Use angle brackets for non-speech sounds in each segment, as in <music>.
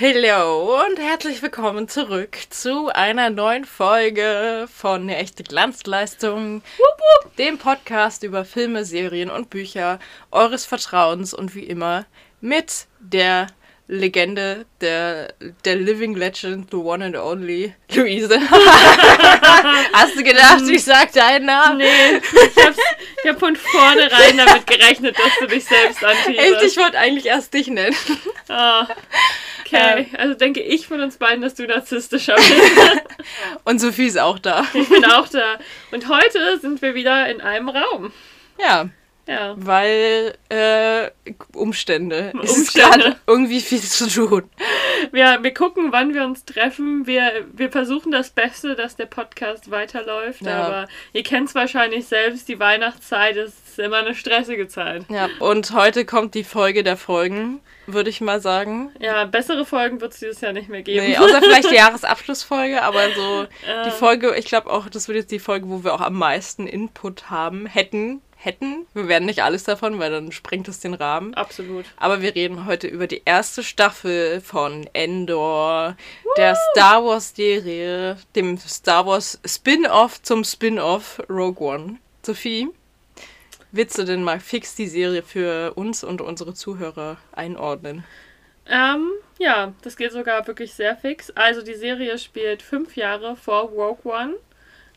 Hallo und herzlich willkommen zurück zu einer neuen Folge von der echte Glanzleistung, wup, wup, dem Podcast über Filme, Serien und Bücher eures Vertrauens und wie immer mit der Legende, der, der Living Legend, the one and only, Luise. <laughs> Hast du gedacht, ich sag deinen Namen? Nee, ich, hab's, ich hab von vornherein damit gerechnet, dass du dich selbst anteaserst. Echt, ich wollte eigentlich erst dich nennen. Oh, okay, also denke ich von uns beiden, dass du narzisstischer bist. <laughs> Und Sophie ist auch da. Ich bin auch da. Und heute sind wir wieder in einem Raum. Ja. Ja. Weil äh, Umstände. Es ist Umstände. gerade irgendwie viel zu tun. Wir, wir gucken, wann wir uns treffen. Wir, wir versuchen das Beste, dass der Podcast weiterläuft. Ja. Aber ihr kennt es wahrscheinlich selbst, die Weihnachtszeit ist immer eine stressige Zeit. Ja. Und heute kommt die Folge der Folgen, würde ich mal sagen. Ja, bessere Folgen wird es dieses Jahr nicht mehr geben. Nee, außer <laughs> vielleicht die Jahresabschlussfolge, aber so Ja. die Folge, ich glaube auch, das wird jetzt die Folge, wo wir auch am meisten Input haben, hätten, hätten. Wir werden nicht alles davon, weil dann sprengt es den Rahmen. Absolut. Aber wir reden heute über die erste Staffel von Endor, der Star Wars Serie, dem Star Wars Spin-off zum Spin-off Rogue One. Sophie, willst du denn mal fix die Serie für uns und unsere Zuhörer einordnen? Ähm, ja, das geht sogar wirklich sehr fix. Also die Serie spielt fünf Jahre vor Rogue One.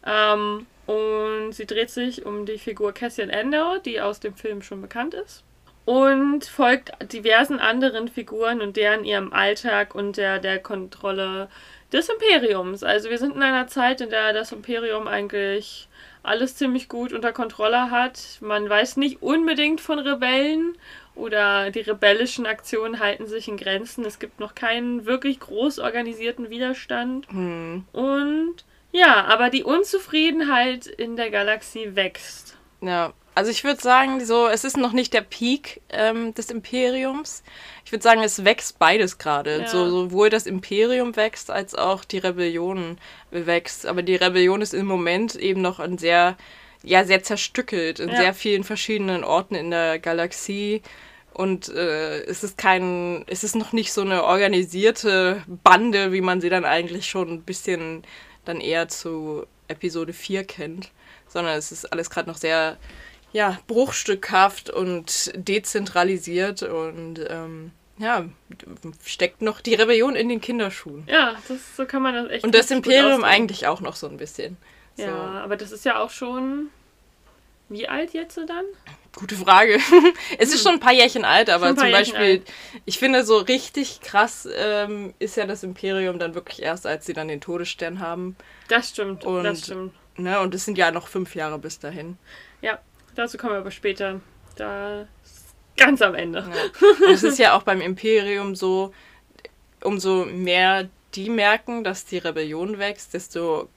Ähm, und sie dreht sich um die Figur Cassian Andor, die aus dem Film schon bekannt ist. Und folgt diversen anderen Figuren und deren ihrem Alltag und der, der Kontrolle des Imperiums. Also wir sind in einer Zeit, in der das Imperium eigentlich alles ziemlich gut unter Kontrolle hat. Man weiß nicht unbedingt von Rebellen oder die rebellischen Aktionen halten sich in Grenzen. Es gibt noch keinen wirklich groß organisierten Widerstand. Hm, Und ja, aber die Unzufriedenheit in der Galaxie wächst. ja. Also ich würde sagen, so, es ist noch nicht der Peak ähm, des Imperiums. Ich würde sagen, es wächst beides gerade. Ja. So, sowohl das Imperium wächst, als auch die Rebellion wächst. Aber die Rebellion ist im Moment eben noch ein sehr, ja, sehr zerstückelt in Ja. sehr vielen verschiedenen Orten in der Galaxie. Und äh, es ist kein, es ist noch nicht so eine organisierte Bande, wie man sie dann eigentlich schon ein bisschen dann eher zu Episode 4 kennt. Sondern es ist alles gerade noch sehr, ja, bruchstückhaft und dezentralisiert und ähm, ja, steckt noch die Rebellion in den Kinderschuhen. Ja, das, so kann man das echt Und das Imperium eigentlich auch noch so ein bisschen. So. Ja, aber das ist ja auch schon. Wie alt jetzt so dann? Gute Frage. <laughs> es ist schon ein paar Jährchen alt, aber Hm. Zum Jährchen Beispiel, ich finde so richtig krass ähm, ist ja das Imperium dann wirklich erst, als sie dann den Todesstern haben. Das stimmt, Und- das stimmt. Ne? Und es sind ja noch fünf Jahre bis dahin. Ja, dazu kommen wir aber später. Da ganz am Ende. Ja. Und es ist ja auch beim Imperium so, umso mehr die merken, dass die Rebellion wächst, desto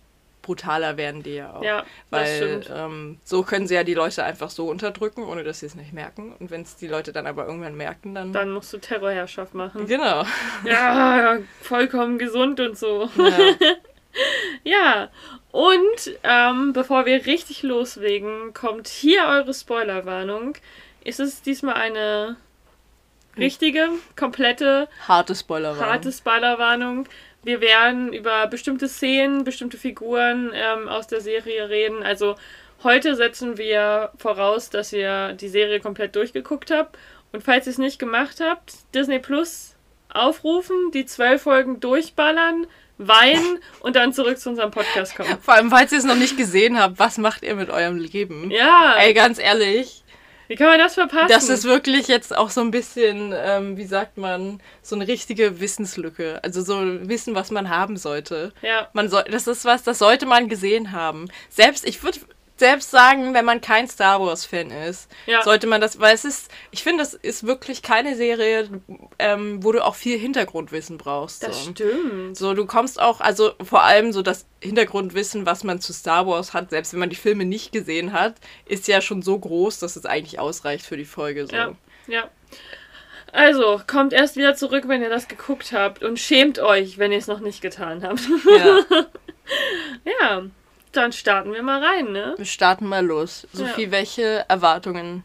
brutaler werden die ja auch. Ja, Weil ähm, so können sie ja die Leute einfach so unterdrücken, ohne dass sie es nicht merken. Und wenn es die Leute dann aber irgendwann merken, dann. Dann musst du Terrorherrschaft machen. genau. Ja, vollkommen gesund und so. Ja. <laughs> Ja, und ähm, bevor wir richtig loslegen, kommt hier eure Spoilerwarnung. Ist es diesmal eine richtige, komplette, Harte Spoiler harte Spoilerwarnung? Wir werden über bestimmte Szenen, bestimmte Figuren ähm, aus der Serie reden. Also heute setzen wir voraus, dass ihr die Serie komplett durchgeguckt habt. Und falls ihr es nicht gemacht habt, Disney Plus aufrufen, die zwölf Folgen durchballern, weinen und dann zurück zu unserem Podcast kommen. Vor allem, falls ihr es noch nicht gesehen habt, was macht ihr mit eurem Leben? Ja, Ey, ganz ehrlich, wie kann man das verpassen? das ist wirklich jetzt auch so ein bisschen, ähm, wie sagt man, so eine richtige Wissenslücke. Also so Wissen, was man haben sollte. ja, Man soll, das ist was, das sollte man gesehen haben. Selbst, ich würde selbst sagen, wenn man kein Star Wars-Fan ist, Ja. sollte man das, weil es ist, ich finde, das ist wirklich keine Serie, ähm, wo du auch viel Hintergrundwissen brauchst. das so. stimmt. So, du kommst auch, also vor allem so das Hintergrundwissen, was man zu Star Wars hat, selbst wenn man die Filme nicht gesehen hat, ist ja schon so groß, dass es eigentlich ausreicht für die Folge. So. Ja, ja. Also, kommt erst wieder zurück, wenn ihr das geguckt habt und schämt euch, wenn ihr es noch nicht getan habt. Ja. <laughs> ja, dann starten wir mal rein, ne? Wir starten mal los. Ja. Sophie, welche Erwartungen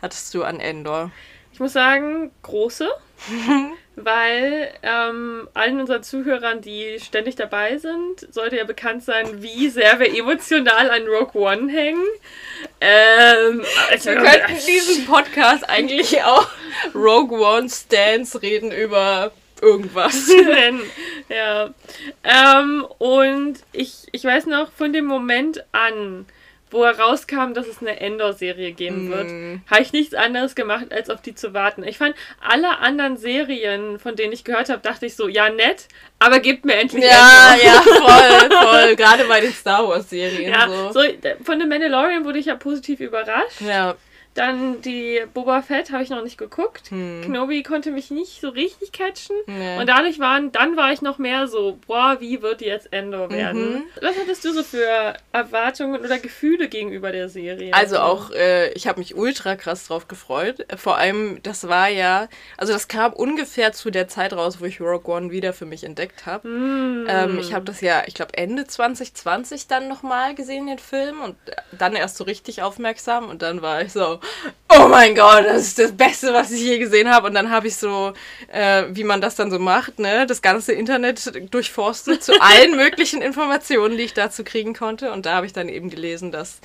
hattest du an Endor? Ich muss sagen, große. <laughs> weil ähm, allen unseren Zuhörern, die ständig dabei sind, sollte ja bekannt sein, wie sehr wir emotional an Rogue One hängen. Ähm, also, wir könnten diesen Podcast eigentlich auch <laughs> Rogue One Stance reden über irgendwas. <laughs> ja. Ähm, und ich, ich weiß noch von dem Moment an, wo herauskam, dass es eine Endor-Serie geben mm. wird, habe ich nichts anderes gemacht, als auf die zu warten. Ich fand alle anderen Serien, von denen ich gehört habe, dachte ich so, ja, nett, aber gebt mir endlich Ja, Endor. ja, voll, <laughs> voll. Gerade bei den Star Wars-Serien. Ja, so. so. von The Mandalorian wurde ich ja positiv überrascht. Ja. Dann die Boba Fett habe ich noch nicht geguckt. Hm. Kenobi konnte mich nicht so richtig catchen. Nee. Und dadurch waren, dann war ich noch mehr so, boah, wie wird jetzt Endor werden? Mhm. Was hattest du so für Erwartungen oder Gefühle gegenüber der Serie? Also auch, äh, ich habe mich ultra krass drauf gefreut. Vor allem, das war ja, also das kam ungefähr zu der Zeit raus, wo ich Rogue One wieder für mich entdeckt habe. Mhm. Ähm, ich habe das ja, ich glaube Ende 2020 dann nochmal gesehen, den Film. Und dann erst so richtig aufmerksam. Und dann war ich so, oh mein Gott, das ist das Beste, was ich je gesehen habe. Und dann habe ich so, äh, wie man das dann so macht, ne, das ganze Internet durchforstet zu allen <laughs> möglichen Informationen, die ich dazu kriegen konnte. Und da habe ich dann eben gelesen, dass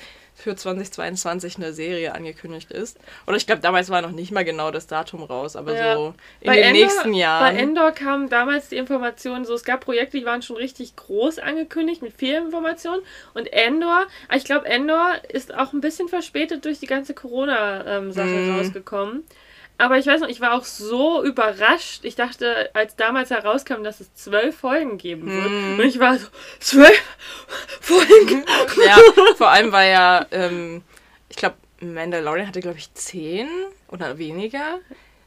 für 2022 eine Serie angekündigt ist. Oder ich glaube, damals war noch nicht mal genau das Datum raus, aber ja. so in bei den Endor, nächsten Jahren. Bei Endor kam damals die Information, so es gab Projekte, die waren schon richtig groß angekündigt mit vielen Informationen. Und Endor, ich glaube, Endor ist auch ein bisschen verspätet durch die ganze Corona-Sache ähm, mm. rausgekommen. Aber ich weiß noch, ich war auch so überrascht. Ich dachte, als damals herauskam, dass es zwölf Folgen geben wird. Mm. Und ich war so, zwölf Folgen? ja, vor allem war ja, ähm, ich glaube, Mandalorian hatte, glaube ich, zehn oder weniger.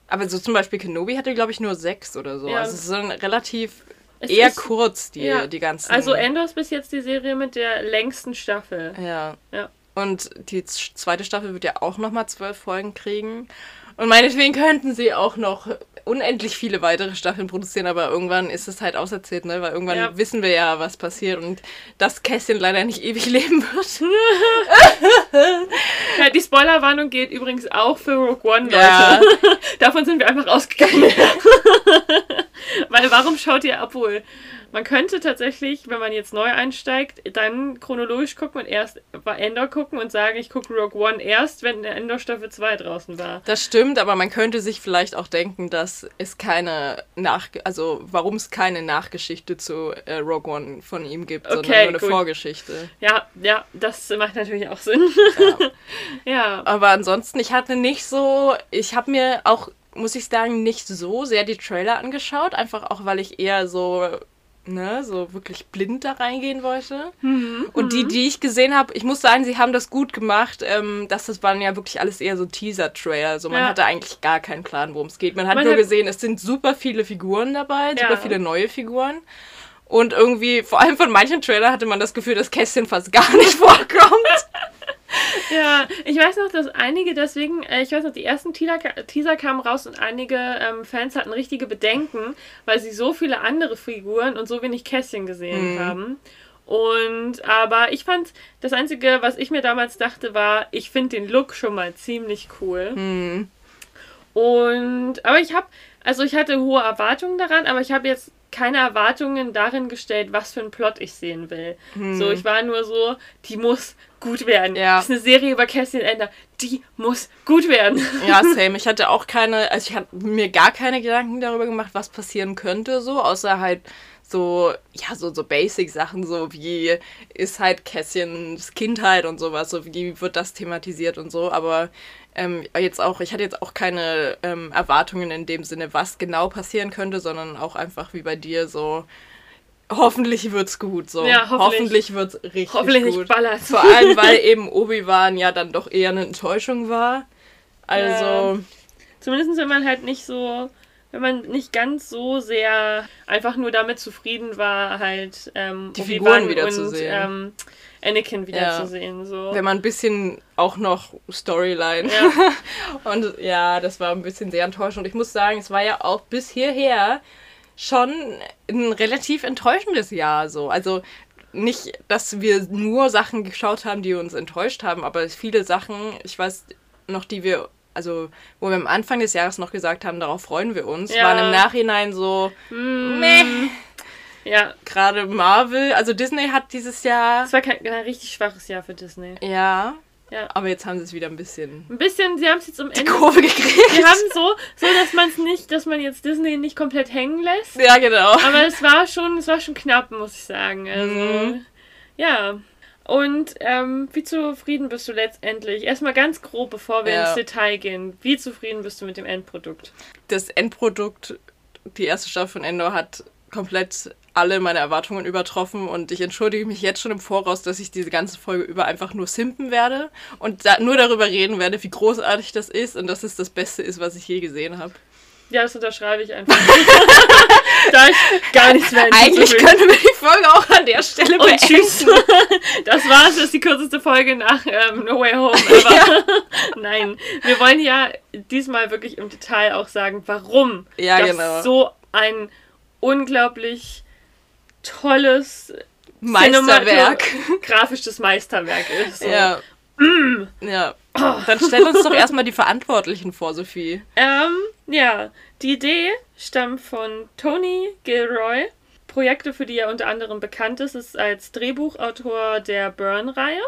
Aber so zum Beispiel Kenobi hatte, glaube ich, nur sechs oder so. Ja. Also es ist ein relativ es eher ist, kurz, die, ja. die ganzen. Also Endor ist bis jetzt die Serie mit der längsten Staffel. Ja. ja. Und die zweite Staffel wird ja auch nochmal zwölf Folgen kriegen. Und meinetwegen könnten sie auch noch unendlich viele weitere Staffeln produzieren, aber irgendwann ist es halt auserzählt, ne? Weil irgendwann ja. wissen wir ja, was passiert und das Kästchen leider nicht ewig leben wird. ja, die Spoilerwarnung gilt übrigens auch für Rogue One, Leute. Ja. <laughs> Davon sind wir einfach ausgegangen. <laughs> Weil warum schaut ihr, obwohl man könnte tatsächlich, wenn man jetzt neu einsteigt, dann chronologisch gucken und erst Endor gucken und sagen, ich gucke Rogue One erst, wenn der Endor Staffel 2 draußen war. Das stimmt, aber man könnte sich vielleicht auch denken, dass es keine Nach also warum es keine Nachgeschichte zu äh, Rogue One von ihm gibt, okay, sondern nur eine gut. Vorgeschichte. Ja, ja, das macht natürlich auch Sinn. Ja. <laughs> ja. Aber ansonsten, ich hatte nicht so, ich habe mir auch muss ich sagen, nicht so sehr die Trailer angeschaut, einfach auch, weil ich eher so ne, so wirklich blind da reingehen wollte. Mhm. Und die, mhm. die ich gesehen habe, ich muss sagen, sie haben das gut gemacht. Ähm, dass das waren ja wirklich alles eher so Teaser-Trailer. Also man ja. hatte eigentlich gar keinen Plan, worum es geht. Man hat man nur hat gesehen, es sind super viele Figuren dabei, ja. super viele neue Figuren. Und irgendwie, vor allem von manchen Trailern hatte man das Gefühl, dass Kästchen fast gar nicht <laughs> vorkommt. Ja, ich weiß noch, dass einige deswegen, äh, ich weiß noch, die ersten Teaser, kamen raus und einige ähm, Fans hatten richtige Bedenken, weil sie so viele andere Figuren und so wenig Kästchen gesehen mhm. haben. Und aber ich fand, das Einzige, was ich mir damals dachte, war, ich finde den Look schon mal ziemlich cool. Mhm. Und aber ich habe, also ich hatte hohe Erwartungen daran, aber ich habe jetzt keine Erwartungen darin gestellt, was für einen Plot ich sehen will. Hm. So, ich war nur so, die muss gut werden. Ja. Das ist eine Serie über Cassian Ender. Die muss gut werden. <laughs> Ja, same. Ich hatte auch keine, also ich hatte mir gar keine Gedanken darüber gemacht, was passieren könnte, so, außer halt so, ja, so, so Basic-Sachen, so wie ist halt Cassians Kindheit und sowas, so wie wird das thematisiert und so, aber ähm, jetzt auch, ich hatte jetzt auch keine ähm, Erwartungen in dem Sinne, was genau passieren könnte, sondern auch einfach wie bei dir so, hoffentlich wird's gut. So. Ja, hoffentlich, hoffentlich wird's richtig hoffentlich gut. Ballert. Vor allem, weil <laughs> eben Obi-Wan ja dann doch eher eine Enttäuschung war. Also. Ja. Zumindest wenn man halt nicht so, wenn man nicht ganz so sehr einfach nur damit zufrieden war, halt ähm, die Figuren wieder und, zu sehen. Ähm, Anakin wiederzusehen. Ja. So. Wenn man ein bisschen auch noch Storyline. Ja. <laughs> und ja, das war ein bisschen sehr enttäuschend. Und ich muss sagen, es war ja auch bis hierher schon ein relativ enttäuschendes Jahr. So. Also nicht, dass wir nur Sachen geschaut haben, die uns enttäuscht haben, aber viele Sachen, ich weiß noch, die wir also wo wir am Anfang des Jahres noch gesagt haben, darauf freuen wir uns, ja. waren im Nachhinein so, mm. meh. Ja. Gerade Marvel, also Disney hat dieses Jahr. Es war kein, ein richtig schwaches Jahr für Disney. Ja. Ja. Aber jetzt haben sie es wieder ein bisschen. Ein bisschen, sie haben es jetzt um Ende. Kurve gekriegt. Sie haben so, so dass man es nicht, dass man jetzt Disney nicht komplett hängen lässt. Ja, genau. Aber es war schon, es war schon knapp, muss ich sagen. Also, mhm. ja. Und ähm, wie zufrieden bist du letztendlich? Erstmal ganz grob, bevor wir ja. ins Detail gehen. Wie zufrieden bist du mit dem Endprodukt? Das Endprodukt, die erste Staffel von Endor hat komplett alle meine Erwartungen übertroffen und ich entschuldige mich jetzt schon im Voraus, dass ich diese ganze Folge über einfach nur simpen werde und da nur darüber reden werde, wie großartig das ist und dass es das Beste ist, was ich je gesehen habe. Ja, das unterschreibe ich einfach. <laughs> da ich gar nichts mehr Eigentlich können wir die Folge auch an der Stelle beenden. Und tschüss. <laughs> Das war's. Das ist die kürzeste Folge nach ähm, No Way Home ever. <laughs> Ja. Nein, wir wollen ja diesmal wirklich im Detail auch sagen, warum ja, das genau. so ein unglaublich tolles Meisterwerk, grafisches Meisterwerk ist. So. Ja. Mm. Ja. Dann stell uns doch erstmal die Verantwortlichen vor, Sophie. Ähm, ja, die Idee stammt von Tony Gilroy. Projekte, für die er unter anderem bekannt ist, ist als Drehbuchautor der Burn-Reihe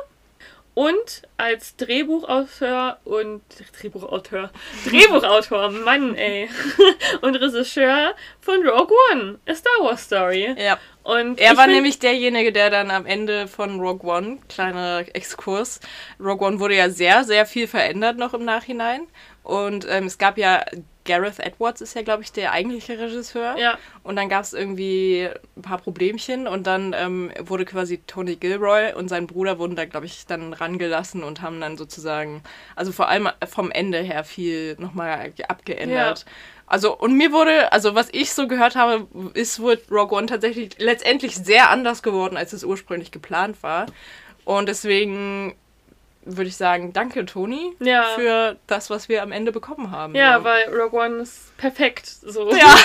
und als Drehbuchautor und Drehbuchautor, Drehbuchautor, <laughs> Mann, ey, <laughs> und Regisseur von Rogue One, A Star Wars Story. Ja. Und er war nämlich derjenige, der dann am Ende von Rogue One, kleiner Exkurs, Rogue One wurde ja sehr, sehr viel verändert noch im Nachhinein. Und ähm, es gab ja Gareth Edwards ist ja, glaube ich, der eigentliche Regisseur. Ja. Und dann gab es irgendwie ein paar Problemchen und dann ähm, wurde quasi Tony Gilroy und sein Bruder wurden da, glaube ich, dann rangelassen und haben dann sozusagen, also vor allem vom Ende her viel nochmal abgeändert. Ja. Also, und mir wurde, also was ich so gehört habe, ist wohl Rogue One tatsächlich letztendlich sehr anders geworden, als es ursprünglich geplant war. Und deswegen würde ich sagen, danke Toni ja. für das, was wir am Ende bekommen haben. Ja, ja. weil Rogue One ist perfekt. So. Ja.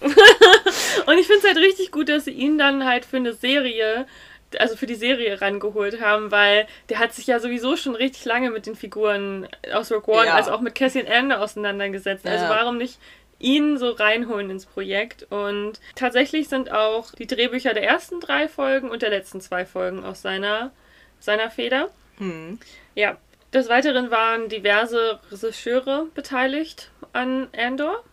<laughs> und ich finde es halt richtig gut, dass sie ihn dann halt für eine Serie, also für die Serie rangeholt haben, weil der hat sich ja sowieso schon richtig lange mit den Figuren aus Rogue One, ja. als auch mit Cassian Ende auseinandergesetzt. Also warum nicht ihn so reinholen ins Projekt. Und tatsächlich sind auch die Drehbücher der ersten drei Folgen und der letzten zwei Folgen aus seiner, seiner Feder. Hm. Ja. Des Weiteren waren diverse Regisseure beteiligt an Andor.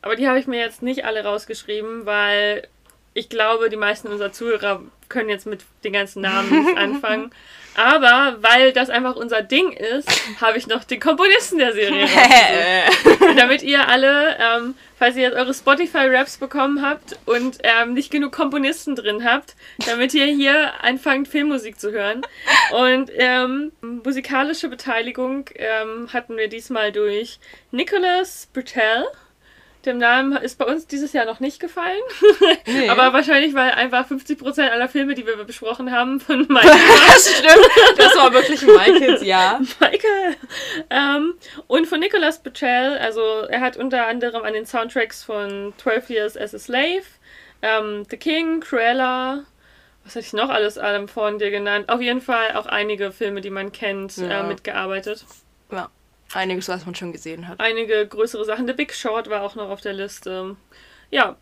Aber die habe ich mir jetzt nicht alle rausgeschrieben, weil ich glaube, die meisten unserer Zuhörer können jetzt mit den ganzen Namen <laughs> anfangen. Aber weil das einfach unser Ding ist, habe ich noch den Komponisten der Serie <laughs> Damit ihr alle, ähm, falls ihr jetzt eure Spotify-Raps bekommen habt und ähm, nicht genug Komponisten drin habt, damit ihr hier anfangt, Filmmusik zu hören. Und ähm, musikalische Beteiligung ähm, hatten wir diesmal durch Nicholas Bertel. Dem Namen ist bei uns dieses Jahr noch nicht gefallen. <laughs> Nee. Aber wahrscheinlich, weil einfach 50% aller Filme, die wir besprochen haben, von Michael <laughs> Das stimmt. Das war wirklich Michaels Jahr. <laughs> Michael. Ähm, und von Nicolas Bechel. Also er hat unter anderem an den Soundtracks von 12 Years as a Slave, ähm, The King, Cruella, was hatte ich noch alles allem von dir genannt? Auf jeden Fall auch einige Filme, die man kennt, ja. äh, mitgearbeitet. Ja. Einiges, was man schon gesehen hat. Einige größere Sachen. The Big Short war auch noch auf der Liste. Ja,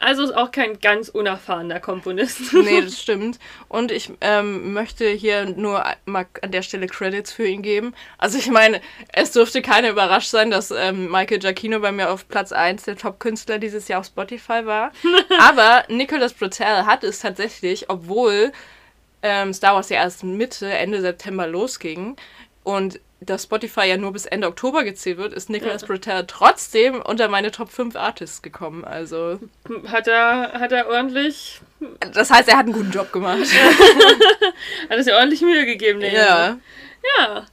also ist auch kein ganz unerfahrener Komponist. <laughs> nee, <laughs> das stimmt. Und ich ähm, möchte hier nur mal an der Stelle Credits für ihn geben. Also ich meine, es dürfte keiner überrascht sein, dass ähm, Michael Giacchino bei mir auf Platz 1 der Top-Künstler dieses Jahr auf Spotify war. <laughs> Aber Nicolas Brotel hat es tatsächlich, obwohl ähm, Star Wars ja erst Mitte, Ende September losging und dass Spotify ja nur bis Ende Oktober gezählt wird, ist Nicholas ja. Britell trotzdem unter meine Top 5 Artists gekommen. Also. Hat er, hat er ordentlich. Das heißt, er hat einen guten Job gemacht. <laughs> hat es ja ordentlich Mühe gegeben, der Ja. Ja.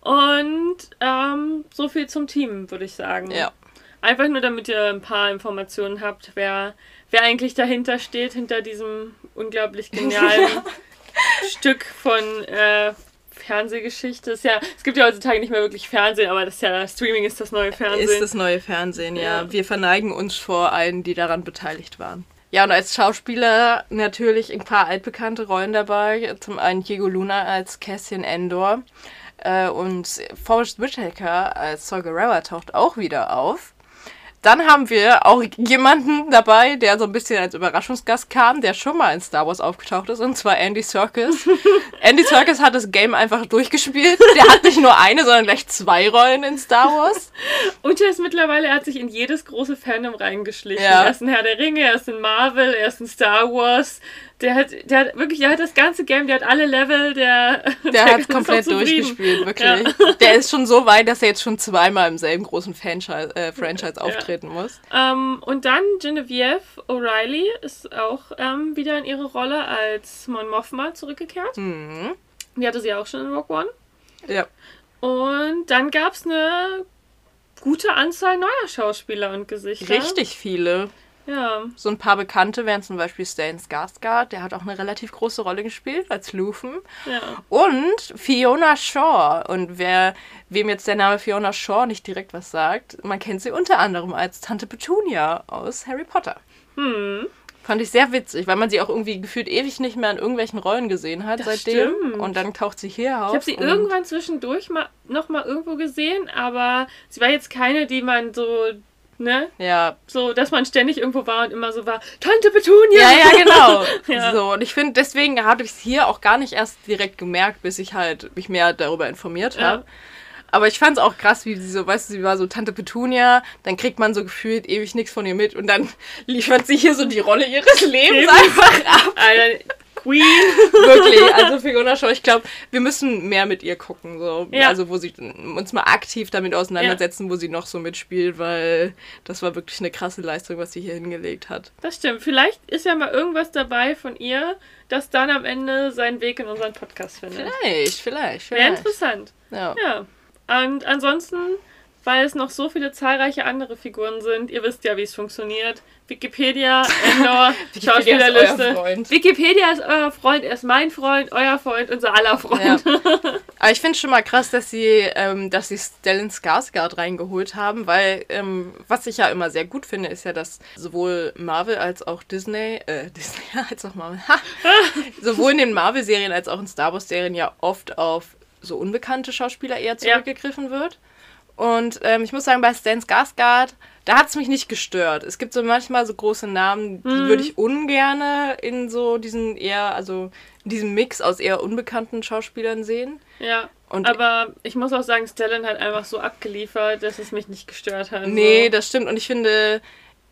Und ähm, so viel zum Team, würde ich sagen. Ja. Einfach nur, damit ihr ein paar Informationen habt, wer, wer eigentlich dahinter steht, hinter diesem unglaublich genialen <laughs> Stück von äh, Fernsehgeschichte. Ist ja, es gibt ja heutzutage nicht mehr wirklich Fernsehen, aber das ist ja, Streaming ist das neue Fernsehen. Ist das neue Fernsehen, ja. ja. Wir verneigen uns vor allen, die daran beteiligt waren. Ja, und als Schauspieler natürlich ein paar altbekannte Rollen dabei. Zum einen Diego Luna als Cassian Endor. Äh, und Forrest Whitaker als Saw Gerrera taucht auch wieder auf. Dann haben wir auch jemanden dabei, der so ein bisschen als Überraschungsgast kam, der schon mal in Star Wars aufgetaucht ist, und zwar Andy Serkis. <laughs> Andy Serkis hat das Game einfach durchgespielt. Der hat nicht nur eine, sondern gleich zwei Rollen in Star Wars. Und er ist mittlerweile, er hat sich in jedes große Fandom reingeschlichen. Ja. Er ist in Herr der Ringe, er ist in Marvel, er ist in Star Wars. Der hat, der hat wirklich, der hat das ganze Game, der hat alle Level, der. <laughs> Der, der hat komplett durchgespielt, wirklich. Ja. Der ist schon so weit, dass er jetzt schon zweimal im selben großen Franchise, äh, Franchise auftreten ja. muss. Ähm, und dann Genevieve O'Reilly ist auch ähm, wieder in ihre Rolle als Mon Mothma zurückgekehrt. Mhm. Die hatte sie auch schon in Rock One. Ja. Und dann gab es eine gute Anzahl neuer Schauspieler und Gesichter. Richtig viele. Ja. So ein paar Bekannte wären zum Beispiel Stan Skarsgård, der hat auch eine relativ große Rolle gespielt als Luthen. Ja. Und Fiona Shaw. Und wer, wem jetzt der Name Fiona Shaw nicht direkt was sagt, man kennt sie unter anderem als Tante Petunia aus Harry Potter. Hm. Fand ich sehr witzig, weil man sie auch irgendwie gefühlt ewig nicht mehr in irgendwelchen Rollen gesehen hat Das seitdem. stimmt. Und dann taucht sie hier auf. Ich habe sie irgendwann zwischendurch mal, noch mal irgendwo gesehen, aber sie war jetzt keine, die man so, ne, Ja, so, dass man ständig irgendwo war und immer so war, Tante Petunia! Ja, ja, genau. <laughs> Ja. So, und ich finde, deswegen habe ich es hier auch gar nicht erst direkt gemerkt, bis ich halt mich mehr darüber informiert Ja. habe. Aber ich fand es auch krass, wie sie so, weißt du, sie war so Tante Petunia, dann kriegt man so gefühlt ewig nichts von ihr mit und dann <laughs> liefert sie hier so die Rolle ihres Lebens Eben. einfach ab. Alter, Queen! <laughs> Wirklich, also Fiona Shaw, ich glaube, wir müssen mehr mit ihr gucken, so. Ja. Also, wo sie uns mal aktiv damit auseinandersetzen, wo sie noch so mitspielt, weil das war wirklich eine krasse Leistung, was sie hier hingelegt hat. Das stimmt. Vielleicht ist ja mal irgendwas dabei von ihr, das dann am Ende seinen Weg in unseren Podcast findet. Vielleicht, vielleicht, Wäre vielleicht. interessant. Ja. Ja. Und ansonsten, weil es noch so viele zahlreiche andere Figuren sind, ihr wisst ja, wie es funktioniert. Wikipedia, <laughs> Endor, ist euer Schauspielerliste. Wikipedia ist euer Freund, er ist mein Freund, euer Freund, unser aller Freund. Ja. <laughs> Aber ich finde schon mal krass, dass sie, ähm, dass sie Stellan Skarsgård reingeholt haben, weil ähm, was ich ja immer sehr gut finde, ist ja, dass sowohl Marvel als auch Disney, äh, <laughs> Disney als auch Marvel, ha, sowohl in den Marvel-Serien als auch in Star Wars-Serien ja oft auf so unbekannte Schauspieler eher Ja. zurückgegriffen wird. Und ähm, ich muss sagen, bei Stan Skarsgård, da hat es mich nicht gestört. Es gibt so manchmal so große Namen, die Mhm. würde ich ungerne in so diesen eher, also in diesem Mix aus eher unbekannten Schauspielern sehen. Ja. Und- aber ich muss auch sagen, Stellan hat einfach so abgeliefert, dass es mich nicht gestört hat. Nee, so. das stimmt. Und ich finde,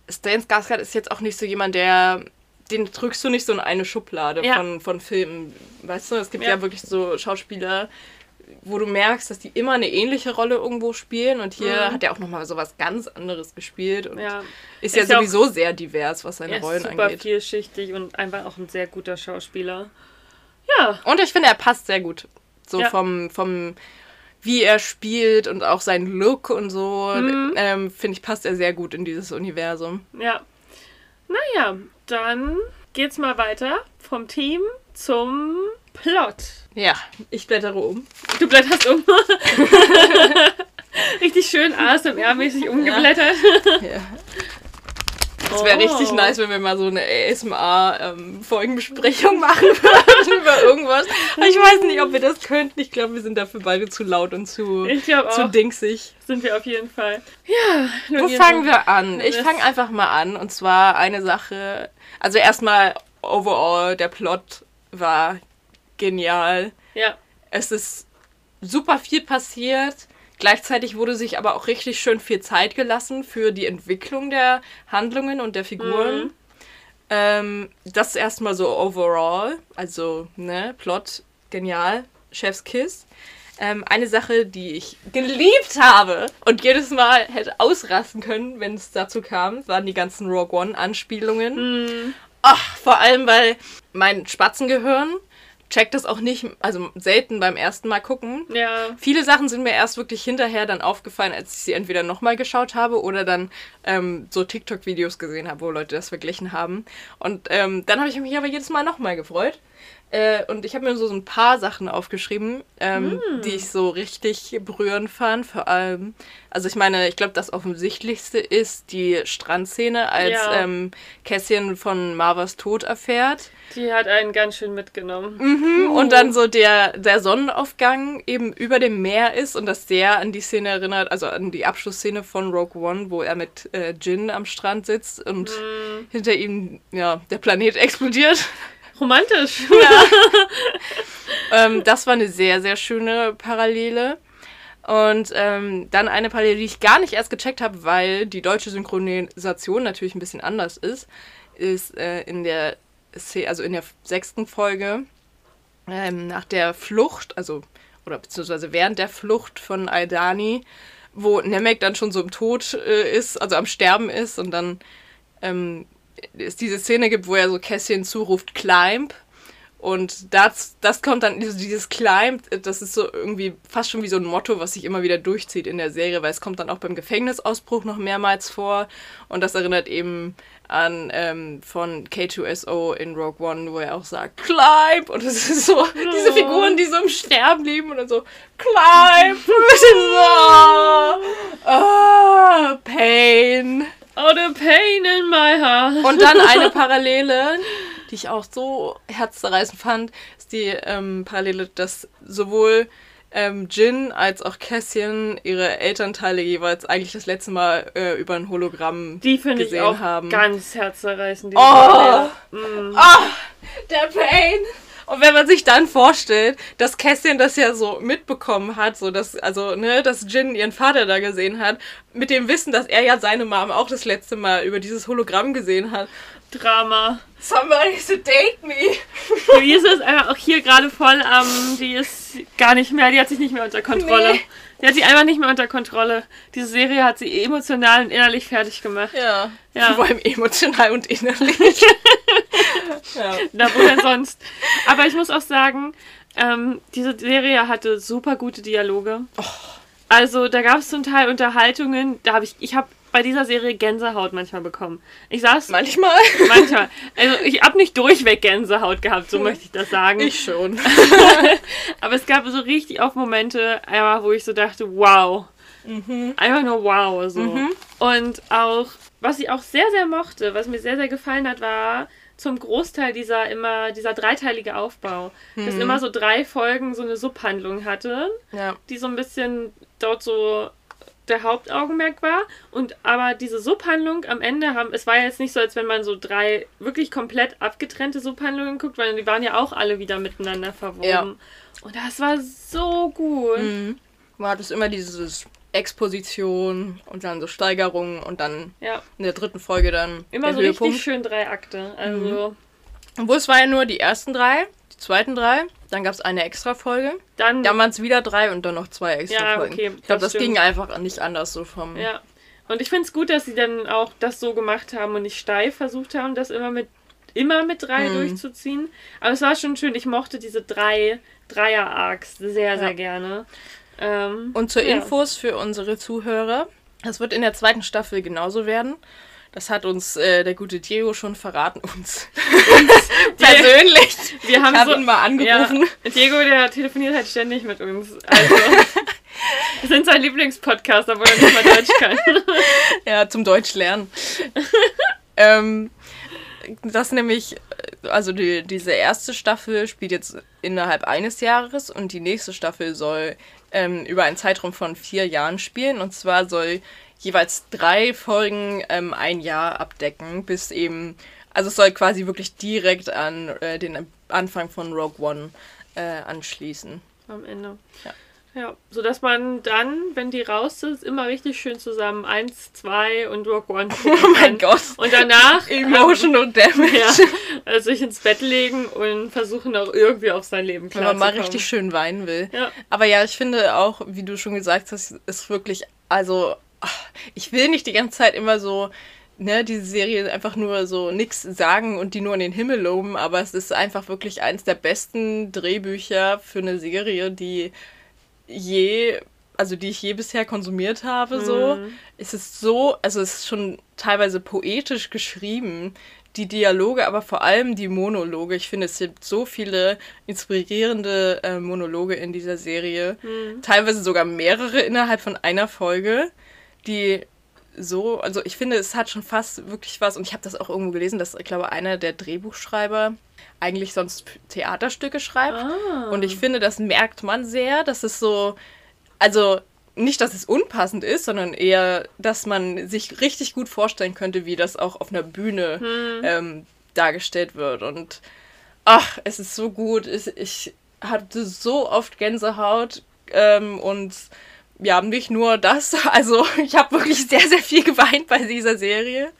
Stan Skarsgård ist jetzt auch nicht so jemand, der den drückst du nicht so in eine Schublade Ja. von, von Filmen. Weißt du, es gibt Ja. ja. wirklich so Schauspieler, wo du merkst, dass die immer eine ähnliche Rolle irgendwo spielen. Und hier Mhm. hat er auch nochmal so was ganz anderes gespielt. Und Ja. ist ja ist ja auch- sowieso sehr divers, was seine Er Rollen super angeht. vielschichtig und einfach auch ein sehr guter Schauspieler. Ja, Und ich finde, er passt sehr gut. So Ja. vom, vom, wie er spielt und auch sein Look und so, Mhm. ähm, finde ich, passt er sehr gut in dieses Universum. ja. Naja, dann geht's mal weiter vom Team zum Plot. Ja, ich blättere um. Du blätterst um. <laughs> richtig schön ASMR-mäßig umgeblättert. Ja. <laughs> Es wäre Oh. richtig nice, wenn wir mal so eine ASMR-Folgenbesprechung <laughs> machen würden über irgendwas. Aber ich weiß nicht, ob wir das könnten. Ich glaube, wir sind dafür beide zu laut und zu, zu dingsig. Sind wir auf jeden Fall. Ja, Wo fangen wir an? Ich fange einfach mal an. Und zwar eine Sache. Also erstmal, overall, der Plot war genial. Ja, Es ist super viel passiert. Gleichzeitig wurde sich aber auch richtig schön viel Zeit gelassen für die Entwicklung der Handlungen und der Figuren. Mhm. Ähm, das erstmal so overall. Also, ne, Plot, genial. Chef's Kiss. Ähm, eine Sache, die ich geliebt habe und jedes Mal hätte ausrasten können, wenn es dazu kam, waren die ganzen Rogue One-Anspielungen. Mhm. Ach, vor allem, weil mein Spatzengehirn checkt das auch nicht, also selten beim ersten Mal gucken. ja. Viele Sachen sind mir erst wirklich hinterher dann aufgefallen, als ich sie entweder nochmal geschaut habe oder dann ähm, so TikTok-Videos gesehen habe, wo Leute das verglichen haben. Und ähm, dann habe ich mich aber jedes Mal nochmal gefreut. Äh, und ich habe mir so, so ein paar Sachen aufgeschrieben, ähm, Mm. die ich so richtig berührend fand. Vor allem, also ich meine, ich glaube, das Offensichtlichste ist die Strandszene, als Ja. ähm, Cassian von Marvas Tod erfährt. Die hat einen ganz schön mitgenommen. Mhm. Und dann so der, der Sonnenaufgang eben über dem Meer ist und das sehr an die Szene erinnert, also an die Abschlussszene von Rogue One, wo er mit äh, Jin am Strand sitzt und Mhm. hinter ihm ja der Planet <laughs> explodiert. Romantisch. <laughs> ähm, das war eine sehr, sehr schöne Parallele. Und ähm, dann eine Parallele, die ich gar nicht erst gecheckt habe, weil die deutsche Synchronisation natürlich ein bisschen anders ist, ist äh, in der also in der sechsten Folge ähm, nach der Flucht, also oder beziehungsweise während der Flucht von Aldani, wo Nemec dann schon so im Tod äh, ist, also am Sterben ist und dann ähm, es diese Szene gibt, wo er so Kässchen zuruft, Climb. Und das, das kommt dann, also dieses Climb, das ist so irgendwie fast schon wie so ein Motto, was sich immer wieder durchzieht in der Serie, weil es kommt dann auch beim Gefängnisausbruch noch mehrmals vor. Und das erinnert eben an ähm, von K2SO in Rogue One, wo er auch sagt, Climb! Und es ist so, diese Figuren, die so im Sterben lieben und dann so, Climb! So, oh, <laughs> Pain! Oh, the pain in my heart. Und dann eine Parallele, die ich auch so herzzerreißend fand, ist die ähm, Parallele, dass sowohl ähm, Jin als auch Cassian ihre Elternteile jeweils eigentlich das letzte Mal äh, über ein Hologramm Die finde ich gesehen auch haben. ganz herzzerreißend. Oh! Parallele. Mm. Ah, der Pain! Und wenn man sich dann vorstellt, dass Cassian das ja so mitbekommen hat, so dass, also, ne, dass Jin ihren Vater da gesehen hat, mit dem Wissen, dass er ja seine Mom auch das letzte Mal über dieses Hologramm gesehen hat. Drama. Somebody to date me! <laughs> Die ist einfach auch hier gerade voll am. die ist gar nicht mehr, die hat sich nicht mehr unter Kontrolle. Nee. Die hat sie einfach nicht mehr unter Kontrolle. Diese Serie hat sie emotional und innerlich fertig gemacht. Ja. Ja. Vor allem emotional und innerlich. <laughs> ja. Na, wo denn sonst? Aber ich muss auch sagen, ähm, diese Serie hatte super gute Dialoge. Also da gab es zum Teil Unterhaltungen, da habe ich, ich habe bei dieser Serie Gänsehaut manchmal bekommen. Ich saß Manchmal. <laughs> manchmal, also ich habe nicht durchweg Gänsehaut gehabt, so möchte ich das sagen. Ich schon. <laughs> Aber es gab so richtig oft Momente, einmal, wo ich so dachte, wow. Einfach nur wow. So. Und auch, was ich auch sehr, sehr mochte, was mir sehr, sehr gefallen hat, war zum Großteil dieser immer, dieser dreiteilige Aufbau. Dass immer so drei Folgen so eine Subhandlung hatte, Ja. die so ein bisschen dort so der Hauptaugenmerk war. Und aber diese Subhandlung am Ende haben, es war ja jetzt nicht so, als wenn man so drei wirklich komplett abgetrennte Subhandlungen guckt, weil die waren ja auch alle wieder miteinander verwoben. Ja. Und das war so gut. Mhm. Man hat es immer dieses Exposition und dann so Steigerungen und dann Ja, in der dritten Folge dann immer so Höhepunkt. richtig schön drei Akte. Also Obwohl es war ja nur die ersten drei, die zweiten drei, dann gab es eine extra Folge. dann. Dann waren es wieder drei und dann noch zwei extra Ja, Folgen. okay, ich glaube, das das, ging einfach nicht anders so vom. ja. Und ich finde es gut, dass sie dann auch das so gemacht haben und nicht steif versucht haben, das immer mit immer mit drei Mhm. durchzuziehen. Aber es war schon schön. Ich mochte diese drei Dreier-Arcs sehr, sehr Ja. gerne. Ähm, Und zur ja. Infos für unsere Zuhörer. Das wird in der zweiten Staffel genauso werden. Das hat uns äh, der gute Diego schon verraten, uns. <laughs> persönlich. Wir haben Ich hab so, ihn mal angerufen. Ja, Diego, der telefoniert halt ständig mit uns. Also, <laughs> wir sind sein Lieblingspodcast, obwohl er nicht mal Deutsch kann. <laughs> Ja, zum Deutsch lernen. ähm, das nämlich, also die, diese erste Staffel spielt jetzt innerhalb eines Jahres und die nächste Staffel soll ähm, über einen Zeitraum von vier Jahren spielen. Und zwar soll jeweils drei Folgen ähm, ein Jahr abdecken, bis eben, also es soll quasi wirklich direkt an äh, den Anfang von Rogue One äh, anschließen. Am Ende. Ja. Ja, sodass man dann, wenn die raus ist, immer richtig schön zusammen eins, zwei und Rogue One <laughs> gucken Oh mein kann. Gott. Und danach <laughs> Emotional Damage. ja, also sich ins Bett legen und versuchen auch irgendwie auf sein Leben Wenn man mal klarzukommen. richtig schön weinen will. Ja. Aber ja, ich finde auch, wie du schon gesagt hast, ist wirklich, also, ich will nicht die ganze Zeit immer so, ne, diese Serie einfach nur so nix sagen und die nur in den Himmel loben, aber es ist einfach wirklich eins der besten Drehbücher für eine Serie, die je, also die ich je bisher konsumiert habe, so. Mhm. Es ist so, also es ist schon teilweise poetisch geschrieben, die Dialoge, aber vor allem die Monologe. Ich finde, es gibt so viele inspirierende äh, Monologe in dieser Serie. Mhm. Teilweise sogar mehrere innerhalb von einer Folge, die so, also ich finde, es hat schon fast wirklich was, und ich habe das auch irgendwo gelesen, dass, ich glaube, einer der Drehbuchschreiber eigentlich sonst Theaterstücke schreibt. Ah. Und ich finde, das merkt man sehr, dass es so, also nicht, dass es unpassend ist, sondern eher, dass man sich richtig gut vorstellen könnte, wie das auch auf einer Bühne hm. ähm, dargestellt wird. Und ach, es ist so gut. Ich, hatte so oft Gänsehaut ähm, und ja, nicht nur das. <laughs> Also ich habe wirklich sehr, sehr viel geweint bei dieser Serie.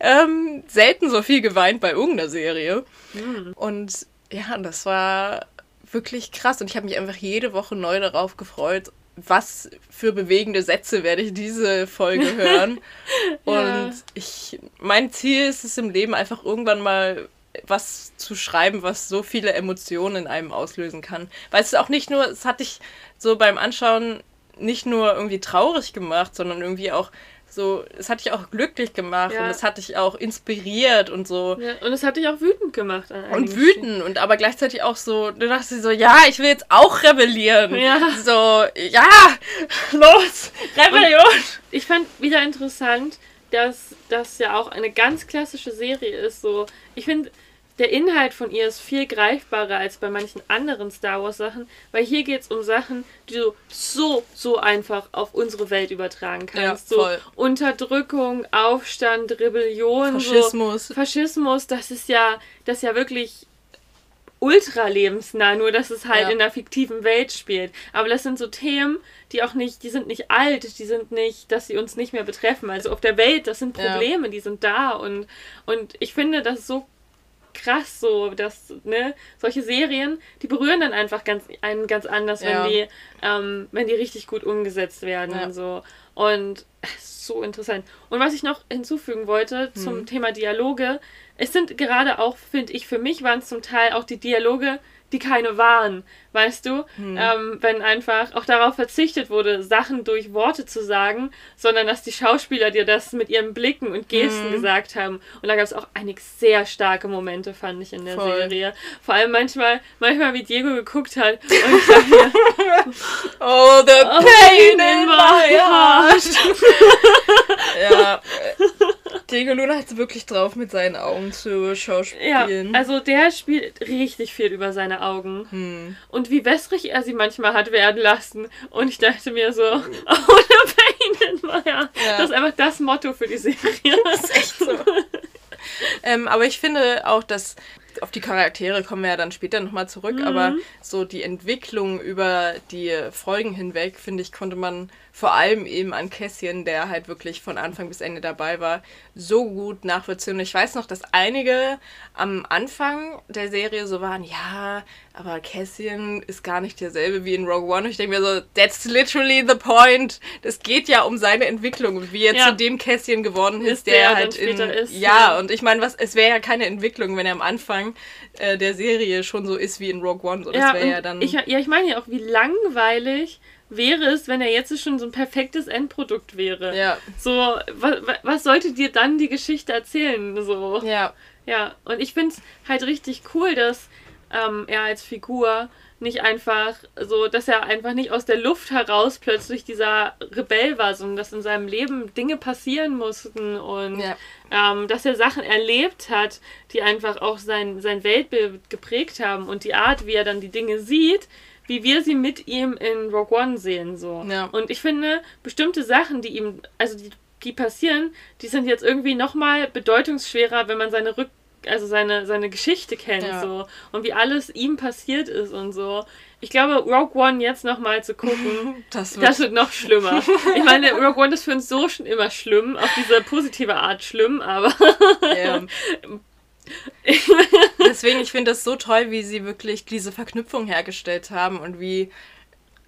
Ähm, selten so viel geweint bei irgendeiner Serie. Mhm. Und ja, das war wirklich krass. Und ich habe mich einfach jede Woche neu darauf gefreut, was für bewegende Sätze werde ich diese Folge <laughs> hören. ja. Und ich, mein Ziel ist es im Leben einfach irgendwann mal was zu schreiben, was so viele Emotionen in einem auslösen kann. Weil es auch nicht nur, es hatte ich so beim Anschauen nicht nur irgendwie traurig gemacht, sondern irgendwie auch so, es hat dich auch glücklich gemacht ja. und es hat dich auch inspiriert und so. Ja, und es hat dich auch wütend gemacht. Und wütend und aber gleichzeitig auch so, du dachtest so, ja, ich will jetzt auch rebellieren. Ja. So, ja, <laughs> los, Rebellion. Und ich fand wieder interessant, dass das ja auch eine ganz klassische Serie ist. So, ich finde, der Inhalt von ihr ist viel greifbarer als bei manchen anderen Star Wars Sachen, weil hier geht es um Sachen, die du so, so einfach auf unsere Welt übertragen kannst. Ja, so Unterdrückung, Aufstand, Rebellion, Faschismus. So Faschismus, das ist ja, das ist ja wirklich ultra lebensnah, nur dass es halt ja. in einer fiktiven Welt spielt. Aber das sind so Themen, die auch nicht, die sind nicht alt, die sind nicht, dass sie uns nicht mehr betreffen. Also auf der Welt, das sind Probleme, ja. die sind da und, und ich finde das so krass so, dass, ne, solche Serien, die berühren dann einfach ganz, einen ganz anders, ja. wenn die, ähm, wenn die richtig gut umgesetzt werden. Ja. So. Und so interessant. Und was ich noch hinzufügen wollte hm. zum Thema Dialoge, es sind gerade auch, finde ich, für mich waren es zum Teil auch die Dialoge, die keine waren, weißt du? Hm. Ähm, wenn einfach auch darauf verzichtet wurde, Sachen durch Worte zu sagen, sondern dass die Schauspieler dir das mit ihren Blicken und Gesten hm. gesagt haben. Und da gab es auch einige sehr starke Momente, fand ich in der Voll. Serie. Vor allem manchmal, manchmal wie Diego geguckt hat <laughs> und ich dachte, oh, the oh, pain in my heart. <laughs> ja. Diego Luna hat es wirklich drauf, mit seinen Augen zu schauspielen. Ja, also der spielt richtig viel über seine Augen. Hm. Und wie wässrig er sie manchmal hat werden lassen. Und ich dachte mir so, <laughs> oh, the pain in my heart. Ja. Das ist einfach das Motto für die Serie. <laughs> das ist echt so. <laughs> ähm, aber ich finde auch, dass auf die Charaktere kommen wir ja dann später nochmal zurück, mhm. aber so die Entwicklung über die Folgen hinweg, finde ich, konnte man vor allem eben an Kässchen, der halt wirklich von Anfang bis Ende dabei war, so gut nachvollziehen. Ich weiß noch, dass einige am Anfang der Serie so waren, ja, aber Kässchen ist gar nicht derselbe wie in Rogue One. Und ich denke mir so, that's literally the point. Das geht ja um seine Entwicklung, wie er ja. zu dem Kässchen geworden ist, ist der, der halt in, ist. Ja, ja, und ich meine, was es wäre ja keine Entwicklung, wenn er am Anfang äh, der Serie schon so ist wie in Rogue One. So, das ja, ja dann. Ich, ja, ich meine ja auch, wie langweilig wäre es, wenn er jetzt schon so ein perfektes Endprodukt wäre. Ja. So, was, was sollte dir dann die Geschichte erzählen? So. Ja. Ja, und ich finde es halt richtig cool, dass ähm, er als Figur nicht einfach so, dass er einfach nicht aus der Luft heraus plötzlich dieser Rebell war, sondern dass in seinem Leben Dinge passieren mussten und ja. ähm, dass er Sachen erlebt hat, die einfach auch sein, sein Weltbild geprägt haben und die Art, wie er dann die Dinge sieht, wie wir sie mit ihm in Rogue One sehen. So. Ja. Und ich finde, bestimmte Sachen, die ihm, also die, die passieren, die sind jetzt irgendwie nochmal bedeutungsschwerer, wenn man seine Rück also seine, seine Geschichte kennt ja. so und wie alles ihm passiert ist und so. Ich glaube, Rogue One jetzt nochmal zu gucken, <laughs> das wird, das wird noch schlimmer. <laughs> ich meine, Rogue One ist für uns so schon immer schlimm, auf diese positive Art schlimm, aber. <laughs> Deswegen, ich finde das so toll, wie sie wirklich diese Verknüpfung hergestellt haben und wie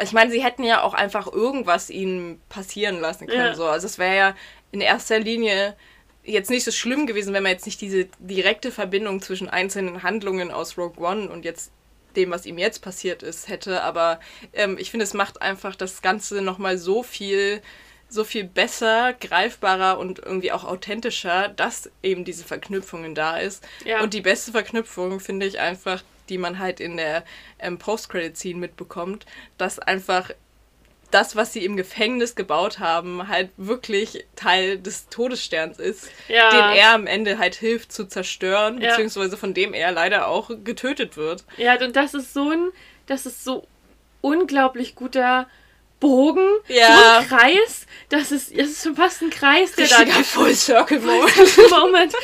ich meine, sie hätten ja auch einfach irgendwas ihnen passieren lassen können. Ja. So. Also es wäre ja in erster Linie jetzt nicht so schlimm gewesen, wenn man jetzt nicht diese direkte Verbindung zwischen einzelnen Handlungen aus Rogue One und jetzt dem, was ihm jetzt passiert ist, hätte. Aber ähm, ich finde, es macht einfach das Ganze nochmal so viel so viel besser, greifbarer und irgendwie auch authentischer, dass eben diese Verknüpfungen da ist. Ja. Und die beste Verknüpfung finde ich einfach, die man halt in der ähm, Post-Credit-Scene mitbekommt, dass einfach das, was sie im Gefängnis gebaut haben, halt wirklich Teil des Todessterns ist, ja. den er am Ende halt hilft zu zerstören, ja. beziehungsweise von dem er leider auch getötet wird. Ja, und das ist so ein, das ist so unglaublich guter Bogen, ja. so ein Kreis. Das ist, das ist schon fast ein Kreis, der Richtiger da. Full Circle Moment. Moment.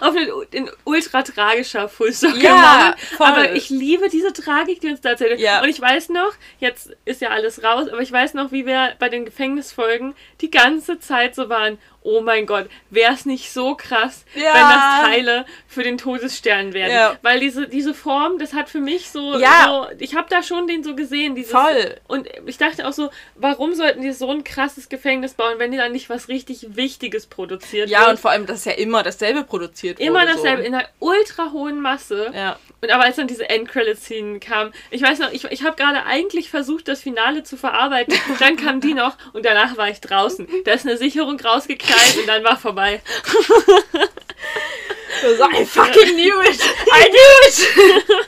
Aber auf ein, ultra tragischer Full Circle ja, Moment. Aber ich liebe diese Tragik, die uns da erzählt. Ja. Und ich weiß noch, jetzt ist ja alles raus, aber ich weiß noch, wie wir bei den Gefängnisfolgen die ganze Zeit so waren oh mein Gott, wäre es nicht so krass, ja. wenn das Teile für den Todesstern werden. Ja. Weil diese, diese Form, das hat für mich so, ja. so ich habe da schon den so gesehen. Dieses, Voll. Und ich dachte auch so, warum sollten die so ein krasses Gefängnis bauen, wenn die dann nicht was richtig Wichtiges produziert Ja, wird? und vor allem, dass ja immer dasselbe produziert wurde. Immer dasselbe, so. in einer ultra hohen Masse. Ja. Und aber als dann diese Endcredit-Scene kam, ich weiß noch, ich, ich habe gerade eigentlich versucht, das Finale zu verarbeiten. <laughs> Dann kam die noch und danach war ich draußen. Da ist eine Sicherung rausgeknallt und dann war vorbei. <laughs> so, I fucking knew it! <laughs> I knew it!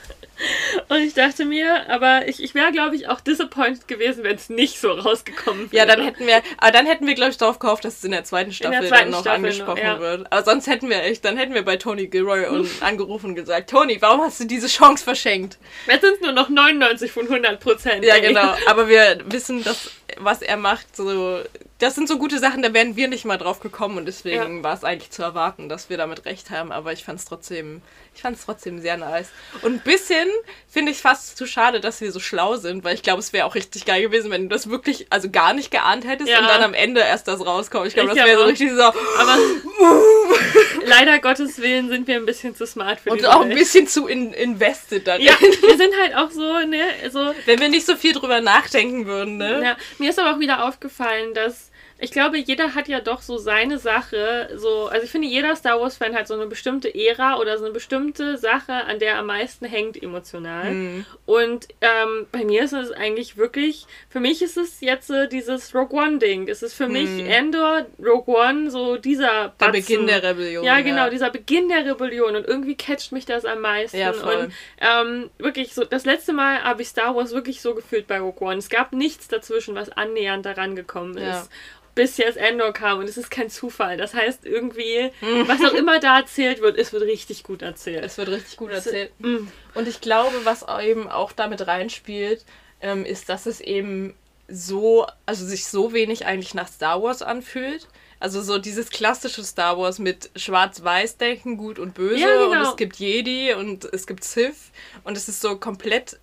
Und ich dachte mir, aber ich, ich wäre, glaube ich, auch disappointed gewesen, wenn es nicht so rausgekommen wäre. Ja, dann hätten wir, aber dann hätten wir, glaube ich, darauf gehofft, dass es in der zweiten Staffel der zweiten dann noch Staffel angesprochen noch, ja. wird. Aber sonst hätten wir echt, dann hätten wir bei Tony Gilroy und <laughs> angerufen und gesagt, Tony, warum hast du diese Chance verschenkt? Jetzt sind es nur noch 99 von 100 Prozent. Ja, genau. Aber wir wissen, dass was er macht, so das sind so gute Sachen, da wären wir nicht mal drauf gekommen und deswegen ja. war es eigentlich zu erwarten, dass wir damit recht haben. Aber ich fand es trotzdem, ich fand es trotzdem sehr nice. Und ein bisschen finde ich fast zu schade, dass wir so schlau sind, weil ich glaube, es wäre auch richtig geil gewesen, wenn du das wirklich, also gar nicht geahnt hättest ja. und dann am Ende erst das rauskommt. Ich glaube, das wäre so richtig so. Aber <laughs> <laughs> leider Gottes Willen sind wir ein bisschen zu smart für Und auch ein bisschen zu in, invested darin. Ja, <laughs> wir sind halt auch so, ne, so. Wenn wir nicht so viel drüber nachdenken würden, ne? Ja, mir ist aber auch wieder aufgefallen, dass ich glaube, jeder hat ja doch so seine Sache. So, also ich finde, jeder Star Wars-Fan hat so eine bestimmte Ära oder so eine bestimmte Sache, an der er am meisten hängt emotional. Mhm. Und ähm, bei mir ist es eigentlich wirklich, für mich ist es jetzt äh, dieses Rogue One-Ding. Es ist für mhm. mich Endor, Rogue One, so dieser Batzen. Der Beginn der Rebellion. Ja, genau, ja. dieser Beginn der Rebellion. Und irgendwie catcht mich das am meisten. Ja, voll. Und ähm, wirklich, so das letzte Mal habe ich Star Wars wirklich so gefühlt bei Rogue One. Es gab nichts dazwischen, was annähernd daran gekommen ist. Ja bis jetzt Endor kam und es ist kein Zufall. Das heißt irgendwie, was auch immer da erzählt wird, es wird richtig gut erzählt. Es wird richtig gut erzählt. Mm. Und ich glaube, was eben auch damit reinspielt, ähm, ist, dass es eben so, also sich so wenig eigentlich nach Star Wars anfühlt. Also so dieses klassische Star Wars mit Schwarz-Weiß-Denken, gut und böse ja, genau. und es gibt Jedi und es gibt Sith und es ist so komplett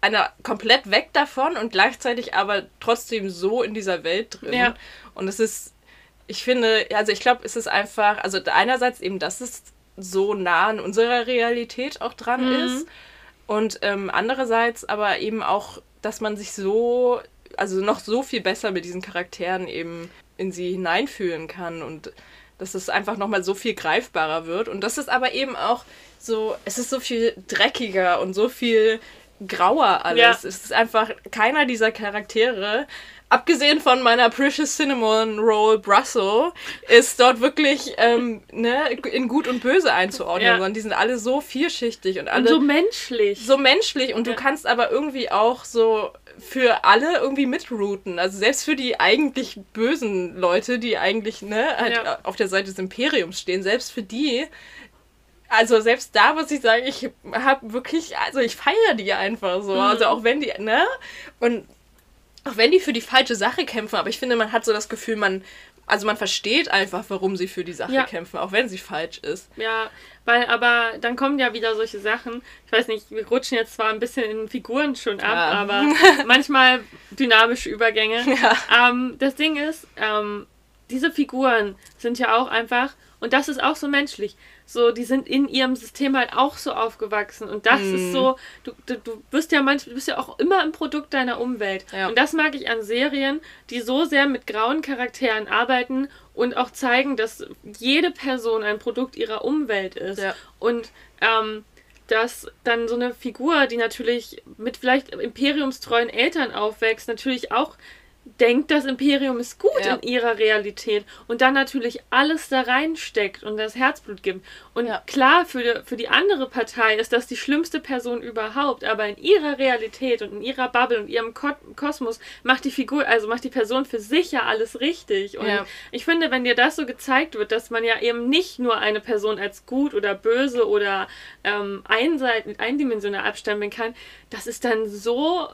einer komplett weg davon und gleichzeitig aber trotzdem so in dieser Welt drin. Ja. Und es ist, ich finde, also ich glaube, es ist einfach, also einerseits eben, dass es so nah an unserer Realität auch dran mhm. ist. Und ähm, andererseits aber eben auch, dass man sich so, also noch so viel besser mit diesen Charakteren eben in sie hineinfühlen kann und dass es einfach nochmal so viel greifbarer wird. Und das ist aber eben auch so, es ist so viel dreckiger und so viel grauer alles. Ja. Es ist einfach keiner dieser Charaktere abgesehen von meiner Precious Cinnamon Roll Brussels, ist dort wirklich ähm, ne, in Gut und Böse einzuordnen, ja. sondern die sind alle so vielschichtig und alle. Und so menschlich. So menschlich und ja. du kannst aber irgendwie auch so für alle irgendwie mitrouten. Also selbst für die eigentlich bösen Leute, die eigentlich ne, halt ja. auf der Seite des Imperiums stehen, selbst für die also selbst da muss ich sagen, ich habe wirklich, also ich feiere die einfach so. Mhm. Also auch wenn die, ne? Und auch wenn die für die falsche Sache kämpfen, aber ich finde, man hat so das Gefühl, man, also man versteht einfach, warum sie für die Sache ja. kämpfen, auch wenn sie falsch ist. Ja, weil aber dann kommen ja wieder solche Sachen. Ich weiß nicht, wir rutschen jetzt zwar ein bisschen in Figuren schon ab, ja. aber <laughs> manchmal dynamische Übergänge. Ja. Ähm, das Ding ist, ähm, diese Figuren sind ja auch einfach, und das ist auch so menschlich, so, die sind in ihrem System halt auch so aufgewachsen. Und das mm. ist so, du, du, du bist ja manchmal, du bist ja auch immer ein Produkt deiner Umwelt. Ja. Und das mag ich an Serien, die so sehr mit grauen Charakteren arbeiten und auch zeigen, dass jede Person ein Produkt ihrer Umwelt ist. Ja. Und ähm, dass dann so eine Figur, die natürlich mit vielleicht imperiumstreuen Eltern aufwächst, natürlich auch denkt, das Imperium ist gut ja. in ihrer Realität und dann natürlich alles da reinsteckt und das Herzblut gibt. Und ja. klar, für die, für die andere Partei ist das die schlimmste Person überhaupt, aber in ihrer Realität und in ihrer Bubble und ihrem Ko Kosmos macht die Figur, also macht die Person für sich ja alles richtig. Und ja. ich finde, wenn dir das so gezeigt wird, dass man ja eben nicht nur eine Person als gut oder böse oder ähm, einseitig, eindimensional abstempeln kann, das ist dann so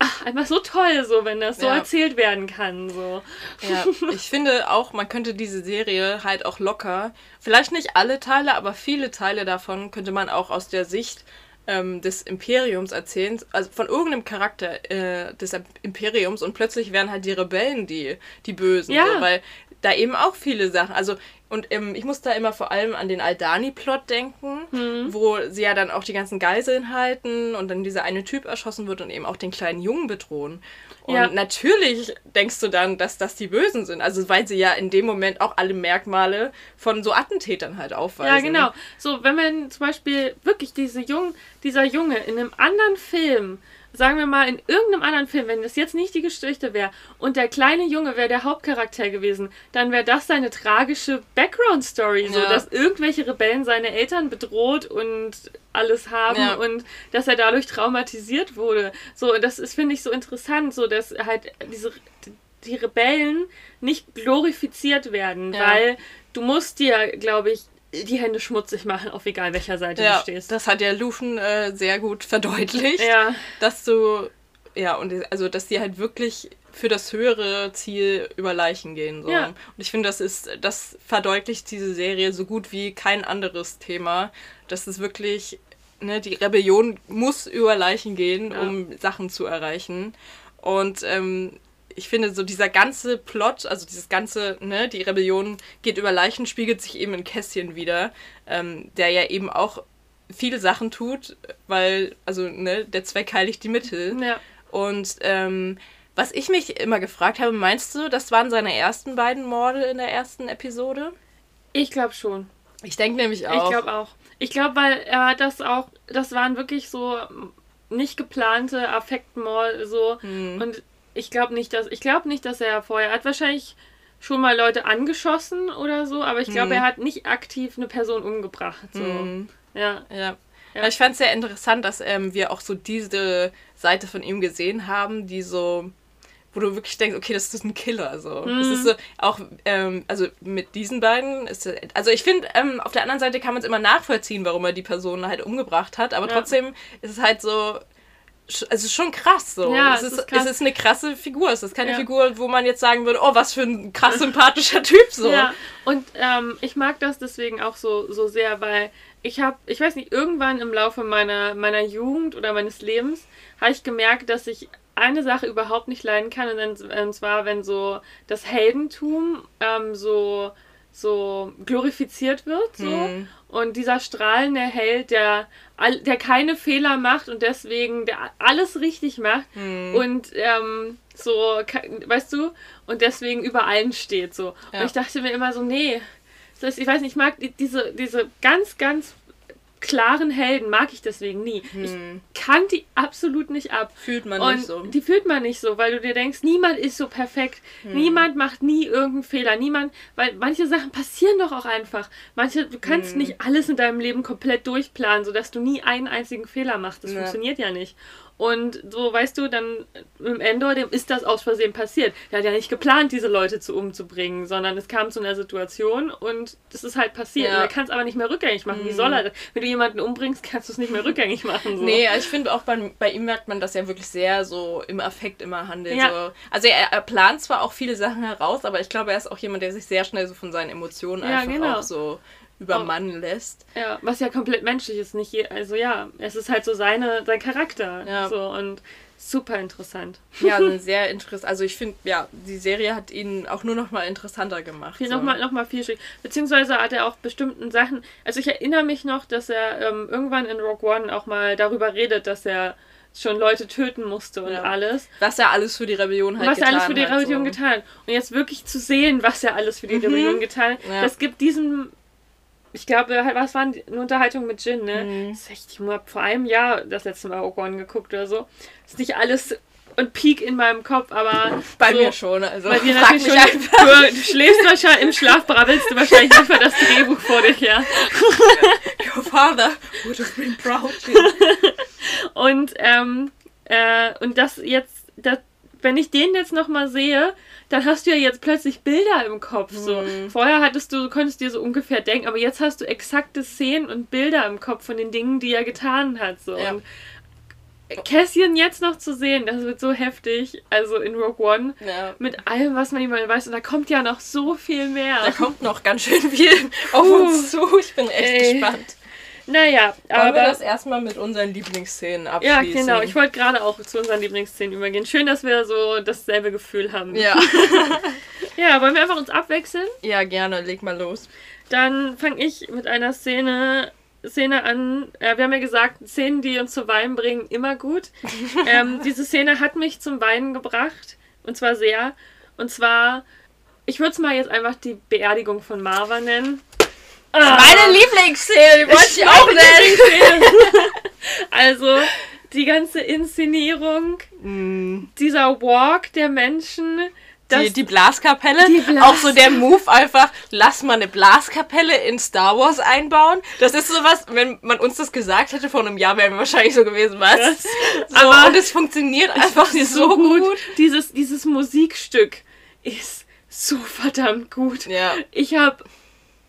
ach, einfach so toll, so wenn das so ja. erzählt werden kann. So. Ja, <laughs> ich finde auch, man könnte diese Serie halt auch locker, vielleicht nicht alle Teile, aber viele Teile davon könnte man auch aus der Sicht ähm, des Imperiums erzählen, also von irgendeinem Charakter äh, des Imperiums und plötzlich wären halt die Rebellen die, die Bösen. Ja. So, weil da eben auch viele Sachen, also und ähm, ich muss da immer vor allem an den Aldani-Plot denken, mhm. wo sie ja dann auch die ganzen Geiseln halten und dann dieser eine Typ erschossen wird und eben auch den kleinen Jungen bedrohen. Und ja. natürlich denkst du dann, dass das die Bösen sind. Also weil sie ja in dem Moment auch alle Merkmale von so Attentätern halt aufweisen. Ja, genau. So, wenn man zum Beispiel wirklich diese Jung, dieser Junge in einem anderen Film sagen wir mal, in irgendeinem anderen Film, wenn das jetzt nicht die Geschichte wäre und der kleine Junge wäre der Hauptcharakter gewesen, dann wäre das seine tragische Background-Story, ja. so dass irgendwelche Rebellen seine Eltern bedroht und alles haben ja. und dass er dadurch traumatisiert wurde. So, das ist, finde ich, so interessant, so dass halt diese die Rebellen nicht glorifiziert werden, ja. weil du musst dir, glaube ich, die Hände schmutzig machen, auf egal welcher Seite ja, du stehst. Das hat ja Lufen äh, sehr gut verdeutlicht, ja. dass du, ja, und also dass die halt wirklich für das höhere Ziel über Leichen gehen. So. Ja. Und ich finde, das ist, das verdeutlicht diese Serie so gut wie kein anderes Thema. Das ist wirklich, ne, die Rebellion muss über Leichen gehen, um Sachen zu erreichen. Und ähm, ich finde, so dieser ganze Plot, also dieses ganze, ne, die Rebellion geht über Leichen, spiegelt sich eben in Kästchen wieder, ähm, der ja eben auch viele Sachen tut, weil, also, ne, der Zweck heiligt die Mittel. Ja. Und ähm, was ich mich immer gefragt habe, meinst du, das waren seine ersten beiden Morde in der ersten Episode? Ich glaube schon. Ich denke nämlich auch. Ich glaube auch. Ich glaube, weil er das auch, das waren wirklich so nicht geplante Affektmorde so hm. und ich glaube nicht, dass ich glaube nicht, dass er vorher er hat wahrscheinlich schon mal Leute angeschossen oder so, aber ich glaube, hm. er hat nicht aktiv eine Person umgebracht. So. Hm. Ja. ja. Ja. Ich fand es sehr interessant, dass ähm, wir auch so diese Seite von ihm gesehen haben, die so, wo du wirklich denkst, okay, das ist ein Killer. So. Mhm. Das ist so auch, ähm, also mit diesen beiden ist, also ich finde, ähm, auf der anderen Seite kann man es immer nachvollziehen, warum er die Person halt umgebracht hat, aber ja. trotzdem ist es halt so, es ist schon krass so. Ja, es, ist, ist krass. es ist eine krasse Figur. Es ist keine ja. Figur, wo man jetzt sagen würde, oh, was für ein krass sympathischer Typ so. Ja, und ähm, ich mag das deswegen auch so, so sehr, weil ich habe, ich weiß nicht, irgendwann im Laufe meiner, meiner Jugend oder meines Lebens habe ich gemerkt, dass ich eine Sache überhaupt nicht leiden kann, und, dann, und zwar, wenn so das Heldentum ähm, so so glorifiziert wird. So. Mhm. Und dieser strahlende Held, der, der keine Fehler macht und deswegen der alles richtig macht mhm. und ähm, so, weißt du, und deswegen über allen steht. So. Ja. Und ich dachte mir immer so, nee. Ich weiß nicht, ich mag diese, diese ganz, ganz klaren Helden mag ich deswegen nie. Hm. Ich kann die absolut nicht ab. Fühlt man und nicht so. Die fühlt man nicht so, weil du dir denkst, niemand ist so perfekt. Hm. Niemand macht nie irgendeinen Fehler. Niemand, weil manche Sachen passieren doch auch einfach. Manche, du kannst hm. nicht alles in deinem Leben komplett durchplanen, sodass du nie einen einzigen Fehler machst. Das ja. funktioniert ja nicht. Und so, weißt du, dann im Endor, dem ist das aus Versehen passiert. Der hat ja nicht geplant, diese Leute zu umzubringen, sondern es kam zu einer Situation und das ist halt passiert. Ja. Und er kann es aber nicht mehr rückgängig machen. Mhm. Wie soll er das? Wenn du jemanden umbringst, kannst du es nicht mehr rückgängig machen. So. Nee, ich finde auch bei, bei ihm merkt man, dass er wirklich sehr so im Affekt immer handelt. Ja. So. Also er, er, plant zwar auch viele Sachen heraus, aber ich glaube, er ist auch jemand, der sich sehr schnell so von seinen Emotionen ja, einfach genau. auch so übermannen oh. lässt. Ja, was ja komplett menschlich ist, nicht je, also ja, es ist halt so seine, sein Charakter. Ja. So und super interessant. Ja, also <laughs> sehr interessant. Also ich finde, ja, die Serie hat ihn auch nur noch mal interessanter gemacht. Viel, so. noch, mal, noch mal viel schick. Beziehungsweise hat er auch bestimmten Sachen, also ich erinnere mich noch, dass er ähm, irgendwann in Rogue One auch mal darüber redet, dass er schon Leute töten musste und ja. alles. Was er alles für die Rebellion halt was getan hat. Was er alles für die Rebellion so. getan Und jetzt wirklich zu sehen, was er alles für die mhm. Rebellion getan hat, ja. das gibt diesem ich glaube, was waren die, eine Unterhaltung mit Jin, ne? Mhm. Ich habe vor einem Jahr das letzte Mal Rogue One geguckt oder so. Das ist nicht alles und Peak in meinem Kopf, aber. Bei so, mir schon, also. Bei dir natürlich schon. Du, du, schläfst wahrscheinlich im Schlaf, brabbelst du wahrscheinlich einfach das Drehbuch vor dich her. <laughs> Your father would have been proud. und, ähm, äh, und das jetzt, das, wenn ich den jetzt nochmal sehe, dann hast du ja jetzt plötzlich Bilder im Kopf. So. Mhm. Vorher hattest du, konntest dir so ungefähr denken, aber jetzt hast du exakte Szenen und Bilder im Kopf von den Dingen, die er getan hat. So. Ja. Und Cassian jetzt noch zu sehen, das wird so heftig. Also in Rogue One. Ja. Mit allem, was man immer weiß. Und da kommt ja noch so viel mehr. Da kommt noch ganz schön viel auf uns zu. Ich bin echt Ey. gespannt. Naja, Wollen aber. wir das erstmal mit unseren Lieblingsszenen abschließen? Ja, genau. Ich wollte gerade auch zu unseren Lieblingsszenen übergehen. Schön, dass wir so dasselbe Gefühl haben. Ja. <laughs> ja, wollen wir einfach uns abwechseln? Ja, gerne. Leg mal los. Dann fange ich mit einer Szene Szene an. Äh, wir haben ja gesagt, Szenen, die uns zu Weinen bringen, immer gut. <laughs> ähm, diese Szene hat mich zum Weinen gebracht. Und zwar sehr. Und zwar, ich würde es mal jetzt einfach die Beerdigung von Marva nennen. Ah, meine Lieblingsszene, die wollte ich auch nennen. <laughs> also, die ganze Inszenierung, mm. dieser Walk der Menschen, die, die Blaskapelle. Die Blas auch so der Move einfach, lass mal eine Blaskapelle in Star Wars einbauen. Das ist sowas, wenn man uns das gesagt hätte vor einem Jahr, wären wir wahrscheinlich so gewesen, was? So, Aber und es funktioniert einfach so gut. gut. Dieses, dieses Musikstück ist so verdammt gut. Ja. Ich habe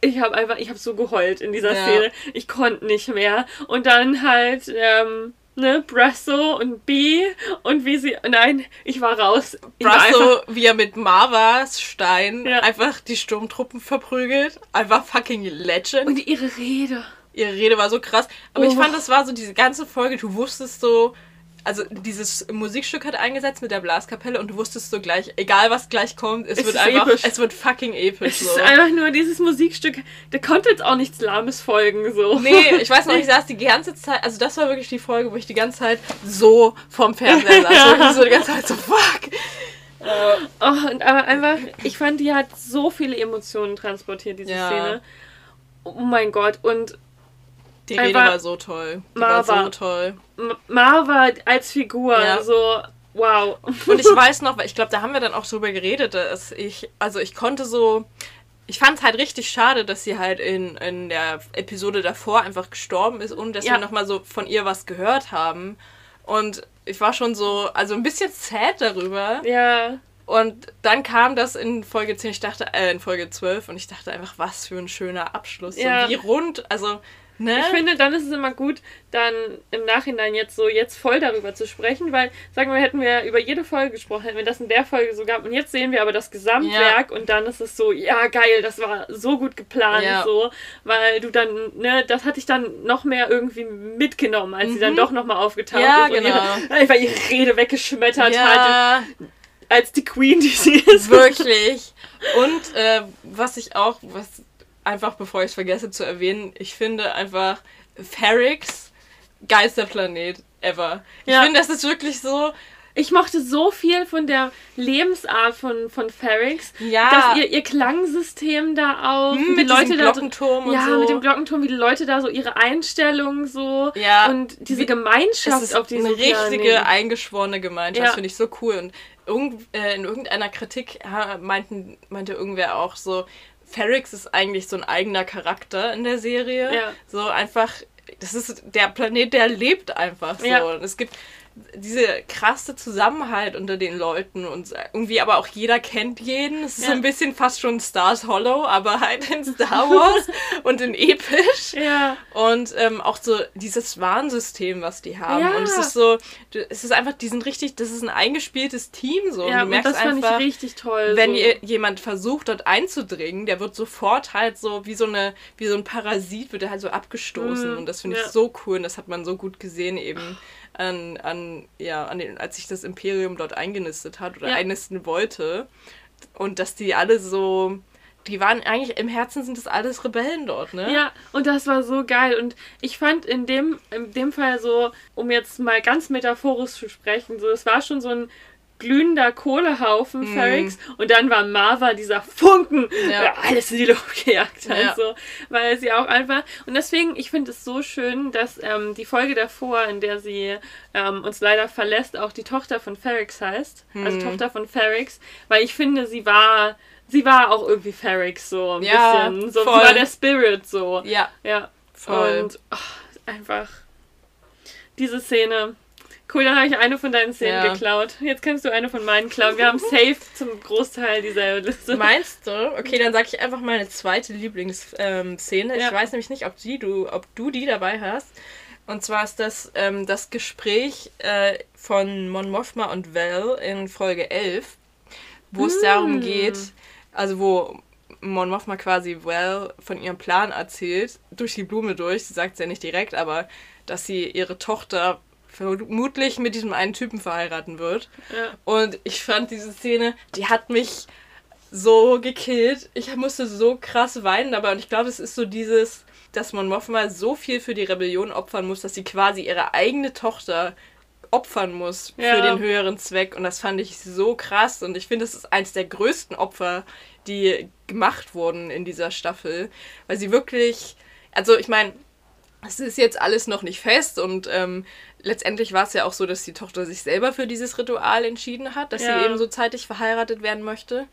ich habe einfach, ich habe so geheult in dieser ja. Szene. Ich konnte nicht mehr. Und dann halt, ähm, ne, Brasso und B und wie sie, nein, ich war raus. Ich Brasso, wie er mit Marvas Stein ja. einfach die Sturmtruppen verprügelt. Einfach fucking Legend. Und ihre Rede. Ihre Rede war so krass. Aber oh. ich fand, das war so diese ganze Folge, du wusstest so, also dieses Musikstück hat eingesetzt mit der Blaskapelle und du wusstest so gleich, egal was gleich kommt, es, es wird einfach, episch. es wird fucking episch. Es so. ist einfach nur dieses Musikstück, da konnte jetzt auch nichts Lahmes folgen, so. Nee, ich weiß noch, <laughs> ich saß die ganze Zeit, also das war wirklich die Folge, wo ich die ganze Zeit so vom Fernseher saß. <laughs> ja. so die ganze Zeit so, fuck. Oh, und aber einfach, ich fand, die hat so viele Emotionen transportiert, diese ja. Szene. Oh mein Gott, und die Rede war so toll. Die Marva. war so toll. Marva als Figur, ja. so wow. Und ich <laughs> weiß noch, weil ich glaube, da haben wir dann auch drüber geredet, dass ich, also ich konnte so, ich fand es halt richtig schade, dass sie halt in, in der Episode davor einfach gestorben ist, ohne dass ja. wir nochmal so von ihr was gehört haben. Und ich war schon so, also ein bisschen sad darüber. Ja. Und dann kam das in Folge 10, ich dachte, äh, in Folge 12 und ich dachte einfach, was für ein schöner Abschluss. Ja. So wie rund, also Ne? Ich finde, dann ist es immer gut, dann im Nachhinein jetzt so jetzt voll darüber zu sprechen, weil, sagen wir, hätten wir über jede Folge gesprochen, hätten wir das in der Folge so gehabt und jetzt sehen wir aber das Gesamtwerk ja. und dann ist es so, ja geil, das war so gut geplant, ja. so, weil du dann, ne, das hatte ich dann noch mehr irgendwie mitgenommen, als mhm. sie dann mhm. doch nochmal aufgetaucht ja, ist genau. und ihre, einfach ihre Rede weggeschmettert hat. Als die Queen, die sie ist. Wirklich. Und äh, was ich auch, was einfach bevor ich es vergesse zu erwähnen, ich finde einfach Ferrix Geisterplanet ever. Ich ja. finde, das ist wirklich so. Ich mochte so viel von der Lebensart von, von Ferrix. Ja. Dass ihr, ihr Klangsystem da auch. Hm, mit dem Glockenturm so, und ja, so. mit dem Glockenturm, wie die Leute da so ihre Einstellung so. Ja. Und diese wie, Gemeinschaft es ist auf diesem Eine richtige, Planet. eingeschworene Gemeinschaft, ja. finde ich so cool. Und irgend, äh, in irgendeiner Kritik meinten, meinte irgendwer auch so, Ferrix ist eigentlich so ein eigener Charakter in der Serie. Ja. So einfach, das ist der Planet, der lebt einfach so. Ja. Und es gibt diese krasse Zusammenhalt unter den Leuten und irgendwie aber auch jeder kennt jeden. Es ist ja. so ein bisschen fast schon Stars Hollow, aber halt in Star Wars <laughs> und in episch. Ja. Und ähm, auch so dieses Warnsystem, was die haben. Ja. Und es ist so, es ist einfach, die sind richtig, das ist ein eingespieltes Team so. Ja, und du merkst und das einfach, fand ich richtig toll. Wenn so. jemand versucht, dort einzudringen, der wird sofort halt so wie so eine, wie so ein Parasit, wird er halt so abgestoßen. Mhm. Und das finde ich so cool und das hat man so gut gesehen eben an, an ja, an den, als sich das Imperium dort eingenistet hat oder ja. einnisten wollte. Und dass die alle so. Die waren eigentlich im Herzen sind das alles Rebellen dort, ne? Ja, und das war so geil. Und ich fand in dem, in dem Fall so, um jetzt mal ganz metaphorisch zu sprechen, so, es war schon so ein glühender Kohlehaufen mm. Ferrix und dann war Marva dieser Funken, ja. der alles in die Luft gejagt hat. Ja. So, weil sie auch einfach. Und deswegen, ich finde es so schön, dass ähm, die Folge davor, in der sie ähm, uns leider verlässt, auch die Tochter von Ferrix heißt. Mm. Also Tochter von Ferrix, weil ich finde, sie war. Sie war auch irgendwie Ferrix so ein ja, bisschen. So, voll. sie war der Spirit so. Ja. Ja. Voll. Und oh, einfach diese Szene Cool, dann habe ich eine von deinen Szenen ja. geklaut. Jetzt kannst du eine von meinen klauen. Wir haben <laughs> safe zum Großteil dieselbe Liste. Meinst du? Okay, dann sage ich einfach meine zweite Lieblingsszene. Ähm, ja. Ich weiß nämlich nicht, ob, die, du, ob du die dabei hast. Und zwar ist das ähm, das Gespräch äh, von Mon Mothma und Val in Folge 11, wo mm. es darum hm. geht, also wo Mon Mothma quasi Val von ihrem Plan erzählt, durch die Blume durch, sie sagt es ja nicht direkt, aber dass sie ihre Tochter vermutlich mit diesem einen Typen verheiraten wird. Ja. Und ich fand diese Szene, die hat mich so gekillt. Ich musste so krass weinen dabei. Und ich glaube, es ist so dieses, dass man Mothma so viel für die Rebellion opfern muss, dass sie quasi ihre eigene Tochter opfern muss ja. für den höheren Zweck. Und das fand ich so krass. Und ich finde, es ist eins der größten Opfer, die gemacht wurden in dieser Staffel. Weil sie wirklich, also ich meine, es ist jetzt alles noch nicht fest und ähm, letztendlich war es ja auch so, dass die Tochter sich selber für dieses Ritual entschieden hat, dass ja. sie eben so zeitig verheiratet werden möchte.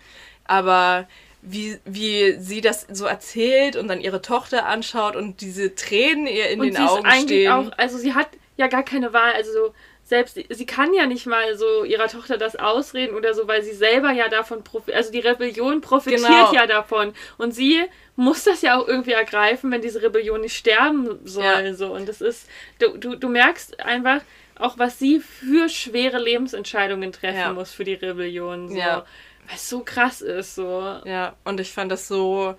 Aber wie, wie sie das so erzählt und dann ihre Tochter anschaut und diese Tränen ihr in und den Augen stehen. Auch, also sie hat ja gar keine Wahl. Also selbst sie kann ja nicht mal so ihrer Tochter das ausreden oder so, weil sie selber ja davon profitiert. Also die Rebellion profitiert genau. ja davon. Und sie muss das ja auch irgendwie ergreifen, wenn diese Rebellion nicht sterben soll. Ja. So. Und das ist, du, du, du merkst einfach auch, was sie für schwere Lebensentscheidungen treffen ja. muss für die Rebellion. So. Ja. Weil es so krass ist. So. Ja, und ich fand das so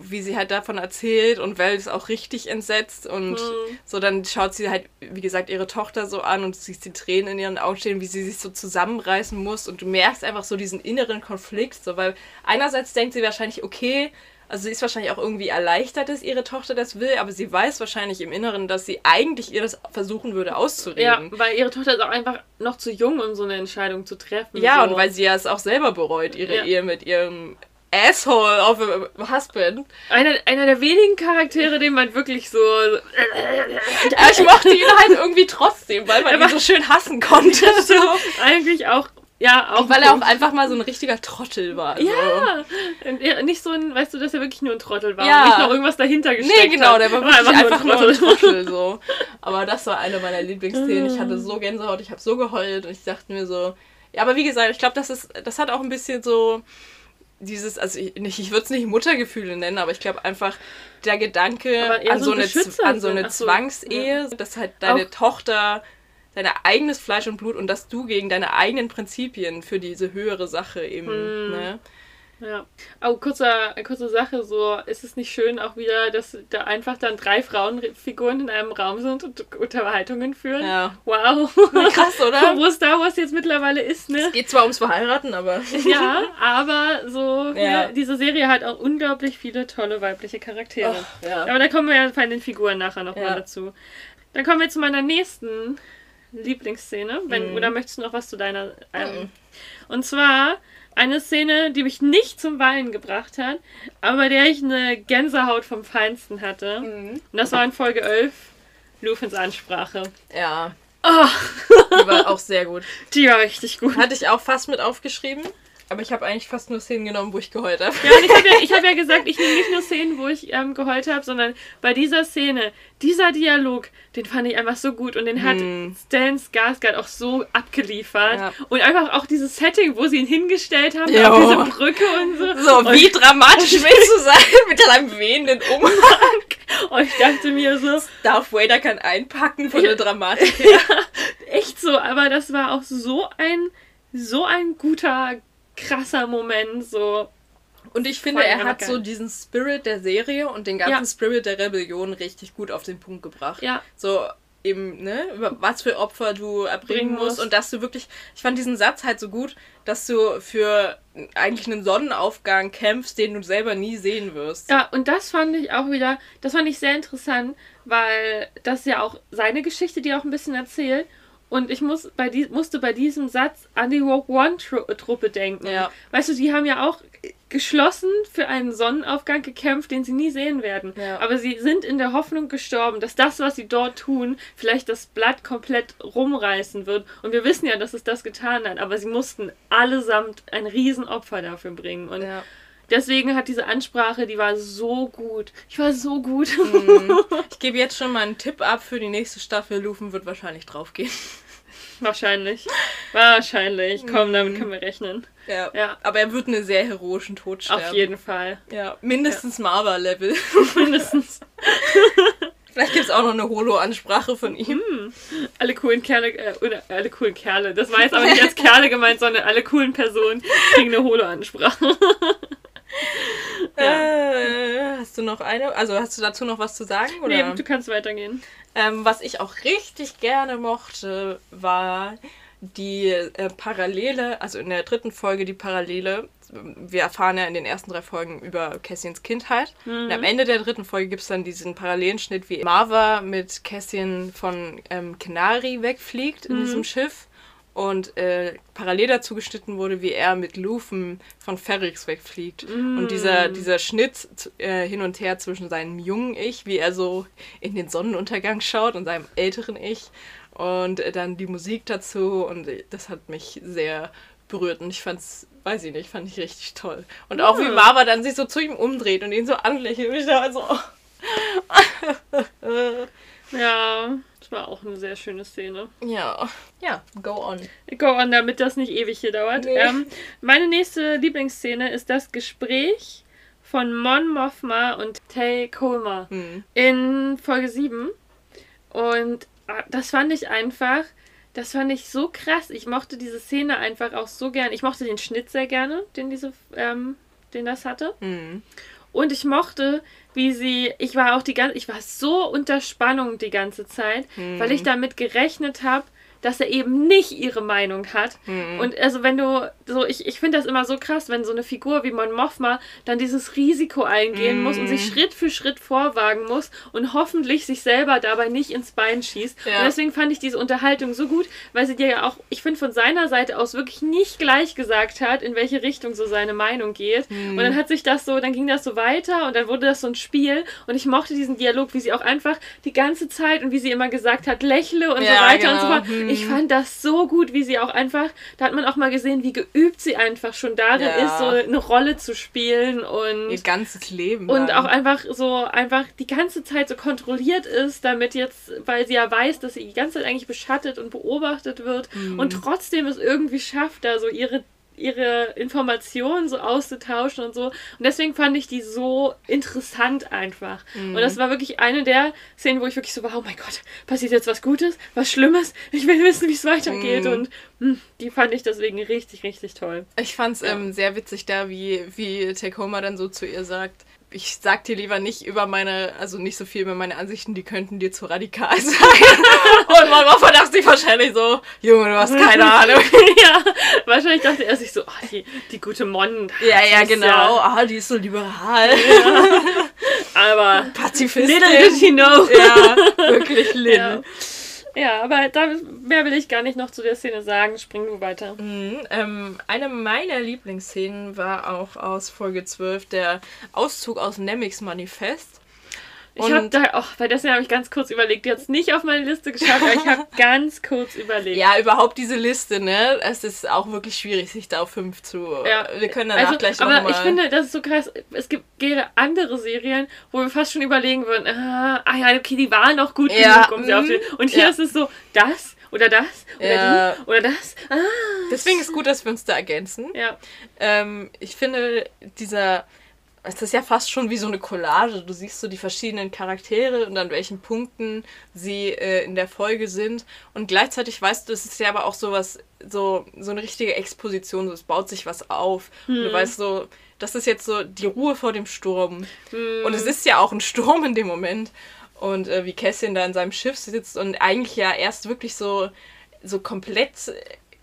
wie sie halt davon erzählt und Val ist auch richtig entsetzt und mhm. so dann schaut sie halt, wie gesagt, ihre Tochter so an und siehst die Tränen in ihren Augen stehen, wie sie sich so zusammenreißen muss und du merkst einfach so diesen inneren Konflikt, so weil einerseits denkt sie wahrscheinlich, okay, also sie ist wahrscheinlich auch irgendwie erleichtert, dass ihre Tochter das will, aber sie weiß wahrscheinlich im Inneren, dass sie eigentlich ihr das versuchen würde auszureden. Ja, weil ihre Tochter ist auch einfach noch zu jung, um so eine Entscheidung zu treffen. Ja, so. und weil sie ja es auch selber bereut, ihre ja. Ehe mit ihrem Asshole of a Husband. Einer, einer der wenigen Charaktere, den man wirklich so. ja, ich mochte ihn halt irgendwie trotzdem, weil man ihn so schön hassen konnte. <laughs> So. Eigentlich auch. Ja, auch. Und weil er auch einfach mal so ein richtiger Trottel war. So. Ja. Nicht so ein, weißt du, dass er wirklich nur ein Trottel war. Ja. Und nicht noch irgendwas dahinter gesteckt Nee, genau, der war, war einfach, einfach nur ein Trottel. so. Aber das war eine meiner Lieblingsszenen. Ich hatte so Gänsehaut, ich habe so geheult und ich dachte mir so. Ja, aber wie gesagt, ich glaube, das ist, das hat auch ein bisschen so dieses, also ich, ich würde es nicht Muttergefühle nennen, aber ich glaube einfach der Gedanke an so, eine, an so eine Zwangsehe, ja. dass halt deine Auch. Tochter dein eigenes Fleisch und Blut und dass du gegen deine eigenen Prinzipien für diese höhere Sache eben, hm. ne? Ja. Aber kurzer, kurze Sache, so ist es nicht schön auch wieder, dass da einfach dann drei Frauenfiguren in einem Raum sind und Unterhaltungen führen. Ja. Wow. Krass, oder? <laughs> Wo Star Wars jetzt mittlerweile ist, ne? Es geht zwar ums Verheiraten, aber. <laughs> ja, aber so, ja. Ja, diese Serie hat auch unglaublich viele tolle weibliche Charaktere. Oh, ja. Aber da kommen wir ja bei den Figuren nachher nochmal ja. dazu. Dann kommen wir zu meiner nächsten Lieblingsszene. Wenn, mm. Oder möchtest du noch was zu deiner. Ähm, mm. Und zwar eine Szene, die mich nicht zum Weinen gebracht hat, aber bei der ich eine Gänsehaut vom Feinsten hatte. Mhm. Und das war in Folge 11, Lufens Ansprache. Ja. Oh. Die war auch sehr gut. <laughs> Die war richtig gut. Hatte ich auch fast mit aufgeschrieben. Aber ich habe eigentlich fast nur Szenen genommen, wo ich geheult habe. Ja, und ich habe ja, hab ja gesagt, ich nehme nicht nur Szenen, wo ich ähm, geheult habe, sondern bei dieser Szene, dieser Dialog, den fand ich einfach so gut und den hat hm. Stan Skarsgård auch so abgeliefert. Ja. Und einfach auch dieses Setting, wo sie ihn hingestellt haben, auf diese Brücke und so. So, und wie dramatisch <laughs> willst du sein <laughs> mit deinem wehenden Umhang? und ich dachte mir so... Darth Vader kann einpacken von der Dramatik <laughs> her. ja, echt so, aber das war auch so ein, so ein guter krasser Moment, so. Und ich finde, er hat geil. so diesen Spirit der Serie und den ganzen ja. Spirit der Rebellion richtig gut auf den Punkt gebracht. Ja. So eben, ne, über was für Opfer du erbringen musst und dass du wirklich, ich fand diesen Satz halt so gut, dass du für eigentlich einen Sonnenaufgang kämpfst, den du selber nie sehen wirst. Ja, und das fand ich auch wieder, das fand ich sehr interessant, weil das ist ja auch seine Geschichte, die auch ein bisschen erzählt Und ich muss bei die, musste bei diesem Satz an die Rogue One-Truppe denken. Ja. Weißt du, die haben ja auch geschlossen für einen Sonnenaufgang gekämpft, den sie nie sehen werden. Ja. Aber sie sind in der Hoffnung gestorben, dass das, was sie dort tun, vielleicht das Blatt komplett rumreißen wird. Und wir wissen ja, dass es das getan hat, aber sie mussten allesamt ein Riesenopfer dafür bringen. Und Ja. Deswegen hat diese Ansprache, die war so gut. Ich war so gut. Mhm. <laughs> Ich gebe jetzt schon mal einen Tipp ab für die nächste Staffel. Lufen wird wahrscheinlich draufgehen. Wahrscheinlich. Wahrscheinlich. Komm, damit können wir rechnen. Ja. Ja. Aber er wird einen sehr heroischen Tod sterben. Auf jeden Fall. Ja, mindestens Marva-Level. <laughs> Mindestens. <laughs> Vielleicht gibt es auch noch eine Holo-Ansprache von ihm. Alle coolen Kerle, äh, oder alle coolen Kerle. Das war jetzt aber nicht als Kerle gemeint, sondern alle coolen Personen kriegen eine Holo-Ansprache. <laughs> Äh, hast du noch eine? Also hast du dazu noch was zu sagen? Oder? Nee, du kannst weitergehen. Ähm, was ich auch richtig gerne mochte, war die äh, Parallele, also in der dritten Folge die Parallele. Wir erfahren ja in den ersten drei Folgen über Cassians Kindheit. Und am Ende der dritten Folge gibt es dann diesen Parallelenschnitt, wie Marva mit Cassian von ähm, Kenari wegfliegt in diesem Schiff. Und äh, parallel dazu geschnitten wurde, wie er mit Lufen von Ferrix wegfliegt. Und dieser, dieser Schnitt äh, hin und her zwischen seinem jungen Ich, wie er so in den Sonnenuntergang schaut, und seinem älteren Ich. Und äh, dann die Musik dazu. Und äh, das hat mich sehr berührt. Und ich fand's, weiß ich nicht, fand ich richtig toll. Und auch wie Ja. Marva dann sich so zu ihm umdreht und ihn so anlächelt. Und ich da so. Ja, das war auch eine sehr schöne Szene. ja. Ja, go on. Go on, damit das nicht ewig hier dauert. Nee. Ähm, meine nächste Lieblingsszene ist das Gespräch von Mon Mothma und Tay Colmer Hm. in Folge 7. Und ah, das fand ich einfach, das fand ich so krass. Ich mochte diese Szene einfach auch so gern. Ich mochte den Schnitt sehr gerne, den diese, ähm, den das hatte. Hm. Und ich mochte, wie sie, ich war auch die ganze, ich war so unter Spannung die ganze Zeit, weil ich damit gerechnet habe, dass er eben nicht ihre Meinung hat. Und also wenn du, so, ich, ich finde das immer so krass, wenn so eine Figur wie Mon Mothma dann dieses Risiko eingehen muss und sich Schritt für Schritt vorwagen muss und hoffentlich sich selber dabei nicht ins Bein schießt. Ja. Und deswegen fand ich diese Unterhaltung so gut, weil sie dir ja auch, ich finde von seiner Seite aus wirklich nicht gleich gesagt hat, in welche Richtung so seine Meinung geht. Und dann hat sich das so, dann ging das so weiter und dann wurde das so ein Spiel und ich mochte diesen Dialog, wie sie auch einfach die ganze Zeit und wie sie immer gesagt hat, lächle und Ja, so weiter und so genau. fort. Ich fand das so gut, wie sie auch einfach, da hat man auch mal gesehen, wie geübt sie einfach schon darin Ja. ist, so eine Rolle zu spielen und Ihr ganzes Leben. und lang. auch einfach so einfach die ganze Zeit so kontrolliert ist, damit jetzt, weil sie ja weiß, dass sie die ganze Zeit eigentlich beschattet und beobachtet wird Mhm. und trotzdem es irgendwie schafft, da so ihre ihre Informationen so auszutauschen und so. Und deswegen fand ich die so interessant einfach. Und das war wirklich eine der Szenen, wo ich wirklich so war, oh mein Gott, passiert jetzt was Gutes, was Schlimmes? Ich will wissen, wie es weitergeht. Mhm. Und hm, die fand ich deswegen richtig, richtig toll. Ich fand's ähm, sehr witzig da, wie, wie Takoma dann so zu ihr sagt. Ich sag dir lieber nicht über meine, also nicht so viel über meine Ansichten, die könnten dir zu radikal <laughs> sein. <laughs> Und man war verdacht sich wahrscheinlich so, Junge, du hast keine <laughs> Ahnung. ja, wahrscheinlich dachte er sich so, oh, die, die gute Mon. Ja, ja, genau. Ah, die ist so liberal. aber Pazifistin. little did he know. Ja, wirklich Lin. Ja. Ja, aber da, mehr will ich gar nicht noch zu der Szene sagen. Spring du weiter. Mhm, ähm, eine meiner Lieblingsszenen war auch aus Folge 12 der Auszug aus Nemics Manifest. Ich habe da, oh, bei dessen habe ich ganz kurz überlegt. Jetzt nicht auf meine Liste geschaut, aber ich habe <laughs> ganz kurz überlegt. Ja, überhaupt diese Liste, ne? Es ist auch wirklich schwierig, sich da auf fünf zu. Ja. Wir können danach also, gleich noch aber ich finde, das ist so krass. Es gibt gäbe andere Serien, wo wir fast schon überlegen würden, ah, ah ja, okay, die waren noch gut Ja, genug, um sie mhm. Und hier Ja. ist es so, das oder das oder Ja. die oder das. Ah, Deswegen ist gut, dass wir uns da ergänzen. ja. Ähm, ich finde, dieser. Es ist ja fast schon wie so eine Collage. Du siehst so die verschiedenen Charaktere und an welchen Punkten sie äh, in der Folge sind. Und gleichzeitig weißt du, es ist ja aber auch sowas, so, so eine richtige Exposition. So, es baut sich was auf. Und du weißt so, das ist jetzt so die Ruhe vor dem Sturm. Und es ist ja auch ein Sturm in dem Moment. Und äh, wie Cassian da in seinem Schiff sitzt und eigentlich ja erst wirklich so, so komplett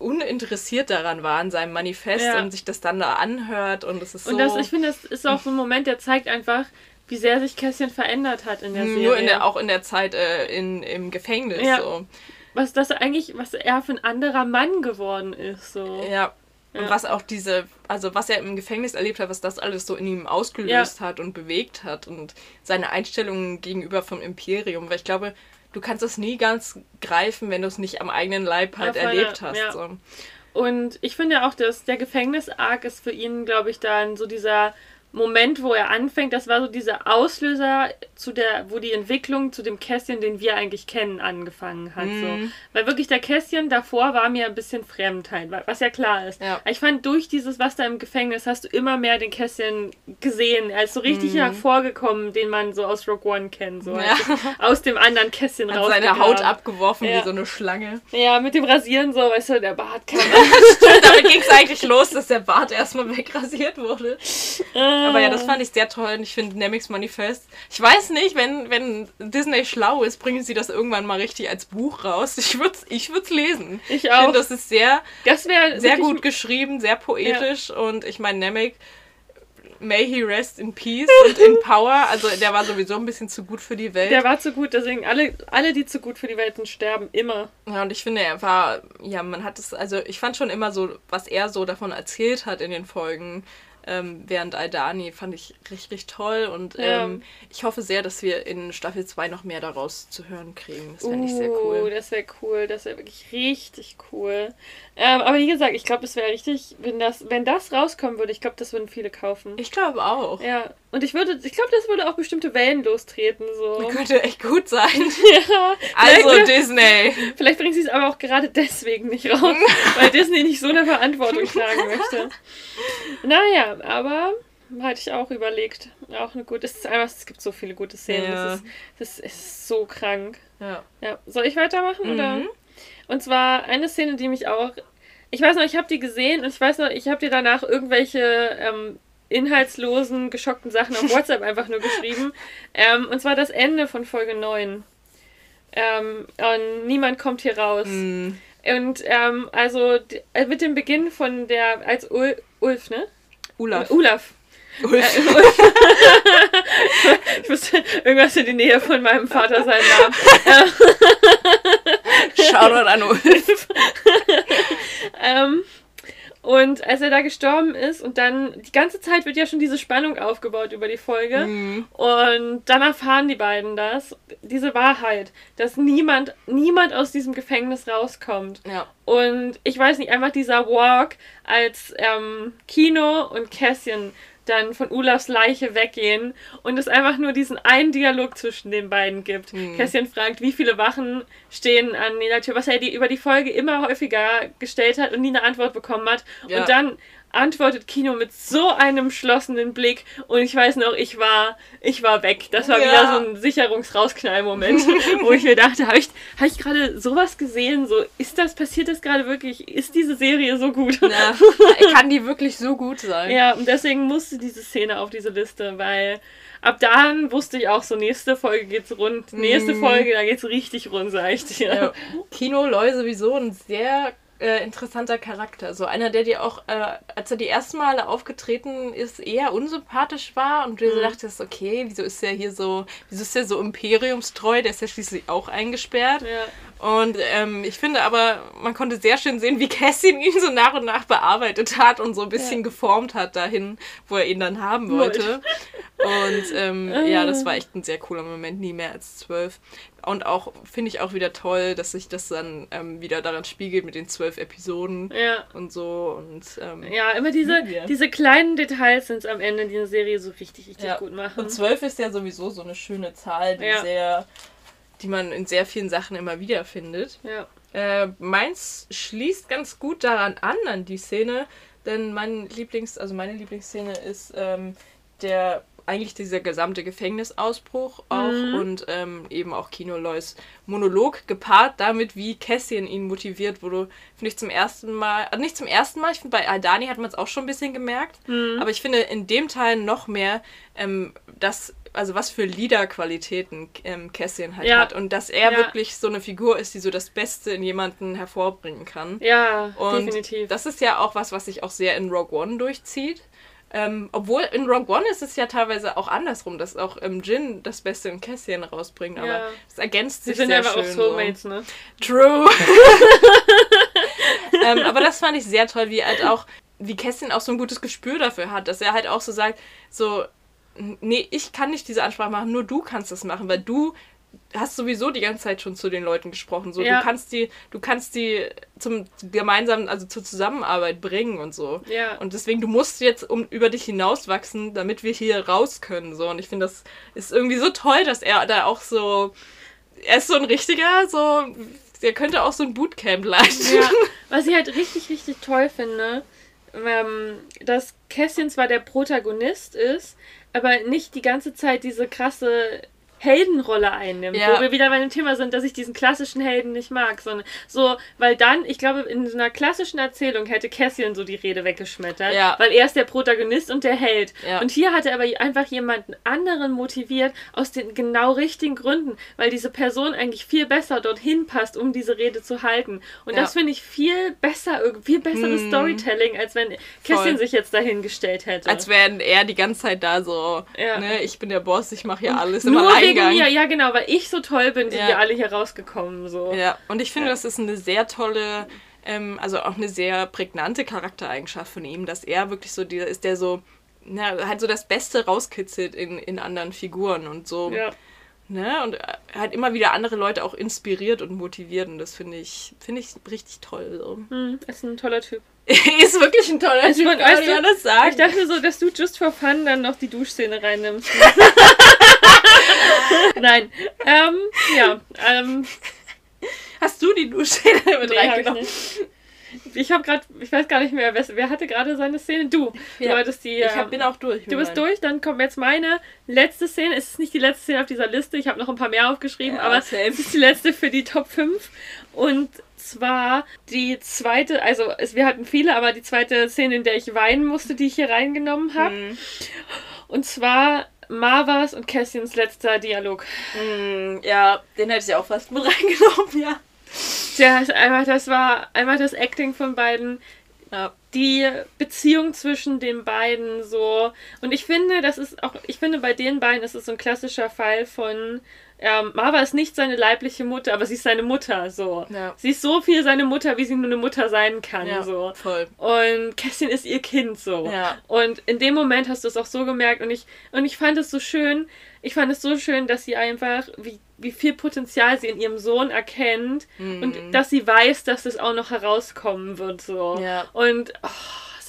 uninteressiert daran war in seinem Manifest Ja. und sich das dann da anhört und es ist so Und das, ich finde, das ist auch so ein Moment, der zeigt einfach, wie sehr sich Kässchen verändert hat in der Serie. nur in der, auch in der Zeit äh, in, im Gefängnis. Ja. So. was das eigentlich, was er für ein anderer Mann geworden ist. So. Ja. Und ja. was auch diese, also was er im Gefängnis erlebt hat, was das alles so in ihm ausgelöst ja. hat und bewegt hat und seine Einstellungen gegenüber vom Imperium. Weil ich glaube, du kannst das nie ganz greifen, wenn du es nicht am eigenen Leib halt ja, erlebt hast. Ja. So. Und ich finde auch, dass der Gefängnis-Arc ist für ihn, glaube ich, dann so dieser Moment, wo er anfängt, das war so dieser Auslöser zu der, wo die Entwicklung zu dem Kästchen, den wir eigentlich kennen, angefangen hat. Mm. So. Mhm. Weil wirklich der Kästchen davor war mir ein bisschen fremd halt, was ja klar ist. Ja. Ich fand durch dieses, was da im Gefängnis, hast du immer mehr den Kästchen gesehen. Er ist so richtig mm. hervorgekommen, den man so aus Rogue One kennt. So. Ja. aus dem anderen Kästchen raus. seine Haut abgeworfen ja. wie so eine Schlange. Ja, mit dem Rasieren so, weißt du, der Bart kam. <laughs> Stimmt, damit ging es eigentlich los, dass der Bart erstmal wegrasiert wurde. Aber ja, das fand ich sehr toll und ich finde Nemix Manifest. Ich weiß nicht, wenn, wenn Disney schlau ist, bringen sie das irgendwann mal richtig als Buch raus. Ich würde es ich würd's lesen. Ich auch. Ich finde, das ist sehr, das sehr gut geschrieben, sehr poetisch ja. und ich meine, Nemec May he rest in peace und in <laughs> power. Also der war sowieso ein bisschen zu gut für die Welt. Der war zu gut, deswegen alle, alle, die zu gut für die Welt sind, sterben immer. Ja, und ich finde, er war, ja, man hat es, also ich fand schon immer so, was er so davon erzählt hat in den Folgen, ähm, während Aldani fand ich richtig toll und ja. ähm, ich hoffe sehr, dass wir in Staffel 2 noch mehr daraus zu hören kriegen. Das fände uh, ich sehr cool. Uh, das wäre cool, das wäre wirklich richtig cool. Ähm, aber wie gesagt, ich glaube, es wäre richtig, wenn das, wenn das rauskommen würde, ich glaube, das würden viele kaufen. Ich glaube auch. Ja. Und ich würde, ich glaube, das würde auch bestimmte Wellen lostreten. So. Das könnte echt gut sein. <laughs> ja. Also Disney. Vielleicht bringen sie es aber auch gerade deswegen nicht raus, weil Disney nicht so eine Verantwortung <laughs> tragen möchte. Naja, aber hatte ich auch überlegt. Auch eine gute. Es, ist einfach, es gibt so viele gute Szenen. Ja. Das, ist, das ist so krank. Ja. ja. Soll ich weitermachen? Mhm. Oder? Und zwar eine Szene, die mich auch. Ich weiß noch, ich habe die gesehen und ich weiß noch, ich habe dir danach irgendwelche ähm, inhaltslosen, geschockten Sachen auf WhatsApp einfach nur geschrieben. Ähm, und zwar das Ende von Folge 9. Ähm, und niemand kommt hier raus. Mm. Und ähm, also äh, mit dem Beginn von der, als Ul, Ulf, ne? Olaf. Ulaf. Ulf. Äh, <laughs> ich wusste irgendwas in die Nähe von meinem Vater seinen Namen. Shoutout an Ulf. <laughs> ähm, und als er da gestorben ist und dann die ganze Zeit wird ja schon diese Spannung aufgebaut über die Folge mhm. und dann erfahren die beiden das, diese Wahrheit, dass niemand, niemand aus diesem Gefängnis rauskommt. Ja. Und ich weiß nicht, einfach dieser Walk als ähm, Kino und Kässchen dann von Olafs Leiche weggehen und es einfach nur diesen einen Dialog zwischen den beiden gibt. Hm. Kässchen fragt, wie viele Wachen stehen an der Tür, was er die, über die Folge immer häufiger gestellt hat und nie eine Antwort bekommen hat. Ja. Und dann antwortet Kino mit so einem schlossenen Blick und ich weiß noch, ich war, ich war weg. Das war ja. wieder so ein Sicherungsrausknall-Moment, <laughs> wo ich mir dachte, habe ich, hab ich gerade sowas gesehen? So, ist das, passiert das gerade wirklich? Ist diese Serie so gut? Ja, <laughs> kann die wirklich so gut sein? Ja, und deswegen musste diese Szene auf diese Liste, weil ab dann wusste ich auch so, nächste Folge geht's rund, nächste mm. Folge, da geht's richtig rund, sag ich dir. Ja. Kino Loy sowieso ein sehr äh, interessanter Charakter. So einer, der dir auch, äh, als er die ersten Male aufgetreten ist, eher unsympathisch war und du mhm. so dachtest, okay, wieso ist er hier so, wieso ist er so imperiumstreu? Der ist ja schließlich auch eingesperrt. Ja. Und ähm, ich finde aber, man konnte sehr schön sehen, wie Cassie ihn so nach und nach bearbeitet hat und so ein bisschen ja. geformt hat dahin, wo er ihn dann haben wollte. und ähm, ja, das war echt ein sehr cooler Moment, nie mehr als zwölf. Und auch finde ich auch wieder toll, dass sich das dann ähm, wieder daran spiegelt mit den zwölf Episoden ja. und so. Und, ähm, ja, immer diese, diese kleinen Details sind es am Ende, die eine Serie so richtig, richtig ja. gut machen. Und zwölf ist ja sowieso so eine schöne Zahl, die sehr die man in sehr vielen Sachen immer wieder findet. Ja. Äh, meins schließt ganz gut daran an, an die Szene, denn mein Lieblings, also meine Lieblingsszene ist ähm, der eigentlich dieser gesamte Gefängnisausbruch auch mhm. und ähm, eben auch Kino Lois Monolog gepaart damit, wie Cassian ihn motiviert, wo du, finde ich, zum ersten Mal, also nicht zum ersten Mal, ich finde, bei Aldani hat man es auch schon ein bisschen gemerkt, mhm. aber ich finde in dem Teil noch mehr, ähm, dass also was für Liederqualitäten ähm, Cassian halt ja. hat und dass er ja. wirklich so eine Figur ist, die so das Beste in jemanden hervorbringen kann. Ja, und definitiv. Das ist ja auch was, was sich auch sehr in Rogue One durchzieht. Ähm, obwohl in Rogue One ist es ja teilweise auch andersrum, dass auch ähm, Jin das Beste in Cassian rausbringt, aber Ja. es ergänzt Sie sich sind sehr einfach auch schön. Soulmates, ne? So. True. <laughs> ähm, aber das fand ich sehr toll, wie halt auch, wie Cassian auch so ein gutes Gespür dafür hat, dass er halt auch so sagt, so, nee, ich kann nicht diese Ansprache machen, nur du kannst das machen, weil du hast sowieso die ganze Zeit schon zu den Leuten gesprochen. So, Ja. du kannst die, du kannst die zum gemeinsamen, also zur Zusammenarbeit bringen und so. Ja. Und deswegen, du musst jetzt um über dich hinauswachsen, damit wir hier raus können. So. Und ich finde, das ist irgendwie so toll, dass er da auch so. Er ist so ein richtiger, so. Der könnte auch so ein Bootcamp leisten. Ja, <laughs> was ich halt richtig, richtig toll finde, ähm, dass Cassian zwar der Protagonist ist, aber nicht die ganze Zeit diese krasse Heldenrolle einnimmt, Ja. wo wir wieder bei dem Thema sind, dass ich diesen klassischen Helden nicht mag, sondern so, weil dann, ich glaube, in so einer klassischen Erzählung hätte Cassian so die Rede weggeschmettert, Ja. weil er ist der Protagonist und der Held. Ja. Und hier hat er aber einfach jemanden anderen motiviert aus den genau richtigen Gründen, weil diese Person eigentlich viel besser dorthin passt, um diese Rede zu halten. Und das finde ich viel besser, viel besseres Hm. Storytelling, als wenn Kästchen sich jetzt dahingestellt hätte. Als wäre er die ganze Zeit da so, ne, ich bin der Boss, ich mache hier alles im Nur wegen mir, ja genau, weil ich so toll bin, sind Ja. wir alle hier rausgekommen. So. Ja, und ich finde, Ja. das ist eine sehr tolle, ähm, also auch eine sehr prägnante Charaktereigenschaft von ihm, dass er wirklich so dieser ist, der so, na, halt so das Beste rauskitzelt in, in anderen Figuren und so, Ja. ne, und halt immer wieder andere Leute auch inspiriert und motiviert und das finde ich, finde ich richtig toll, so. Hm, ist ein toller Typ. <laughs> ist wirklich ein toller Also, Typ, weißt man du, ja das sagen. Ich dachte so, dass du just for fun dann noch die Duschszene reinnimmst. <laughs> <laughs> Nein. Ähm, ja. Ähm, Hast du die Duschszene mit <laughs> nee, ich reingenommen? nicht. Ich habe gerade, ich weiß gar nicht mehr, wer, wer hatte gerade seine Szene? Du. Ja. Du hattest die. Ich ähm, hab, bin auch durch. Du bist meinen. durch, dann kommt jetzt meine letzte Szene. Es ist nicht die letzte Szene auf dieser Liste, ich habe noch ein paar mehr aufgeschrieben, Ja, aber same. es ist die letzte für die Top 5. Und zwar die zweite, also es, wir hatten viele, aber die zweite Szene, in der ich weinen musste, die ich hier reingenommen habe. Mhm. Und zwar Marvas und Cassians letzter Dialog. Mm, Ja, den hätte ich auch fast mit <laughs> reingenommen, ja. Ja, es- einfach, das war einfach das Acting von beiden. Ja. die Beziehung zwischen den beiden so. Und ich finde, das ist auch, ich finde, bei den beiden ist es so ein klassischer Fall von, ähm, Marva ist nicht seine leibliche Mutter, aber sie ist seine Mutter, so. Ja. Sie ist so viel seine Mutter, wie sie nur eine Mutter sein kann, Ja, so. voll. Und Kästchen ist ihr Kind, so. Ja. Und in dem Moment hast du es auch so gemerkt und ich, und ich fand es so schön, ich fand es so schön, dass sie einfach, wie, wie viel Potenzial sie in ihrem Sohn erkennt und dass sie weiß, dass es auch noch herauskommen wird, so. Ja. Und, oh,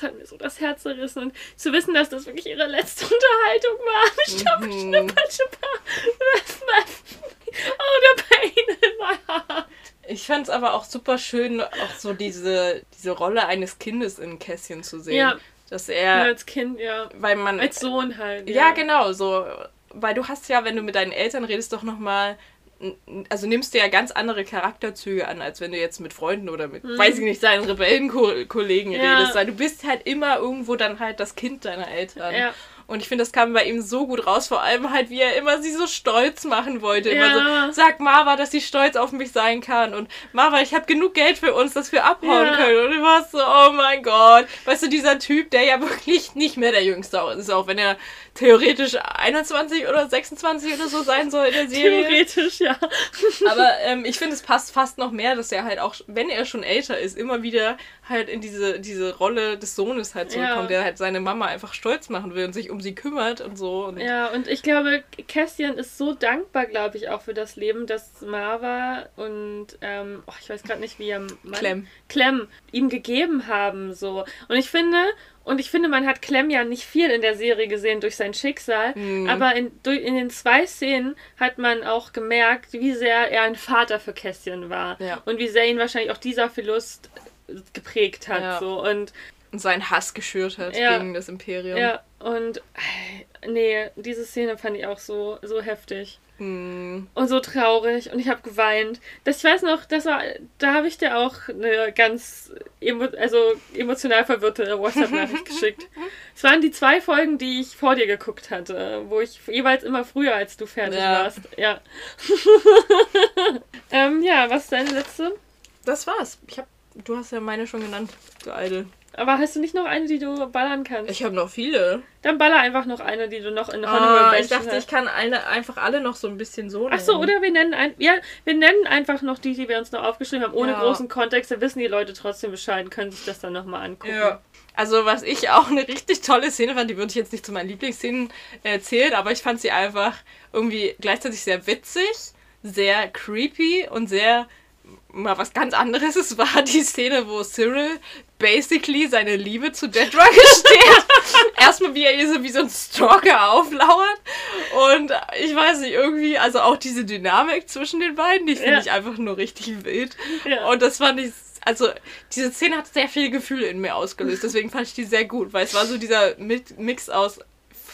hat mir so das Herz zerrissen und zu wissen, dass das wirklich ihre letzte <laughs> Unterhaltung war. Ich habe Mhm. Patsche. Oh, the pain in my heart. Ich fand es aber auch super schön, auch so diese, diese Rolle eines Kindes in Kässchen zu sehen. Ja. Dass Ja, er, als Kind, ja. weil man. Als Sohn halt. ja. genau, so. Weil du hast ja, wenn du mit deinen Eltern redest, doch nochmal. Also nimmst du ja ganz andere Charakterzüge an, als wenn du jetzt mit Freunden oder mit, weiß ich nicht, deinen Rebellenkollegen. Ja. redest. Weil du bist halt immer irgendwo dann halt das Kind deiner Eltern. Ja. Und ich finde, das kam bei ihm so gut raus, vor allem halt, wie er immer sie so stolz machen wollte. Ja. Immer so, sag Marva, dass sie stolz auf mich sein kann. Und Marva, ich habe genug Geld für uns, dass wir abhauen Ja. können. Und du warst so, oh mein Gott. Weißt du, dieser Typ, der ja <laughs> wirklich nicht mehr der Jüngste ist, auch wenn er theoretisch 21 oder 26 oder so sein soll in der Serie. Theoretisch, ja. <laughs> Aber ähm, ich finde, es passt fast noch mehr, dass er halt auch, wenn er schon älter ist, immer wieder halt in diese, diese Rolle des Sohnes halt zurückkommt, Ja. der halt seine Mama einfach stolz machen will und sich um sie kümmert und so. Und Ja, und ich glaube, Cassian ist so dankbar, glaube ich, auch für das Leben, das Marva und, ähm, oh, ich weiß gerade nicht, wie er Mann, Clem. Clem ihm gegeben haben, so. Und ich finde, und ich finde, man hat Clem ja nicht viel in der Serie gesehen durch sein Schicksal, Mhm. aber in, durch, in den zwei Szenen hat man auch gemerkt, wie sehr er ein Vater für Cassian war. Ja. Und wie sehr ihn wahrscheinlich auch dieser Verlust geprägt hat, Ja. so. Und seinen Hass geschürt hat Ja. gegen das Imperium. ja, und äh, nee, diese Szene fand ich auch so, so heftig. Hm. Und so traurig und ich habe geweint. Das, ich weiß noch, das war, da habe ich dir auch eine ganz emo, also emotional verwirrte WhatsApp-Nachricht <laughs> geschickt. Es waren die zwei Folgen, die ich vor dir geguckt hatte, wo ich jeweils immer früher als du fertig Ja. warst. Ja. <laughs> ähm, ja, was ist deine letzte? Das war's. Ich hab, du hast ja meine schon genannt, du Alte. Aber hast du nicht noch eine, die du ballern kannst? Ich habe noch viele. Dann baller einfach noch eine, die du noch in Honorable ah, Ich dachte, hast. ich kann eine, einfach alle noch so ein bisschen so nennen. Ach so, oder wir nennen ein, ja, wir nennen einfach noch die, die wir uns noch aufgeschrieben haben, ohne ja. großen Kontext. Da wissen die Leute trotzdem Bescheid, können sich das dann nochmal angucken. Ja. Also was ich auch eine richtig tolle Szene fand, die würde ich jetzt nicht zu meinen Lieblingsszenen erzählen, aber ich fand sie einfach irgendwie gleichzeitig sehr witzig, sehr creepy und sehr mal was ganz anderes. Es war die Szene, wo Cyril basically seine Liebe zu Dedra <laughs> gesteht. Erstmal, wie er ihr so wie so ein Stalker auflauert. Und ich weiß nicht, irgendwie, also auch diese Dynamik zwischen den beiden, die finde ja. ich einfach nur richtig wild. Ja. Und das fand ich also diese Szene hat sehr viele Gefühle in mir ausgelöst, deswegen fand ich die sehr gut, weil es war so dieser Mix aus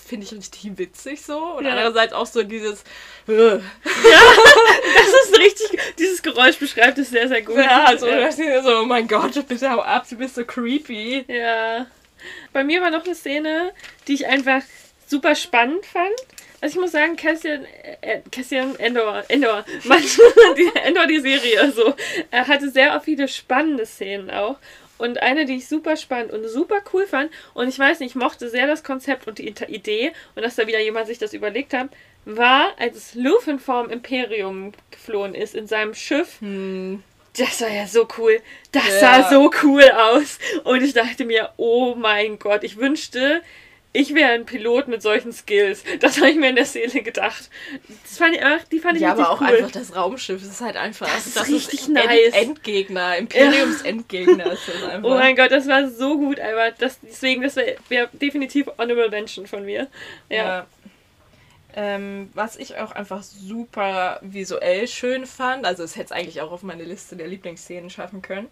finde ich richtig witzig so. Und ja. andererseits auch so dieses. Äh. Ja, <laughs> das ist richtig. Dieses Geräusch beschreibt es sehr, sehr gut. Ja, also ja. so, oh mein Gott, bitte hau ab, du bist so creepy. Ja. Bei mir war noch eine Szene, die ich einfach super spannend fand. Also ich muss sagen, Cassian, äh, Cassian Endor, Endor, <laughs> manchmal die, Endor, die Serie, so, er hatte sehr viele spannende Szenen auch. Und eine, die ich super spannend und super cool fand, und ich weiß nicht, ich mochte sehr das Konzept und die Idee und dass da wieder jemand sich das überlegt hat, war, als Luffy vom Imperium geflohen ist in seinem Schiff. Hm. Das war ja so cool. Das ja. sah so cool aus. Und ich dachte mir, oh mein Gott, ich wünschte, ich wäre ein Pilot mit solchen Skills. Das habe ich mir in der Seele gedacht. Das fand ich, die fand ich Ja, aber auch cool. einfach das Raumschiff. Das ist halt einfach. Das, ist das richtig ist nice. Endgegner, Imperiums-Endgegner ja. ist das <laughs> einfach. Oh mein Gott, das war so gut, aber das, deswegen, das wäre wär definitiv Honorable Mention von mir. Ja. ja. Ähm, was ich auch einfach super visuell schön fand, also es hätte es eigentlich auch auf meine Liste der Lieblingsszenen schaffen können.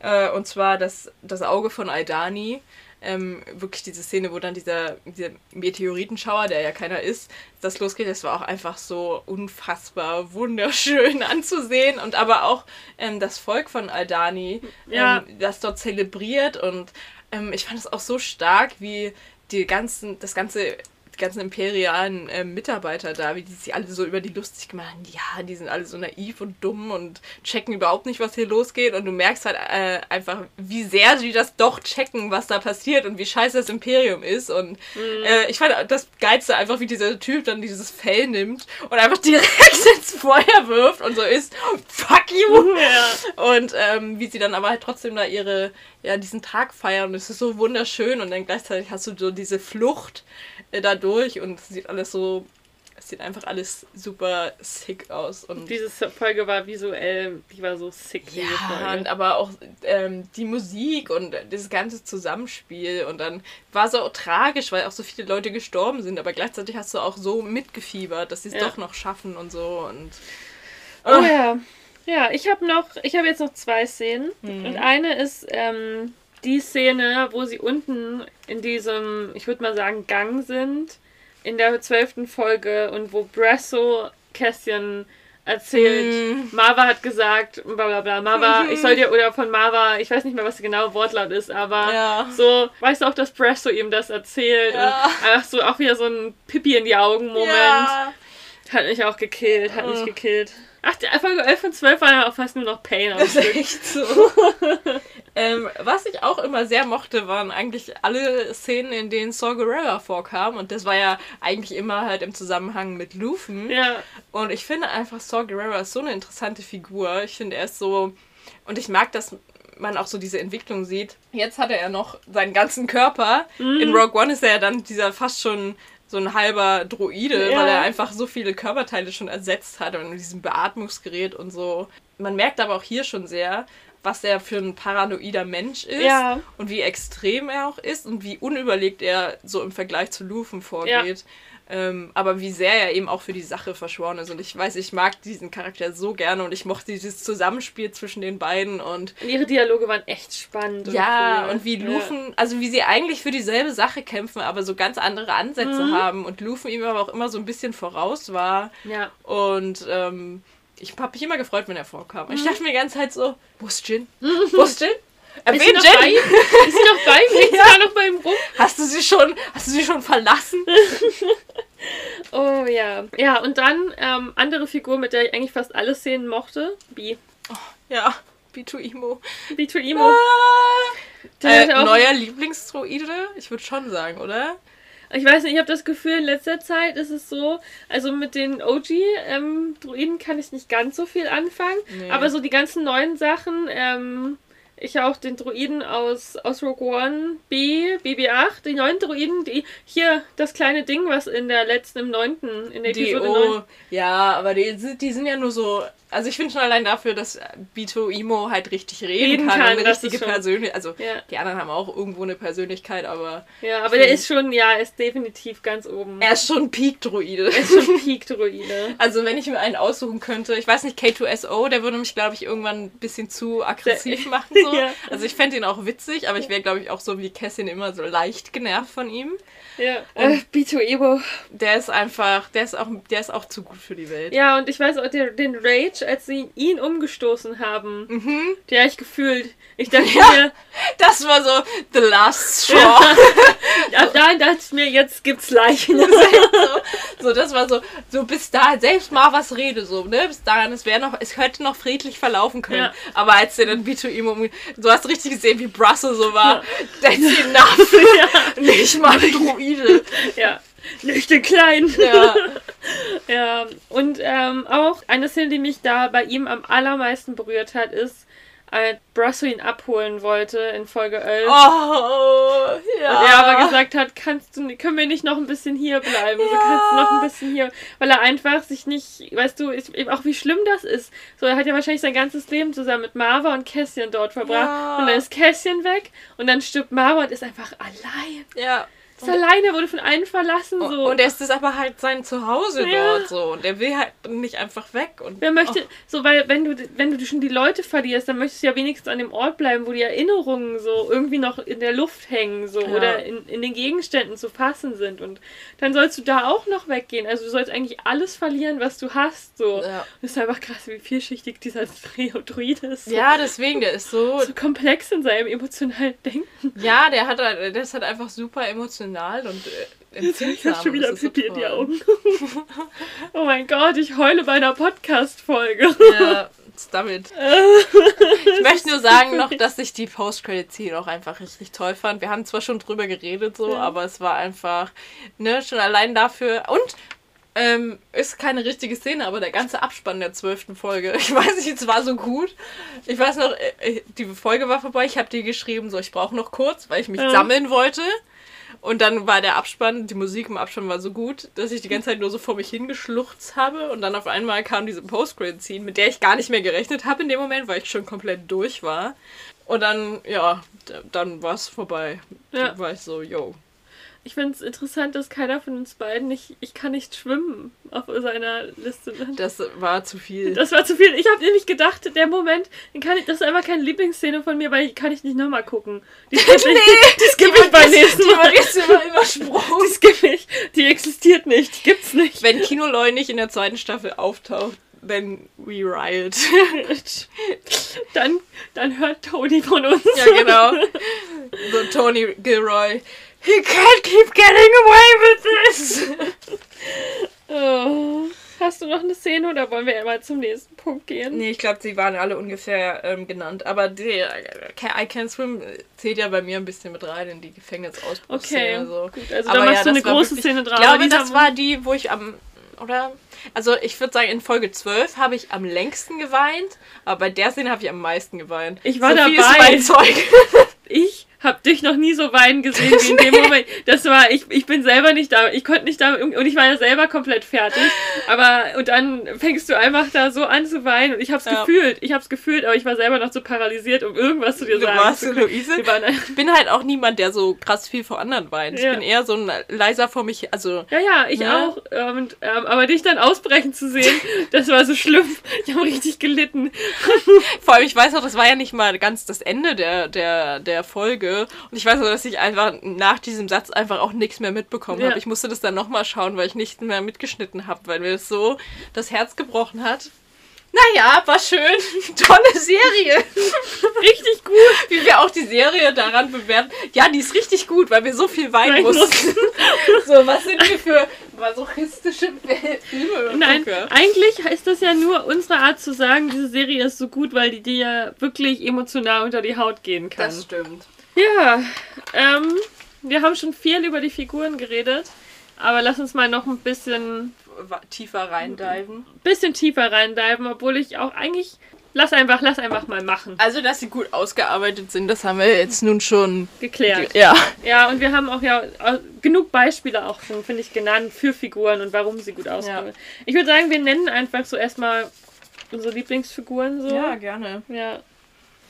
Äh, und zwar das, das Auge von Aidani ähm, wirklich diese Szene, wo dann dieser, dieser Meteoritenschauer, der ja keiner ist, das losgeht, das war auch einfach so unfassbar wunderschön <laughs> anzusehen. Und aber auch ähm, das Volk von Aldani, ja. ähm, das dort zelebriert. Und ähm, ich fand es auch so stark, wie die ganzen, das ganze die ganzen imperialen äh, Mitarbeiter da, wie die sich alle so über die lustig gemacht haben. Ja, die sind alle so naiv und dumm und checken überhaupt nicht, was hier losgeht. Und du merkst halt äh, einfach, wie sehr sie das doch checken, was da passiert und wie scheiße das Imperium ist. Und mhm. äh, ich fand das Geilste einfach, wie dieser Typ dann dieses Fell nimmt und einfach direkt <laughs> ins Feuer wirft und so ist, fuck you! Ja. Und ähm, wie sie dann aber halt trotzdem da ihre, ja, diesen Tag feiern und es ist so wunderschön und dann gleichzeitig hast du so diese Flucht da durch und es sieht alles so, es sieht einfach alles super sick aus. Und diese Folge war visuell, die war so sick. Ja, und aber auch ähm, die Musik und das ganze Zusammenspiel und dann war es auch tragisch, weil auch so viele Leute gestorben sind, aber gleichzeitig hast du auch so mitgefiebert, dass sie es ja. doch noch schaffen und so und. Oh, oh ja. Ja, ich habe noch, ich habe jetzt noch zwei Szenen mhm. und eine ist ähm, die Szene, wo sie unten in diesem, ich würde mal sagen, Gang sind, in der zwölften Folge und wo Bresso Kästchen erzählt, mm. Marva hat gesagt, bla bla bla, Marva, ich soll dir, oder von Marva, ich weiß nicht mehr, was der genaue Wortlaut ist, aber ja. so, weißt du auch, dass Bresso ihm das erzählt ja. und einfach so auch wieder so ein Pippi in die Augen Moment. Ja. Hat mich auch gekillt, hat oh. mich gekillt. Ach, die Folge 11 und 12 waren ja auch fast nur noch Pain. Das ist echt so. <laughs> ähm, was ich auch immer sehr mochte, waren eigentlich alle Szenen, in denen Saw Gerrera vorkam. Und das war ja eigentlich immer halt im Zusammenhang mit Lufen. Ja. Und ich finde einfach, Saw Gerrera ist so eine interessante Figur. Ich finde, er ist so... Und ich mag, dass man auch so diese Entwicklung sieht. Jetzt hat er ja noch seinen ganzen Körper. Mhm. In Rogue One ist er ja dann dieser fast schon so ein halber Droide, ja. weil er einfach so viele Körperteile schon ersetzt hat und mit diesem Beatmungsgerät und so. Man merkt aber auch hier schon sehr, was er für ein paranoider Mensch ist ja. und wie extrem er auch ist und wie unüberlegt er so im Vergleich zu Lufen vorgeht. Ja. Ähm, aber wie sehr er eben auch für die Sache verschworen ist. Und ich weiß, ich mag diesen Charakter so gerne und ich mochte dieses Zusammenspiel zwischen den beiden und. und ihre Dialoge waren echt spannend. Ja, und, cool. und wie Lufen, ja. also wie sie eigentlich für dieselbe Sache kämpfen, aber so ganz andere Ansätze mhm. haben und Lufen ihm aber auch immer so ein bisschen voraus war. Ja. Und ähm, ich habe mich immer gefreut, wenn er vorkam. Mhm. Ich dachte mir die ganze Zeit so, wo ist Jin? Wo ist Jin? Erwähnt ist, sie noch bei ihm? ist sie noch bei ihm? Liegt ja. noch bei ihm rum? Hast du sie schon, hast du sie schon verlassen? <laughs> oh ja. Ja, und dann ähm, andere Figur, mit der ich eigentlich fast alle Szenen mochte. Bi. Oh, ja, B2Emo. B2Emo. Ah. Äh, neuer Lieblingsdroide? Ich würde schon sagen, oder? Ich weiß nicht, ich habe das Gefühl, in letzter Zeit ist es so, also mit den OG-Druiden ähm, kann ich nicht ganz so viel anfangen, nee. aber so die ganzen neuen Sachen, ähm, ich auch den Druiden aus, aus Rogue One B, BB8, die neuen Druiden, die hier das kleine Ding, was in der letzten, im neunten, in der Episode oh, 9. Ja, aber die, die sind ja nur so also ich finde schon allein dafür, dass Bito Imo halt richtig reden, reden kann, kann eine richtige Persönlichkeit. Also ja. die anderen haben auch irgendwo eine Persönlichkeit, aber. Ja, aber der ist schon, ja, ist definitiv ganz oben. Er ist schon Peak-Druide. Er ist schon Peak-Druide. <laughs> also wenn ich mir einen aussuchen könnte, ich weiß nicht, K2SO, der würde mich, glaube ich, irgendwann ein bisschen zu aggressiv machen. So. Ja. <laughs> Also ich fände ihn auch witzig, aber ich wäre, glaube ich, auch so wie Cassin immer so leicht genervt von ihm. Ja. Und äh, Bito Ebo. Der ist einfach, der ist auch, der ist auch zu gut für die Welt. Ja, und ich weiß auch, der, den Rage, als sie ihn umgestoßen haben, mhm. der ich gefühlt. Ich dachte <laughs> ja, mir. Das war so The Last Straw. Ja, <laughs> da dachte ich mir, jetzt gibt's Leichen. so, so, das war so, so bis da, selbst mal was rede, so, ne? Bis dahin, es wäre noch, es hätte noch friedlich verlaufen können. Ja. Aber als der dann Bito ihm um. Du hast richtig gesehen, wie Brussel so war. Ja. That's enough. <laughs> Ja. Nicht mal <laughs> Druide. Ja. Nicht den Kleinen. Ja. <laughs> ja. Und ähm, auch eine Szene, die mich da bei ihm am allermeisten berührt hat, ist, als Brasso ihn abholen wollte in Folge 11. Oh, ja. Und er aber gesagt hat, kannst du, können wir nicht noch ein bisschen hier bleiben? Ja. So kannst du noch ein bisschen hier, weil er einfach sich nicht, weißt du, ich, auch wie schlimm das ist. So, er hat ja wahrscheinlich sein ganzes Leben zusammen mit Marva und Cassian dort verbracht. Ja. Und dann ist Cassian weg und dann stirbt Marva und ist einfach allein. Ja ist alleine, wurde von allen verlassen. So. Und er ist das aber halt sein Zuhause ja. dort so. Und er will halt nicht einfach weg. Und Wer möchte, oh. so, weil wenn du, wenn du schon die Leute verlierst, dann möchtest du ja wenigstens an dem Ort bleiben, wo die Erinnerungen so irgendwie noch in der Luft hängen, so, ja. oder in, in den Gegenständen zu fassen sind. Und dann sollst du da auch noch weggehen. Also du sollst eigentlich alles verlieren, was du hast. So. Ja. Das ist einfach krass, wie vielschichtig dieser Druid ist. So. Ja, deswegen, der ist so. So komplex in seinem emotionalen Denken. Ja, der hat der ist halt einfach super emotional emotional und äh, empfindsam. Ich habe schon wieder Pipi in die Augen. <laughs> oh mein Gott, ich heule bei einer Podcast-Folge. Ja, damit. <laughs> ich möchte nur sagen noch, dass ich die Post-Credit-Scene auch einfach richtig toll fand. Wir haben zwar schon drüber geredet, so, ja. aber es war einfach, ne, schon allein dafür. Und ähm, ist keine richtige Szene, aber der ganze Abspann der zwölften Folge. <laughs> Ich weiß nicht, es war so gut. Ich weiß noch, äh, die Folge war vorbei, ich habe dir geschrieben, so ich brauche noch kurz, weil ich mich ja. sammeln wollte. Und dann war der Abspann, die Musik im Abspann war so gut, dass ich die ganze Zeit nur so vor mich hingeschluchzt habe. Und dann auf einmal kam diese Post-Credit-Scene, mit der ich gar nicht mehr gerechnet habe in dem Moment, weil ich schon komplett durch war. Und dann, ja, dann war es vorbei. Ja. Dann war ich so, yo, ich finde es interessant, dass keiner von uns beiden nicht, ich kann nicht schwimmen auf seiner Liste. Das war zu viel. Das war zu viel. Ich habe nämlich gedacht, der Moment, kann ich, das ist einfach keine Lieblingsszene von mir, weil ich kann ich nicht nochmal gucken. Die <laughs> skippe ich, nee, die skippe ich beim nächsten Mal. Die immer übersprungen. Die skippe ich. Die existiert nicht. Die gibt's nicht. Wenn Kino Loy nicht in der zweiten Staffel auftaucht, then we riot. <laughs> dann, dann hört Tony von uns. Ja, genau. So Tony Gilroy. He can't keep getting away with this! oh. Hast du noch eine Szene oder wollen wir mal zum nächsten Punkt gehen? Nee, ich glaube, sie waren alle ungefähr ähm, genannt. Aber die äh, I Can Swim zählt ja bei mir ein bisschen mit rein in die Gefängnisausbruchsszene. Okay, so. gut. Also aber da machst ja, du eine große wirklich, Szene drauf. Ich glaube, das war die, wo ich am... Oder? Also ich würde sagen, in Folge 12 habe ich am längsten geweint. Aber bei der Szene habe ich am meisten geweint. Ich war Sophie dabei. Ist mein Zeug. <laughs> ich hab dich noch nie so weinen gesehen wie in dem <laughs> Moment. Das war, ich, ich bin selber nicht da, ich konnte nicht da, und ich war ja selber komplett fertig. Aber, und dann fängst du einfach da so an zu weinen und ich hab's ja. gefühlt, ich hab's gefühlt, aber ich war selber noch so paralysiert, um irgendwas zu dir du sagen warst zu können. Luise? Ich bin halt auch niemand, der so krass viel vor anderen weint. Ja. Ich bin eher so ein leiser vor mich, also. Ja, ja, ich ne? auch. Und, ähm, aber dich dann ausbrechen zu sehen, <laughs> das war so schlimm. Ich habe richtig gelitten. vor allem, ich weiß auch, das war ja nicht mal ganz das Ende der, der, der Folge und ich weiß nur, dass ich einfach nach diesem Satz einfach auch nichts mehr mitbekommen ja. habe. Ich musste das dann nochmal schauen, weil ich nicht mehr mitgeschnitten habe, weil mir das so das Herz gebrochen hat. Naja, war schön. <laughs> Tolle Serie. <laughs> richtig gut. Wie wir auch die Serie daran bewerten. Ja, die ist richtig gut, weil wir so viel weinen mussten. <laughs> so, was sind wir für masochistische Filme? Nein, Gucke? eigentlich ist das ja nur unsere Art zu sagen, diese Serie ist so gut, weil die dir wirklich emotional unter die Haut gehen kann. Das stimmt. Ja, ähm, wir haben schon viel über die Figuren geredet, aber lass uns mal noch ein bisschen tiefer reindiven. Bisschen tiefer reindiven, obwohl ich auch eigentlich lass einfach, lass einfach mal machen. Also, dass sie gut ausgearbeitet sind, das haben wir jetzt nun schon geklärt. Ge ja. Ja, und wir haben auch ja genug Beispiele auch schon, finde ich, genannt für Figuren und warum sie gut aussehen. Ja. Ich würde sagen, wir nennen einfach so erstmal unsere Lieblingsfiguren so. Ja, gerne. Ja.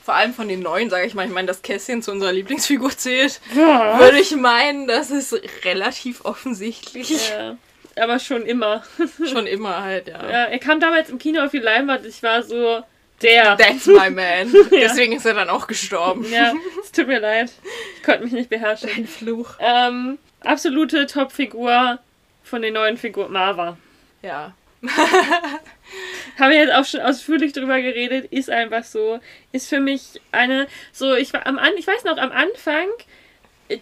Vor allem von den neuen, sage ich mal. Ich meine, dass Kässchen zu unserer Lieblingsfigur zählt, <laughs> ja. würde ich meinen, das ist relativ offensichtlich. Ja. Aber schon immer. <laughs> schon immer halt, ja. Ja, er kam damals im Kino auf die Leinwand. Ich war so, der. That's my man. <laughs> Deswegen ist er dann auch gestorben. Ja, es tut mir leid. Ich konnte mich nicht beherrschen. Ein Fluch. Ähm, absolute Top-Figur von den neuen Figuren. Marva. Ja. <laughs> Haben wir jetzt auch schon ausführlich drüber geredet, ist einfach so. Ist für mich eine, so, ich war am An ich weiß noch, am Anfang,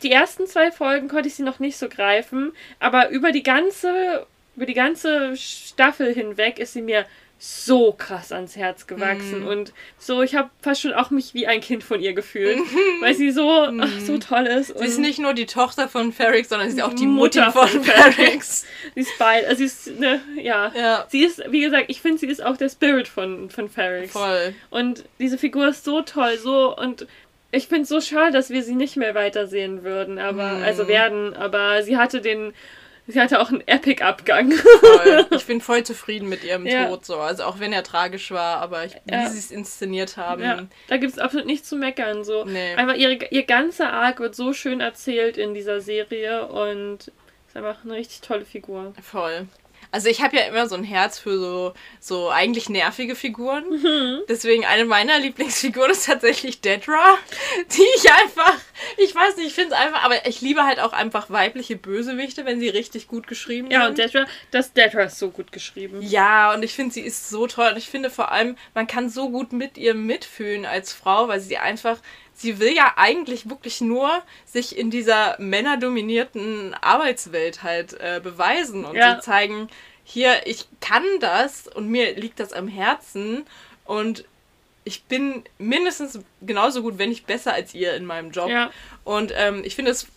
die ersten zwei Folgen konnte ich sie noch nicht so greifen, aber über die ganze, über die ganze Staffel hinweg ist sie mir so krass ans Herz gewachsen mm. und so ich habe fast schon auch mich wie ein Kind von ihr gefühlt, weil sie so mm. ach, so toll ist. Sie ist nicht nur die Tochter von Ferrix, sondern sie ist auch die Mutter, Mutter von Ferrix. sie ist beide, also sie ist ne, ja. ja. Sie ist wie gesagt, ich finde sie ist auch der Spirit von von Ferrix. Voll. Und diese Figur ist so toll, so und ich finde es so schade, dass wir sie nicht mehr weitersehen würden, aber mm. also werden, aber sie hatte den Sie hatte auch einen Epic-Abgang. <laughs> Ich bin voll zufrieden mit ihrem ja. Tod so. Also auch wenn er tragisch war, aber ich, wie ja. sie es inszeniert haben. Ja. Da gibt es absolut nichts zu meckern. So. Nee. Einfach ihre, ihr ganzer Arc wird so schön erzählt in dieser Serie und ist einfach eine richtig tolle Figur. Voll. Also ich habe ja immer so ein Herz für so, so eigentlich nervige Figuren. Mhm. Deswegen eine meiner Lieblingsfiguren ist tatsächlich Dedra, die ich einfach, ich weiß nicht, ich finde es einfach, aber ich liebe halt auch einfach weibliche Bösewichte, wenn sie richtig gut geschrieben ja, sind. Ja, und Dedra, das Dedra ist so gut geschrieben. Ja, und ich finde, sie ist so toll. Und ich finde vor allem, man kann so gut mit ihr mitfühlen als Frau, weil sie einfach sie will ja eigentlich wirklich nur sich in dieser männerdominierten Arbeitswelt halt äh, beweisen und ja. zeigen, hier, ich kann das und mir liegt das am Herzen und ich bin mindestens genauso gut, wenn nicht besser als ihr in meinem Job. Ja. Und ähm, ich finde es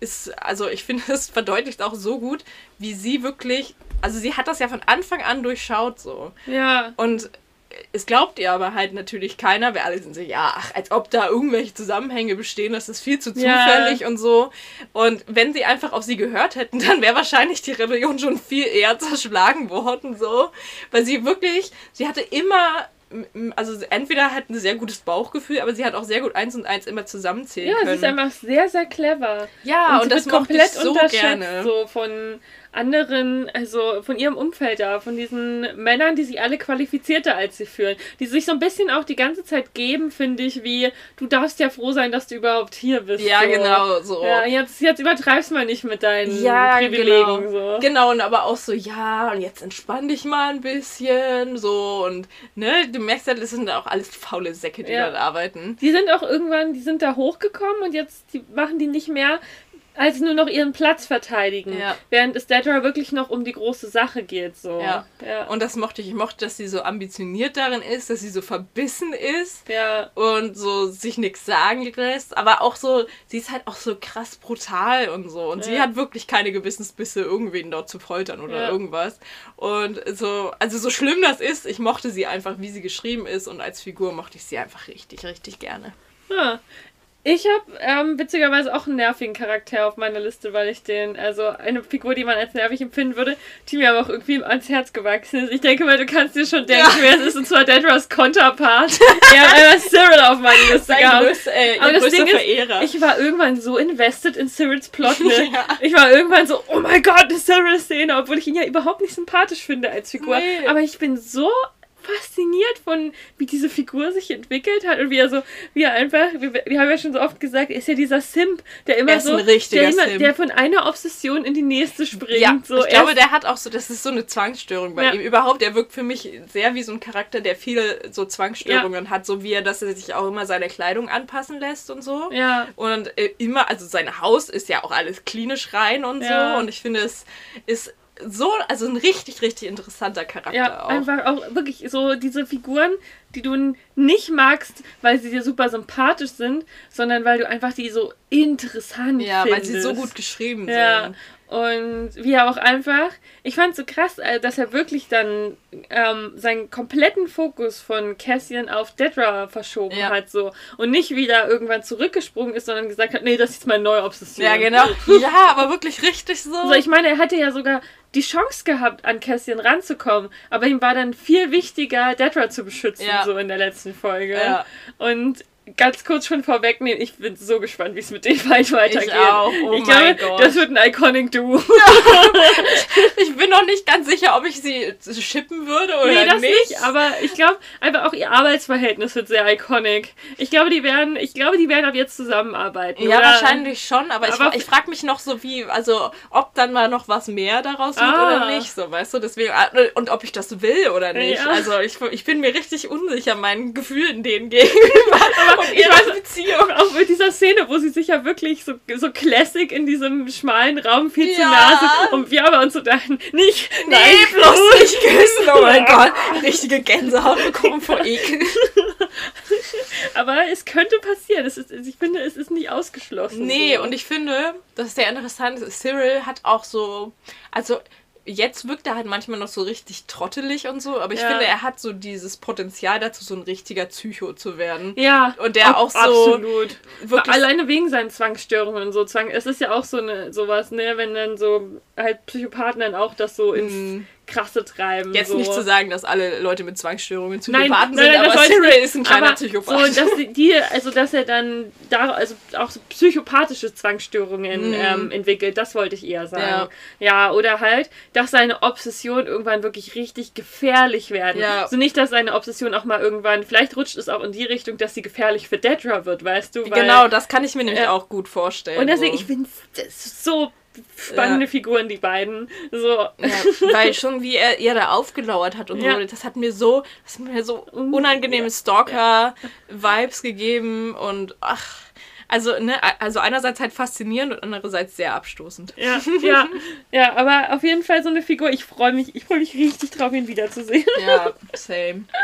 ist, also ich <laughs> finde es verdeutlicht auch so gut, wie sie wirklich, also sie hat das ja von Anfang an durchschaut so. Ja. Und es glaubt ihr aber halt natürlich keiner, weil alle sind so, ja, ach, als ob da irgendwelche Zusammenhänge bestehen, das ist viel zu zufällig ja. und so. Und wenn sie einfach auf sie gehört hätten, <laughs> dann wäre wahrscheinlich die Rebellion schon viel eher zerschlagen worden, so. Weil sie wirklich, sie hatte immer also entweder hat ein sehr gutes Bauchgefühl, aber sie hat auch sehr gut eins und eins immer zusammenzählen ja, können. Ja, sie ist einfach sehr, sehr clever. Ja, und, und das komplett so gerne. So von anderen, also von ihrem Umfeld da, von diesen Männern, die sich alle qualifizierter als sie fühlen, die sich so ein bisschen auch die ganze Zeit geben, finde ich, wie du darfst ja froh sein, dass du überhaupt hier bist. Ja, so. genau, so. Ja, jetzt, jetzt übertreibst mal nicht mit deinen ja, Privilegien. Genau. So. genau, und aber auch so, ja, und jetzt entspann dich mal ein bisschen, so, und, ne, du merkst ja, das sind auch alles faule Säcke, die ja. dort arbeiten. Die sind auch irgendwann, die sind da hochgekommen und jetzt die machen die nicht mehr als nur noch ihren Platz verteidigen. Ja. Während es Dedra wirklich noch um die große Sache geht. So. Ja. ja. Und das mochte ich. Ich mochte, dass sie so ambitioniert darin ist, dass sie so verbissen ist. Ja. Und so sich nichts sagen lässt. Aber auch so, sie ist halt auch so krass brutal und so. Und ja. sie hat wirklich keine Gewissensbisse, irgendwen dort zu foltern oder irgendwas. Und so, also so schlimm das ist, ich mochte sie einfach, wie sie geschrieben ist. Und als Figur mochte ich sie einfach richtig, richtig gerne. Ja, ich habe ähm, witzigerweise auch einen nervigen Charakter auf meiner Liste, weil ich den, also eine Figur, die man als nervig empfinden würde, die mir aber auch irgendwie ans Herz gewachsen ist. Ich denke mal, du kannst dir schon denken, ja. wer es ist, und zwar Dedras Counterpart. <laughs> er hat einmal Cyril auf meiner Liste Sein gehabt. Größ, äh, aber das Ding Verehrer. ist, ich war irgendwann so invested in Cyrils Plot, ne? <laughs> ja. Ich war irgendwann so, oh mein Gott, eine Cyril-Szene, obwohl ich ihn ja überhaupt nicht sympathisch finde als Figur. Nee. Aber ich bin so fasziniert von, wie diese Figur sich entwickelt hat und wie er so, wie er einfach, wir, wir haben ja schon so oft gesagt, er ist ja dieser Simp, der immer so, der, immer, der von einer Obsession in die nächste springt. Ja, so. ich glaube, der hat auch so, das ist so eine Zwangsstörung bei ja. ihm. Überhaupt, er wirkt für mich sehr wie so ein Charakter, der viele so Zwangsstörungen ja. hat, so wie er, dass er sich auch immer seine Kleidung anpassen lässt und so. Ja. Und äh, immer, also sein Haus ist ja auch alles klinisch rein und so und ich finde, es ist so, also ein richtig, richtig interessanter Charakter ja, auch. einfach auch wirklich so diese Figuren, die du nicht magst, weil sie dir super sympathisch sind, sondern weil du einfach die so interessant ja, findest. weil sie so gut geschrieben Ja. sind. Und wie er auch einfach, ich fand so krass, äh, dass er wirklich dann ähm, seinen kompletten Fokus von Cassian auf Dedra verschoben Ja. hat so und nicht wieder irgendwann zurückgesprungen ist, sondern gesagt hat, nee, das ist jetzt meine neue Obsession. Ja, genau. <laughs> Ja, aber wirklich richtig so. So, ich meine, er hatte ja sogar die Chance gehabt, an Cassian ranzukommen, aber ihm war dann viel wichtiger, Dedra zu beschützen, Ja. so in der letzten Folge. Ja. Und ganz kurz schon vorwegnehmen, ich bin so gespannt, wie es mit den beiden weitergeht. auch. Oh ich mein glaube, Gott. das wird ein iconic Duo. <laughs> Ich bin noch nicht ganz sicher, ob ich sie shippen würde oder nee, das nicht. nicht, aber ich glaube einfach auch ihr Arbeitsverhältnis wird sehr iconic. Ich glaube, die werden, ich glaube, die werden ab jetzt zusammenarbeiten. ja, oder? wahrscheinlich schon, aber, Aber- ich, ich frage mich noch so wie, also ob dann mal noch was mehr daraus wird Ah. oder nicht, so weißt du, deswegen und ob ich das will oder nicht. Ja. Also ich, ich bin mir richtig unsicher meinen Gefühlen denen gegenüber <laughs> <laughs> ich ihrer Beziehung. Auch mit dieser Szene, wo sie sich ja wirklich so, so classic in diesem schmalen Raum viel zu Ja. Nase und wir aber uns so dachten, nicht, Nee, nein, bloß <laughs> nicht küssen, oh mein Gott. Richtige Gänsehaut bekommen vor Ekel. <laughs> aber es könnte passieren. Es ist, ich finde, es ist nicht ausgeschlossen. Nee, so. und ich finde, das ist sehr interessant, Cyril hat auch so, also jetzt wirkt er halt manchmal noch so richtig trottelig und so, aber ich Ja. finde, er hat so dieses Potenzial dazu, so ein richtiger Psycho zu werden. Ja, Und der ab- auch so absolut. wirklich- Alleine wegen seinen Zwangsstörungen und so. Zwang, es ist ja auch so eine sowas, ne, wenn dann so halt Psychopathen dann auch das so ins Mm. Krasse treiben. Jetzt so. nicht zu sagen, dass alle Leute mit Zwangsstörungen Nein, Psychopathen nein, sind, nein, aber Cyril ist ein kleiner Psychopath. So, dass die, also dass er dann da, also auch so psychopathische Zwangsstörungen Mhm. ähm, entwickelt, das wollte ich eher sagen. Ja. Ja. oder halt, dass seine Obsession irgendwann wirklich richtig gefährlich werden. Ja. So nicht, dass seine Obsession auch mal irgendwann, vielleicht rutscht es auch in die Richtung, dass sie gefährlich für Dedra wird, weißt du? Weil- genau, das kann ich mir nämlich Ja. auch gut vorstellen. Und deswegen, so. ich finde so spannende Ja. Figuren, die beiden. So. Ja, weil schon wie er ihr da aufgelauert hat und Ja. so, das hat mir so, das hat mir so unangenehme Stalker-Vibes gegeben und ach, also, ne, also einerseits halt faszinierend und andererseits sehr abstoßend. Ja, <laughs> ja, ja, aber auf jeden Fall so eine Figur. Ich freue mich, ich freue mich richtig drauf, ihn wiederzusehen. Ja, same. <laughs>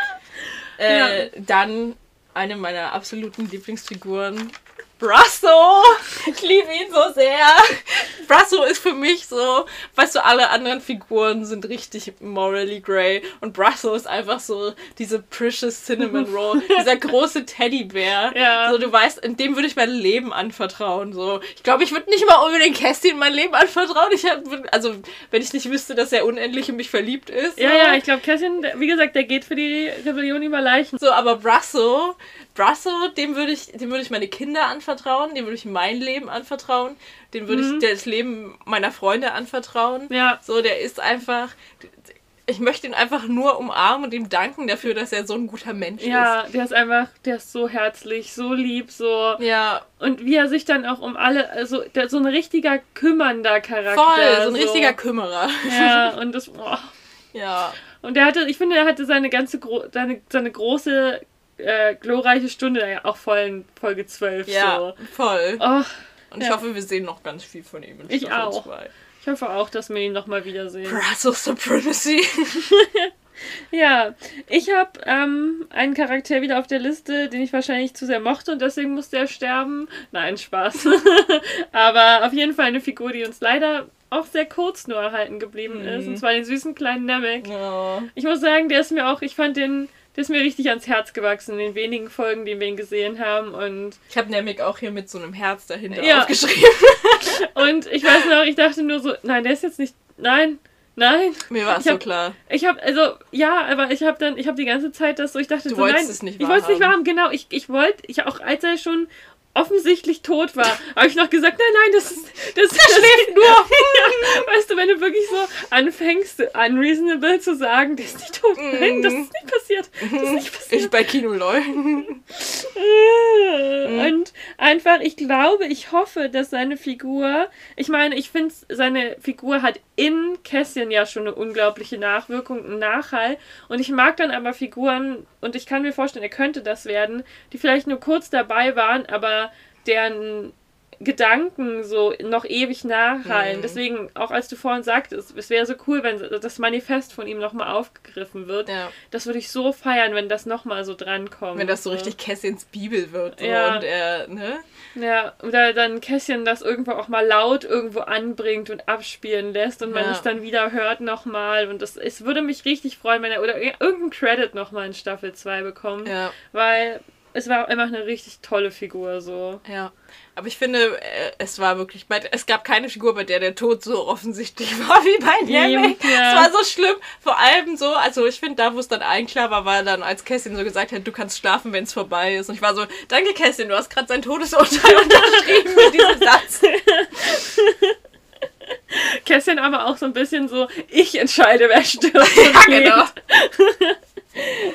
Äh. Dann eine meiner absoluten Lieblingsfiguren. Brasso! Ich liebe ihn so sehr. Brasso ist für mich so, weißt du, alle anderen Figuren sind richtig morally grey und Brasso ist einfach so diese precious Cinnamon Roll, <laughs> dieser große Teddybär. Ja. So, du weißt, in dem würde ich mein Leben anvertrauen. So, ich glaube, ich würde nicht mal unbedingt Kästchen mein Leben anvertrauen. Ich hab, also, wenn ich nicht wüsste, dass er unendlich in mich verliebt ist. Ja, so. ja, ich glaube, der- wie gesagt, der geht für die Rebellion über Leichen. So, aber Brasso, Brasso, dem würde ich, dem würde ich meine Kinder anvertrauen, dem würde ich mein Leben anvertrauen, dem würde Mhm. ich das Leben meiner Freunde anvertrauen. Ja. So, der ist einfach, ich möchte ihn einfach nur umarmen und ihm danken dafür, dass er so ein guter Mensch Ja, der ist einfach, der ist so herzlich, so lieb, so. ist. Ja, Und wie er sich dann auch um alle, also der, so ein richtiger kümmernder Charakter. voll, so ein richtiger Kümmerer. Ja, <laughs> und das, oh. Ja, Und der hatte, ich finde, er hatte seine ganze, seine, seine große, äh, glorreiche Stunde, auch voll in Folge 12, ja, so. voll. Oh, Und ich ja. hoffe, wir sehen noch ganz viel von ihm in Ich Staffel auch. 2. ich hoffe auch, dass wir ihn nochmal wiedersehen. Brasso Supremacy. <laughs> Ja, ich habe ähm, einen Charakter wieder auf der Liste, den ich wahrscheinlich zu sehr mochte und deswegen musste er sterben. Nein, Spaß. <laughs> Aber auf jeden Fall eine Figur, die uns leider auch sehr kurz nur erhalten geblieben ist. Und zwar den süßen kleinen Namek. Ja. Ich muss sagen, der ist mir auch, ich fand den, der ist mir richtig ans Herz gewachsen in den wenigen Folgen, die wir ihn gesehen haben. Und, Ich habe Nemik auch hier mit so einem Herz dahinter Ja. aufgeschrieben. <laughs> und ich weiß noch, ich dachte nur so, nein, der ist jetzt nicht, nein, nein. Mir war es so klar. Ich habe also ja, aber ich habe dann ich habe die ganze Zeit das so ich dachte Du so wolltest nein, es nicht ich wollte es nicht wahrhaben. wahrhaben, genau. Ich ich wollte ich auch als er schon offensichtlich tot war, habe ich noch gesagt, nein, nein, das ist das, das schläft nur. <laughs> ja, weißt du, wenn du wirklich so anfängst unreasonable zu sagen, der ist nicht tot. Nein, das ist nicht passiert. Das ist nicht passiert. Ich bei Kino LOL. Und einfach, ich glaube, ich hoffe, dass seine Figur, ich meine, ich finde, seine Figur hat in Kässchen ja schon eine unglaubliche Nachwirkung, einen Nachhall. Und ich mag dann aber Figuren, und ich kann mir vorstellen, er könnte das werden, die vielleicht nur kurz dabei waren, aber deren Gedanken so noch ewig nachhallen. Mhm. Deswegen, auch als du vorhin sagtest, es wäre so cool, wenn das Manifest von ihm nochmal aufgegriffen wird. Ja. Das würde ich so feiern, wenn das nochmal so drankommt. Wenn das so richtig Cassians Bibel wird. So, Ja. Und er, ne? Ja, oder dann Kässchen das irgendwo auch mal laut irgendwo anbringt und abspielen lässt und man Ja. es dann wieder hört nochmal. Und das, es würde mich richtig freuen, wenn er oder irgendeinen Credit nochmal in Staffel 2 bekommt. Ja. Weil es war einfach eine richtig tolle Figur so. Ja, aber ich finde, äh, es war wirklich, es gab keine Figur, bei der der Tod so offensichtlich <laughs> war wie bei Niamey. ja. Es war so schlimm, vor allem so, also ich finde, da wo es dann allen klar war, war dann, als Kässchen so gesagt hat, du kannst schlafen, wenn es vorbei ist. Und ich war so, danke Kässchen, du hast gerade sein Todesurteil <laughs> unterschrieben mit diesem Satz. <laughs> Kässchen aber auch so ein bisschen so, ich entscheide, wer stirbt. Ja, genau.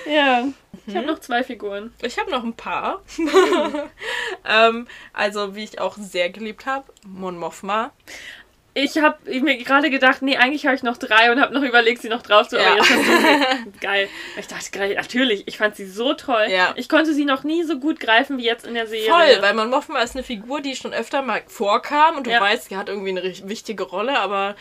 Ja. Ich Mhm. habe noch zwei Figuren. Ich habe noch ein paar. <laughs> ähm, also, wie ich auch sehr geliebt habe, Mon Mothma. Ich habe mir gerade gedacht, nee, eigentlich habe ich noch drei und habe noch überlegt, sie noch drauf zu. Ja. <laughs> Geil. Ich dachte gerade, natürlich, ich fand sie so toll. Ja. Ich konnte sie noch nie so gut greifen wie jetzt in der Serie. Voll, weil Mon Mothma ist eine Figur, die schon öfter mal vorkam und du Ja. weißt, sie hat irgendwie eine wichtige Rolle, aber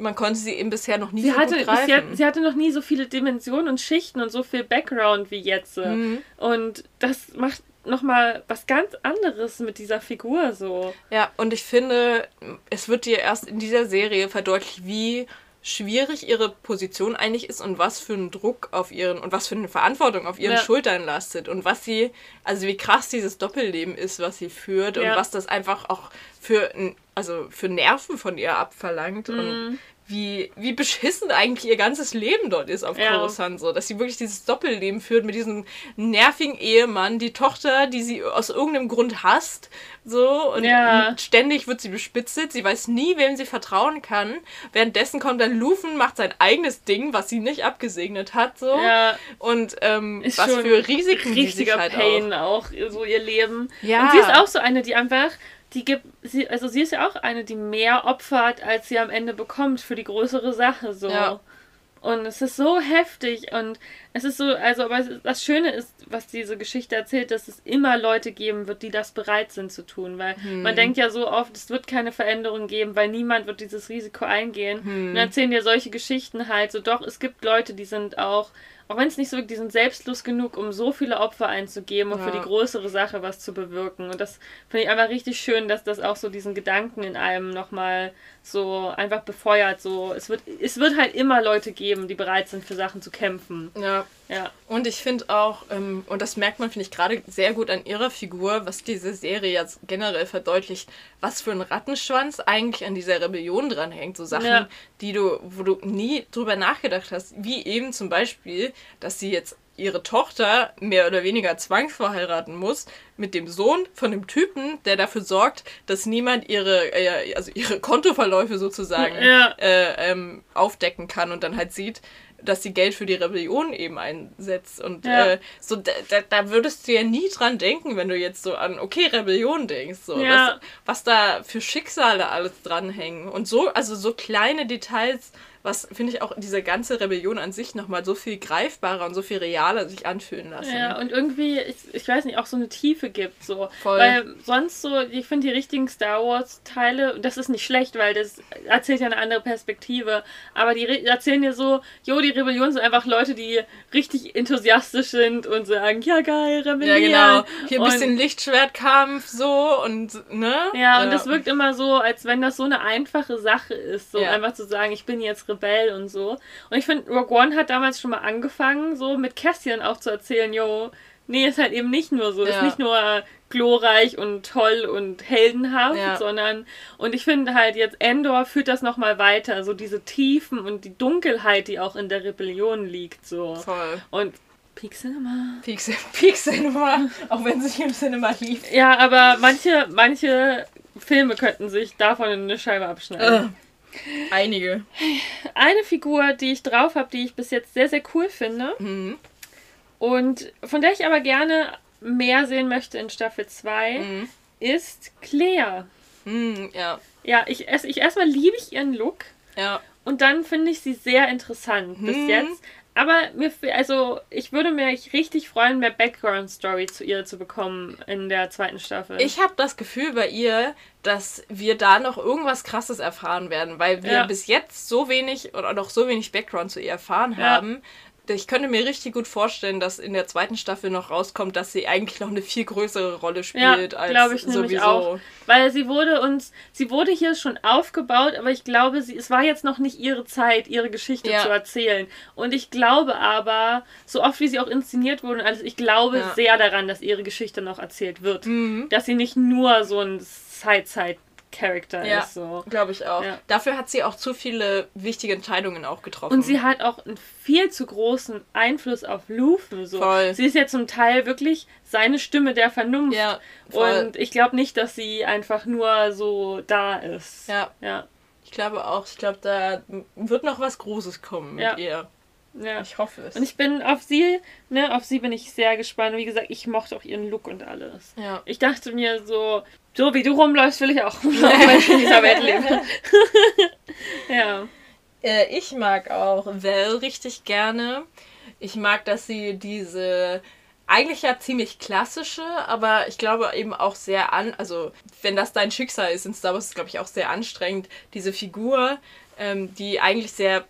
man konnte sie eben bisher noch nie sie so hatte, greifen. jetzt, sie hatte noch nie so viele Dimensionen und Schichten und so viel Background wie jetzt. Mhm. Und das macht nochmal was ganz anderes mit dieser Figur so. Ja, und ich finde, es wird dir erst in dieser Serie verdeutlicht, wie schwierig ihre Position eigentlich ist und was für einen Druck auf ihren und was für eine Verantwortung auf ihren Ja. Schultern lastet und was sie, also wie krass dieses Doppelleben ist, was sie führt und Ja. was das einfach auch für, also für Nerven von ihr abverlangt Mhm. und wie, wie beschissen eigentlich ihr ganzes Leben dort ist auf Ja. Coruscant, so, dass sie wirklich dieses Doppelleben führt mit diesem nervigen Ehemann, die Tochter, die sie aus irgendeinem Grund hasst, so, und Ja. ständig wird sie bespitzelt, sie weiß nie, wem sie vertrauen kann. Währenddessen kommt dann Lufen, macht sein eigenes Ding, was sie nicht abgesegnet hat, so. Ja. Und ähm, was für Risiken die sich richtiger halt Pain auch. auch. so ihr Leben. Ja. Und sie ist auch so eine, die einfach, die gibt, sie, also sie ist ja auch eine, die mehr opfert, als sie am Ende bekommt für die größere Sache so. Ja. Und es ist so heftig und es ist so, also, aber das Schöne ist, was diese Geschichte erzählt, dass es immer Leute geben wird, die das bereit sind zu tun, weil Hm. man denkt ja so oft, es wird keine Veränderung geben, weil niemand wird dieses Risiko eingehen. Hm. Und dann erzählen dir solche Geschichten halt so, doch, es gibt Leute, die sind auch, auch wenn es nicht so wirklich, die sind selbstlos genug, um so viele Opfer einzugeben und für Ja. die größere Sache was zu bewirken. Und das finde ich einfach richtig schön, dass das auch so diesen Gedanken in einem nochmal so einfach befeuert. So, es wird, es wird halt immer Leute geben, die bereit sind, für Sachen zu kämpfen. Ja. Ja. Und ich finde auch, ähm, und das merkt man, finde ich, gerade sehr gut an ihrer Figur, was diese Serie jetzt generell verdeutlicht, was für ein Rattenschwanz eigentlich an dieser Rebellion dranhängt. So Sachen, Ja. die du, wo du nie drüber nachgedacht hast. Wie eben zum Beispiel, dass sie jetzt ihre Tochter mehr oder weniger zwangsverheiraten muss mit dem Sohn von dem Typen, der dafür sorgt, dass niemand ihre, äh, also ihre Kontoverläufe sozusagen Ja. äh, ähm, aufdecken kann und dann halt sieht, dass sie Geld für die Rebellion eben einsetzt. Und Ja. äh, so da, da, würdest du ja nie dran denken, wenn du jetzt so an, okay, Rebellion denkst. So, Ja. was, was da für Schicksale alles dranhängen. Und so, also so kleine Details, was finde ich auch diese ganze Rebellion an sich nochmal so viel greifbarer und so viel realer sich anfühlen lassen. Ja, und irgendwie, ich, ich weiß nicht, auch so eine Tiefe gibt. So. Voll. Weil sonst so, ich finde die richtigen Star Wars-Teile, und das ist nicht schlecht, weil das erzählt ja eine andere Perspektive, aber die erzählen dir so, jo, die Rebellion sind einfach Leute, die richtig enthusiastisch sind und sagen, ja geil, ja, rebellieren. genau. Hier ein Und- bisschen Lichtschwertkampf so und ne? Ja, und das wirkt immer so, als wenn das so eine einfache Sache ist, so Ja. einfach zu sagen, ich bin jetzt Rebell und so. Und ich finde, Rogue One hat damals schon mal angefangen, so mit Kästchen auch zu erzählen, jo, nee, ist halt eben nicht nur so, ist Ja. nicht nur glorreich und toll und heldenhaft, Ja. sondern, und ich finde halt jetzt Endor führt das nochmal weiter, so diese Tiefen und die Dunkelheit, die auch in der Rebellion liegt, so. Voll. Und Peak Cinema. Peak, <laughs> Peak Cinema, auch wenn sich im Cinema lief. Ja, aber manche, manche Filme könnten sich davon eine Scheibe abschneiden. Äh, einige. Eine Figur, die ich drauf habe, die ich bis jetzt sehr, sehr cool finde Mhm. und von der ich aber gerne mehr sehen möchte in Staffel 2, Mhm. ist Claire. Mhm, ja. Ja, ich, ich erstmal liebe ich ihren Look Ja. und dann finde ich sie sehr interessant bis Mhm. jetzt. aber mir, also ich würde mich richtig freuen, mehr Background-Story zu ihr zu bekommen in der zweiten Staffel. Ich habe das Gefühl bei ihr, dass wir da noch irgendwas Krasses erfahren werden, weil wir ja. bis jetzt so wenig oder noch so wenig Background zu ihr erfahren ja. haben, ich könnte mir richtig gut vorstellen, dass in der zweiten Staffel noch rauskommt, dass sie eigentlich noch eine viel größere Rolle spielt ja, als ich sowieso. Auch. Weil sie wurde uns, sie wurde hier schon aufgebaut, aber ich glaube, sie, es war jetzt noch nicht ihre Zeit, ihre Geschichte ja. zu erzählen. Und ich glaube aber, so oft wie sie auch inszeniert wurde, also ich glaube ja. sehr daran, dass ihre Geschichte noch erzählt wird. Mhm. Dass sie nicht nur so ein Side-Side Character ja, ist. So. Glaube ich auch. Ja. Dafür hat sie auch zu viele wichtige Entscheidungen auch getroffen. Und sie hat auch einen viel zu großen Einfluss auf Lufen. So. Voll. Sie ist ja zum Teil wirklich seine Stimme der Vernunft. Ja, voll. Und ich glaube nicht, dass sie einfach nur so da ist. Ja. ja. Ich glaube auch. Ich glaube, da wird noch was Großes kommen mit ihr. Ja. Ich hoffe es. Und ich bin auf sie, ne, auf sie bin ich sehr gespannt. Wie gesagt, ich mochte auch ihren Look und alles. Ja. Ich dachte mir so, so wie du rumläufst, will ich auch rumlaufen, wenn ich in dieser Welt lebe. <laughs> ja. Äh, ich mag auch Val richtig gerne. Ich mag, dass sie diese eigentlich ja ziemlich klassische, aber ich glaube eben auch sehr an, also wenn das dein Schicksal ist in Star Wars, ist glaube ich auch sehr anstrengend, diese Figur, ähm, die eigentlich sehr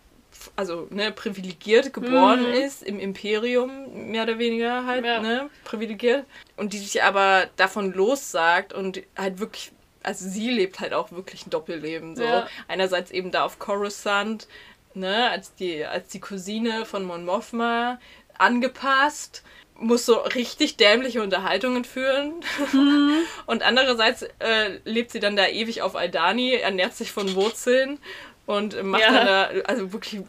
also ne, privilegiert geboren mhm. ist, im Imperium mehr oder weniger halt, ja. ne, privilegiert. Und die sich aber davon lossagt und halt wirklich, also sie lebt halt auch wirklich ein Doppelleben. So. Ja. Einerseits eben da auf Coruscant, ne, als die, als die Cousine von Mon Mothma angepasst muss so richtig dämliche Unterhaltungen führen. Mhm. <laughs> Und andererseits äh, lebt sie dann da ewig auf Aldani, ernährt sich von Wurzeln und macht ja. dann da, also wirklich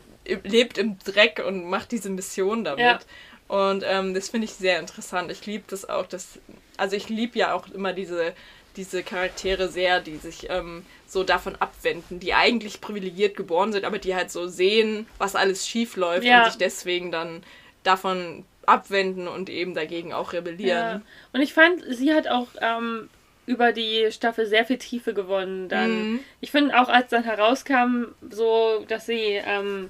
lebt im Dreck und macht diese Mission damit. Ja. Und ähm, das finde ich sehr interessant. Ich liebe das auch, dass, also ich liebe ja auch immer diese, diese Charaktere sehr, die sich ähm, so davon abwenden, die eigentlich privilegiert geboren sind, aber die halt so sehen, was alles schief läuft ja. und sich deswegen dann davon abwenden und eben dagegen auch rebellieren. Ja. Und ich fand, sie hat auch ähm, über die Staffel sehr viel Tiefe gewonnen dann. Mhm. Ich finde auch, als dann herauskam, so, dass sie ähm,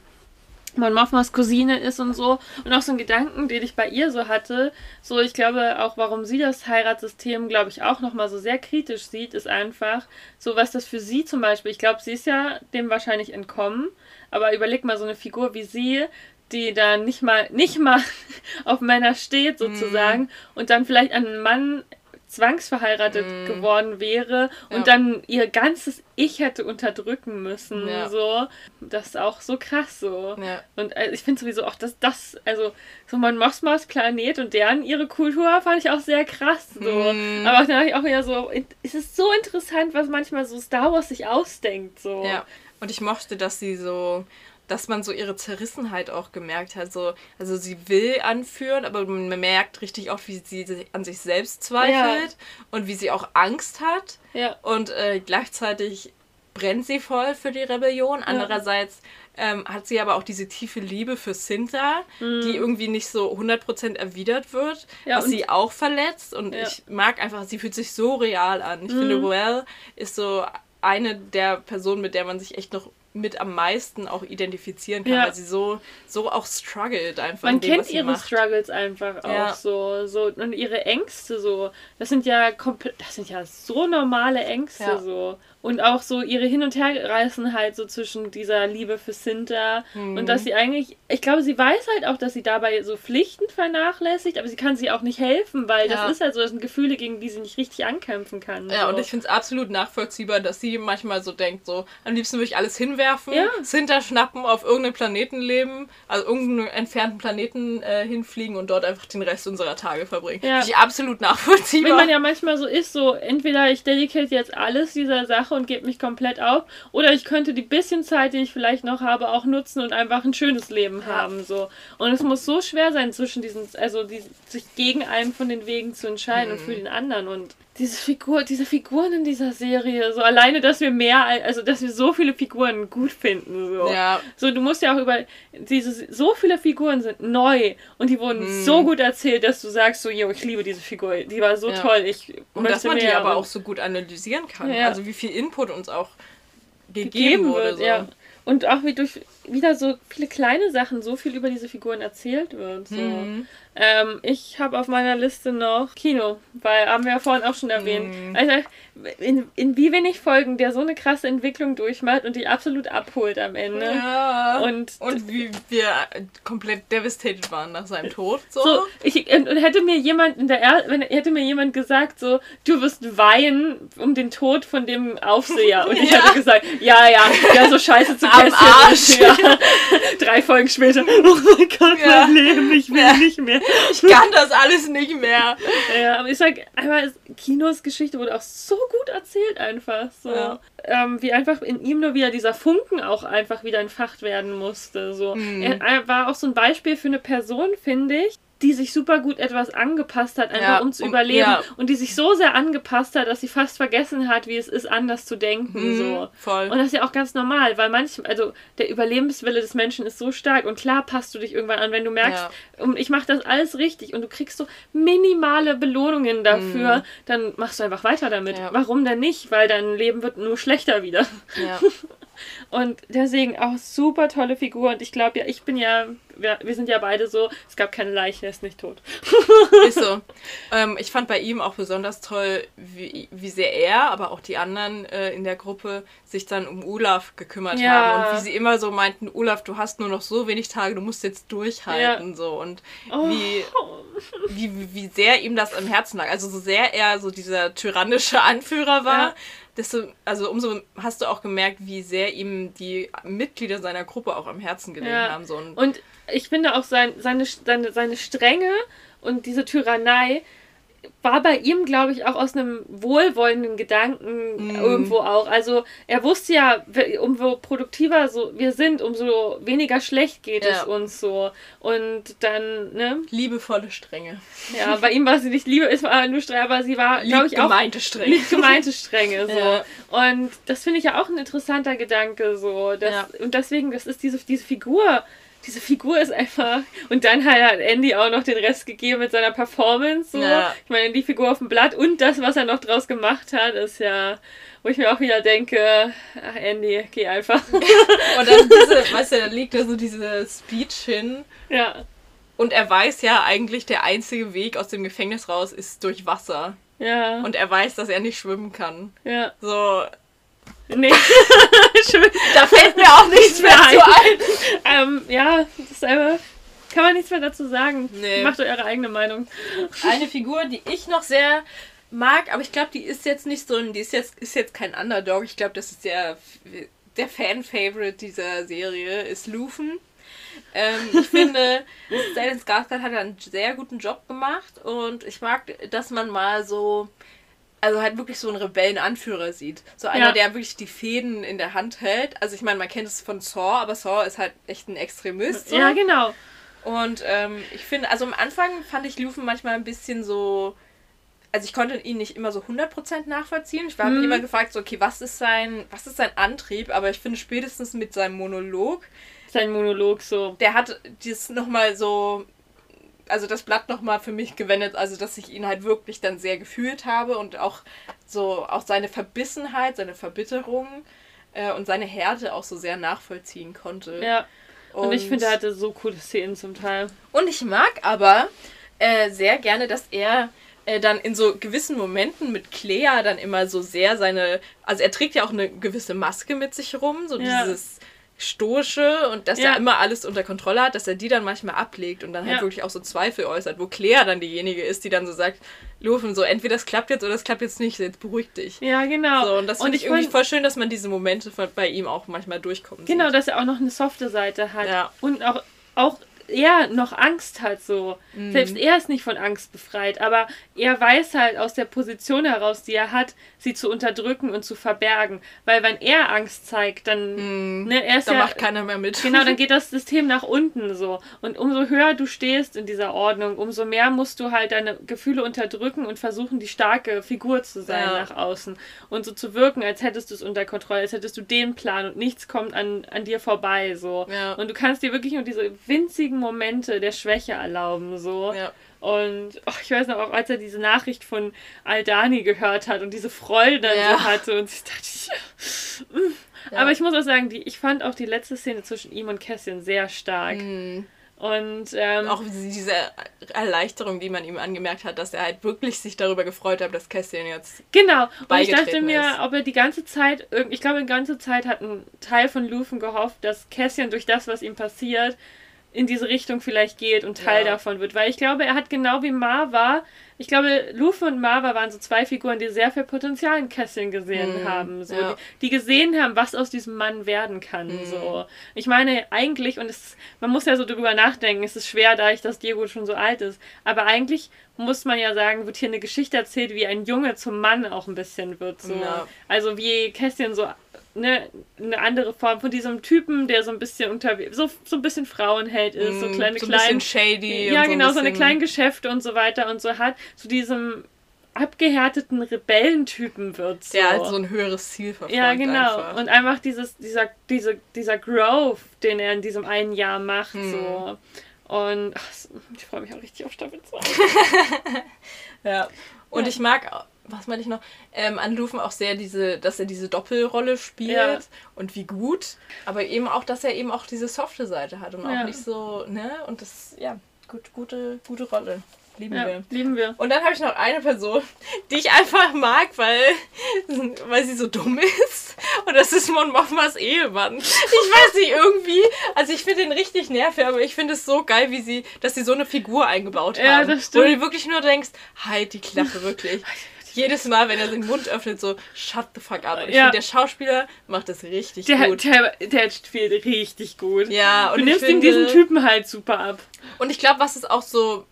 Mon Mothmas Cousine ist und so. Und auch so ein Gedanken, den ich bei ihr so hatte, so ich glaube auch, warum sie das Heiratssystem, glaube ich, auch nochmal so sehr kritisch sieht, ist einfach so, was das für sie zum Beispiel, ich glaube, sie ist ja dem wahrscheinlich entkommen, aber überleg mal so eine Figur wie sie, die dann nicht mal, nicht mal <laughs> auf Männer steht sozusagen mm. und dann vielleicht einen Mann zwangsverheiratet mm. geworden wäre und ja. dann ihr ganzes Ich hätte unterdrücken müssen. Ja. So. Das ist auch so krass so. Ja. Und also ich finde sowieso auch, dass das, also so mein Mosmas Planet und deren ihre Kultur fand ich auch sehr krass. So. Mm. Aber dann habe ich auch wieder so, es ist so interessant, was manchmal so Star Wars sich ausdenkt. So. Ja. Und ich mochte, dass sie so dass man so ihre Zerrissenheit auch gemerkt hat. So, also sie will anführen, aber man merkt richtig auch, wie sie an sich selbst zweifelt ja. und wie sie auch Angst hat. Ja. Und äh, gleichzeitig brennt sie voll für die Rebellion. Andererseits ähm, hat sie aber auch diese tiefe Liebe für Sinta, mhm. die irgendwie nicht so 100% erwidert wird, ja, was sie auch verletzt. Und ja. ich mag einfach, sie fühlt sich so real an. Ich mhm. finde, Well ist so eine der Personen, mit der man sich echt noch mit am meisten auch identifizieren kann, ja. weil sie so, so auch struggelt einfach. Man dem, kennt ihre macht. Struggles einfach auch ja. so, so und ihre Ängste so. Das sind ja komplett, das sind ja so normale Ängste ja. so. Und auch so ihre Hin- und Herreißen halt so zwischen dieser Liebe für Sinta mhm. und dass sie eigentlich, ich glaube, sie weiß halt auch, dass sie dabei so Pflichten vernachlässigt, aber sie kann sie auch nicht helfen, weil ja. das ist halt so, das sind Gefühle, gegen die sie nicht richtig ankämpfen kann. Ja, so. und ich finde es absolut nachvollziehbar, dass sie manchmal so denkt, so, am liebsten würde ich alles hinwerfen, ja. Sinta schnappen, auf irgendeinem Planeten leben, also irgendeinen entfernten Planeten äh, hinfliegen und dort einfach den Rest unserer Tage verbringen. Ja. Finde ich absolut nachvollziehbar. Wenn man ja manchmal so ist, so, entweder ich dedicate jetzt alles dieser Sache mache und gebe mich komplett auf. Oder ich könnte die bisschen Zeit, die ich vielleicht noch habe, auch nutzen und einfach ein schönes Leben haben. So. Und es muss so schwer sein, zwischen diesen, also die, sich gegen einen von den Wegen zu entscheiden mhm. und für den anderen. Und diese Figur, diese Figuren in dieser Serie, so alleine, dass wir mehr, also dass wir so viele Figuren gut finden. So, ja. so du musst ja auch über diese, so viele Figuren sind neu und die wurden hm. so gut erzählt, dass du sagst so, yo, ich liebe diese Figur, die war so ja. toll. Ich und dass man die aber auch so gut analysieren kann. Ja. Also wie viel Input uns auch gegeben, gegeben wurde. So. Ja. Und auch wie durch wieder so viele kleine Sachen, so viel über diese Figuren erzählt wird. So. Mhm. Ähm, ich habe auf meiner Liste noch Kino, weil haben wir ja vorhin auch schon erwähnt. Mhm. Also in, in wie wenig Folgen der so eine krasse Entwicklung durchmacht und die absolut abholt am Ende. Ja. Und, und wie wir komplett devastated waren nach seinem Tod. So, so ich, und, und, hätte mir jemand in der er wenn hätte mir jemand gesagt, so, du wirst weinen um den Tod von dem Aufseher. Und ich <laughs> ja. hätte gesagt, ja, ja, ja, so scheiße zu <laughs> Am Arsch. Ja. <laughs> Drei Folgen später, oh mein Gott, ja. mein Leben, ich will ja. nicht mehr. Ich kann das alles nicht mehr. Ja, aber ich sag einmal, Kinos Geschichte wurde auch so gut erzählt einfach. So. Ja. Ähm, wie einfach in ihm nur wieder dieser Funken auch einfach wieder entfacht werden musste. So. Mhm. Er, er war auch so ein Beispiel für eine Person, finde ich, die sich super gut etwas angepasst hat, einfach ja, um zu um, überleben. Ja. Und die sich so sehr angepasst hat, dass sie fast vergessen hat, wie es ist, anders zu denken. Mhm, so. Voll. Und das ist ja auch ganz normal, weil manchmal, also der Überlebenswille des Menschen ist so stark und klar passt du dich irgendwann an, wenn du merkst, ja. ich mache das alles richtig und du kriegst so minimale Belohnungen dafür, mhm. dann machst du einfach weiter damit. Warum denn nicht? Weil dein Leben wird nur schlechter wieder. Ja. <laughs> Und deswegen auch super tolle Figur. Und ich glaube ja, ich bin ja, wir, wir, sind ja beide so, es gab keine Leiche, er ist nicht tot. <laughs> ist so. Ähm, ich fand bei ihm auch besonders toll, wie, wie sehr er, aber auch die anderen äh, in der Gruppe sich dann um Olaf gekümmert ja. haben. Und wie sie immer so meinten, Olaf, du hast nur noch so wenig Tage, du musst jetzt durchhalten. Ja. So. Und oh. wie, wie, wie sehr ihm das am Herzen lag. Also so sehr er so dieser tyrannische Anführer war. Ja desto, also umso hast du auch gemerkt, wie sehr ihm die Mitglieder seiner Gruppe auch am Herzen gelegen ja. haben. So und ich finde auch sein, seine, seine, seine Strenge und diese Tyrannei war bei ihm, glaube ich, auch aus einem wohlwollenden Gedanken mm. irgendwo auch. Also er wusste ja, umso produktiver so wir sind, umso weniger schlecht geht ja. es uns so. Und dann, ne? Liebevolle Strenge. Ja, bei ihm war sie nicht Liebe, ist war nur strenge, aber sie war, glaube ich, auch. Gemeinte Strenge. gemeinte Strenge, so. Ja. Und das finde ich ja auch ein interessanter Gedanke, so. Dass, ja. Und deswegen, das ist diese, diese Figur diese Figur ist einfach. Und dann hat Andy auch noch den Rest gegeben mit seiner Performance. So. Ja. Ich meine, die Figur auf dem Blatt und das, was er noch draus gemacht hat, ist ja, wo ich mir auch wieder denke, ach Andy, geh einfach. <laughs> und dann diese, <laughs> weißt du, da liegt da so diese Speech hin. Ja. Und er weiß ja eigentlich, der einzige Weg aus dem Gefängnis raus ist durch Wasser. Ja. Und er weiß, dass er nicht schwimmen kann. Ja. So, Nee. <laughs> da fällt mir auch nichts mehr ein. ein. Ähm, ja, dasselbe. Kann man nichts mehr dazu sagen. Nee. Macht eure eigene Meinung. Eine Figur, die ich noch sehr mag, aber ich glaube, die ist jetzt nicht so ein, die ist jetzt, ist jetzt kein Underdog. Ich glaube, das ist der, der Fan-Favorite dieser Serie, ist Lufen. Ähm, ich finde, Stellan Skarsgård hat einen sehr guten Job gemacht und ich mag, dass man mal so also halt wirklich so einen Rebellenanführer sieht. So einer, ja. der wirklich die Fäden in der Hand hält. Also ich meine, man kennt es von Saw, aber Saw ist halt echt ein Extremist. So. Ja, genau. Und ähm, ich finde, also am Anfang fand ich Lufen manchmal ein bisschen so. Also ich konnte ihn nicht immer so 100% nachvollziehen. Ich habe mhm. immer gefragt, so, okay, was ist sein, was ist sein Antrieb? Aber ich finde spätestens mit seinem Monolog. Sein Monolog so. Der hat dieses nochmal so also das Blatt nochmal für mich gewendet, also dass ich ihn halt wirklich dann sehr gefühlt habe und auch so auch seine Verbissenheit, seine Verbitterung äh, und seine Härte auch so sehr nachvollziehen konnte. Ja. Und, und ich finde, er hatte so coole Szenen zum Teil. Und ich mag aber äh, sehr gerne, dass er äh, dann in so gewissen Momenten mit Clea dann immer so sehr seine, also er trägt ja auch eine gewisse Maske mit sich rum, so ja. dieses stoische und dass ja. er immer alles unter Kontrolle hat, dass er die dann manchmal ablegt und dann halt ja. wirklich auch so Zweifel äußert, wo Claire dann diejenige ist, die dann so sagt, Lufen, so entweder das klappt jetzt oder das klappt jetzt nicht, jetzt beruhig dich. Ja, genau. So, und das finde ich irgendwie voll schön, dass man diese Momente bei ihm auch manchmal durchkommt. Genau, sieht. dass er auch noch eine softe Seite hat. Ja. Und auch, auch er noch Angst hat so. Mhm. Selbst er ist nicht von Angst befreit, aber er weiß halt aus der Position heraus, die er hat, sie zu unterdrücken und zu verbergen. Weil wenn er Angst zeigt, dann, mhm. ne, er ist da ja, macht keiner mehr mit. Genau, dann <laughs> geht das System nach unten so. Und umso höher du stehst in dieser Ordnung, umso mehr musst du halt deine Gefühle unterdrücken und versuchen, die starke Figur zu sein ja. nach außen. Und so zu wirken, als hättest du es unter Kontrolle, als hättest du den Plan und nichts kommt an, an dir vorbei so. Ja. Und du kannst dir wirklich nur diese winzigen Momente der Schwäche erlauben so. Ja. Und oh, ich weiß noch, auch als er diese Nachricht von Aldani gehört hat und diese Freude dann ja. so hatte und ich dachte, mm, Ja. Aber ich muss auch sagen, die, ich fand auch die letzte Szene zwischen ihm und Cassian sehr stark. Mhm. Und ähm, auch diese Erleichterung, die man ihm angemerkt hat, dass er halt wirklich sich darüber gefreut hat, dass Cassian jetzt. Genau. Und ich dachte mir, ist. ob er die ganze Zeit, ich glaube, die ganze Zeit hat ein Teil von Lufen gehofft, dass Cassian durch das, was ihm passiert, in diese Richtung vielleicht geht und Teil ja. davon wird. Weil ich glaube, er hat genau wie Marva, ich glaube, Luffy und Marva waren so zwei Figuren, die sehr viel Potenzial in Cassian gesehen mhm. haben. So, ja. die, die, gesehen haben, was aus diesem Mann werden kann. Mhm. So. Ich meine, eigentlich, und es, man muss ja so drüber nachdenken, es ist schwer, da ich das Diego schon so alt ist, aber eigentlich muss man ja sagen, wird hier eine Geschichte erzählt, wie ein Junge zum Mann auch ein bisschen wird. So. Ja. Also wie Kästchen so eine, eine andere Form von diesem Typen, der so ein bisschen unterwegs, so, so ein bisschen Frauenheld ist, so mm, kleine so ein klein, bisschen shady. Ja, genau, so, so eine kleine Geschäfte und so weiter und so hat, zu diesem abgehärteten Rebellentypen wird. So. Der halt so ein höheres Ziel verfolgt. Ja, genau. Einfach. Und einfach dieses, dieser, diese, dieser Growth, den er in diesem einen Jahr macht. Hm. So. Und ach, ich freue mich auch richtig auf Staffel 2. <laughs> ja. Und ja. ich mag was meine ich noch, ähm, an Lufen auch sehr diese, dass er diese Doppelrolle spielt ja. und wie gut, aber eben auch, dass er eben auch diese softe Seite hat und ja. auch nicht so, ne, und das, ja, gut, gute, gute Rolle. Lieben ja, wir. Lieben wir. Und dann habe ich noch eine Person, die ich einfach mag, weil, weil sie so dumm ist. Und das ist Mon Mothmas Ehemann. Ich weiß nicht, irgendwie. Also ich finde ihn richtig nervig, aber ich finde es so geil, wie sie, dass sie so eine Figur eingebaut haben. Ja, das stimmt. Wo du wirklich nur denkst, halt die Klappe, wirklich <laughs> jedes Mal, wenn er den Mund öffnet, so shut the fuck up. Und ich ja. finde, der Schauspieler macht das richtig der, gut. Der, der spielt richtig gut. Ja, und du nimmst ihm diesen Typen halt super ab. Und ich glaube, was es auch so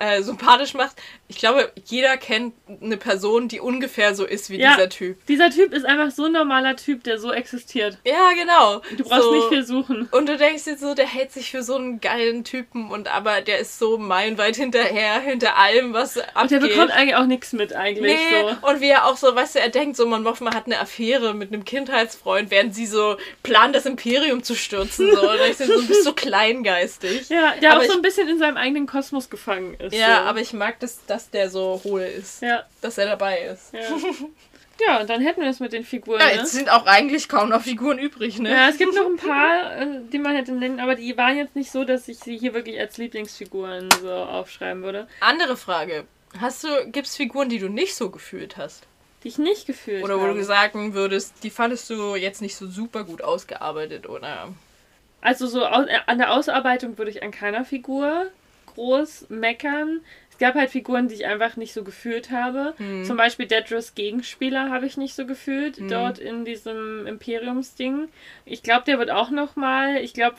äh, sympathisch macht, ich glaube, jeder kennt eine Person, die ungefähr so ist wie ja, dieser Typ. Dieser Typ ist einfach so ein normaler Typ, der so existiert. Ja, genau. Du brauchst so, nicht viel suchen. Und du denkst jetzt so, der hält sich für so einen geilen Typen und aber der ist so meilenweit hinterher, hinter allem, was abgeht. Und der bekommt eigentlich auch nichts mit eigentlich. Nee, so. und wie er auch so, weißt du, er denkt so, man Mothma hat eine Affäre mit einem Kindheitsfreund, während sie so plant, das Imperium zu stürzen. So. Und ich so, du bist so <laughs> kleingeistig. Ja, der aber auch so ein bisschen in seinem eigenen Kosmos gefangen ist. Ja, so. aber ich mag das, dass der so hohl ist. Ja. Dass er dabei ist. Ja. Ja, und dann hätten wir es mit den Figuren. Ja, ne? jetzt ne? sind auch eigentlich kaum noch Figuren übrig, ne? Ja, es gibt noch ein paar, äh, die man hätte nennen, aber die waren jetzt nicht so, dass ich sie hier wirklich als Lieblingsfiguren so aufschreiben würde. Andere Frage. Hast du, gibt es Figuren, die du nicht so gefühlt hast? Die ich nicht gefühlt Oder wo habe. du sagen würdest, die fandest du jetzt nicht so super gut ausgearbeitet, oder? Also so an der Ausarbeitung würde ich an keiner Figur groß meckern gab halt Figuren, die ich einfach nicht so gefühlt habe. Mhm. Zum Beispiel Dedras Gegenspieler habe ich nicht so gefühlt, mhm. dort in diesem Imperiumsding. Ich glaube, der wird auch noch mal, ich glaube,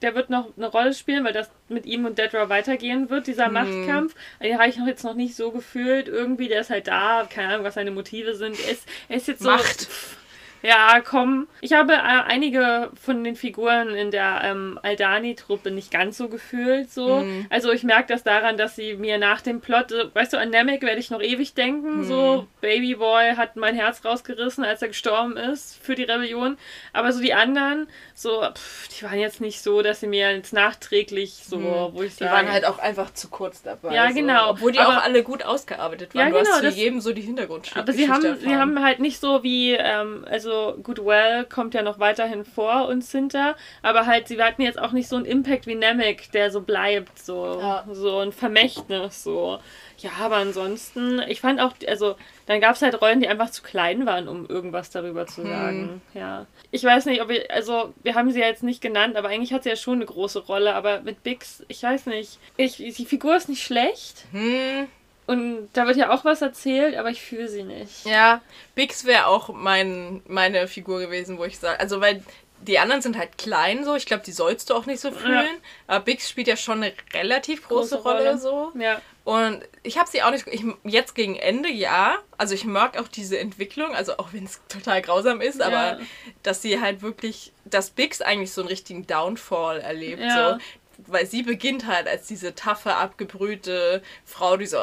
der wird noch eine Rolle spielen, weil das mit ihm und Dedra weitergehen wird, dieser mhm. Machtkampf. Den habe ich noch jetzt noch nicht so gefühlt. Irgendwie, der ist halt da, keine Ahnung, was seine Motive sind. Er ist, er ist jetzt so... Macht. Pff, ja, komm. Ich habe äh, einige von den Figuren in der ähm, Aldani-Truppe nicht ganz so gefühlt. So. Mhm. Also ich merke das daran, dass sie mir nach dem Plot, äh, weißt du, an Namek werde ich noch ewig denken. Mhm. So, Babyboy hat mein Herz rausgerissen, als er gestorben ist für die Rebellion. Aber so die anderen, so, pff, die waren jetzt nicht so, dass sie mir jetzt nachträglich so, mhm. wo ich sage. Die waren halt auch einfach zu kurz dabei. Ja, genau. So. Obwohl die aber, auch alle gut ausgearbeitet waren. Ja, genau, du hast zu jedem so die Hintergrundgeschichte Aber sie haben, sie haben halt nicht so wie, ähm, also also Goodwell kommt ja noch weiterhin vor uns hinter, aber halt, sie hatten jetzt auch nicht so einen Impact wie Namek, der so bleibt, so, ja. so ein Vermächtnis, so. Ja, aber ansonsten, ich fand auch, also, dann gab es halt Rollen, die einfach zu klein waren, um irgendwas darüber zu hm. sagen. Hm. Ja. Ich weiß nicht, ob wir, also, wir haben sie ja jetzt nicht genannt, aber eigentlich hat sie ja schon eine große Rolle, aber mit Bix, ich weiß nicht. Ich, die Figur ist nicht schlecht. Hm. Und da wird ja auch was erzählt, aber ich fühle sie nicht. Ja, Bix wäre auch mein, meine Figur gewesen, wo ich sage, also weil die anderen sind halt klein so, ich glaube, die sollst du auch nicht so fühlen. Ja. Aber Bix spielt ja schon eine relativ große, große Rolle, Rolle, so. Ja. Und ich habe sie auch nicht, ich, jetzt gegen Ende ja, also ich mag auch diese Entwicklung, also auch wenn es total grausam ist, aber ja. dass sie halt wirklich, dass Bix eigentlich so einen richtigen Downfall erlebt. Ja. So weil sie beginnt halt als diese taffe, abgebrühte Frau, die so,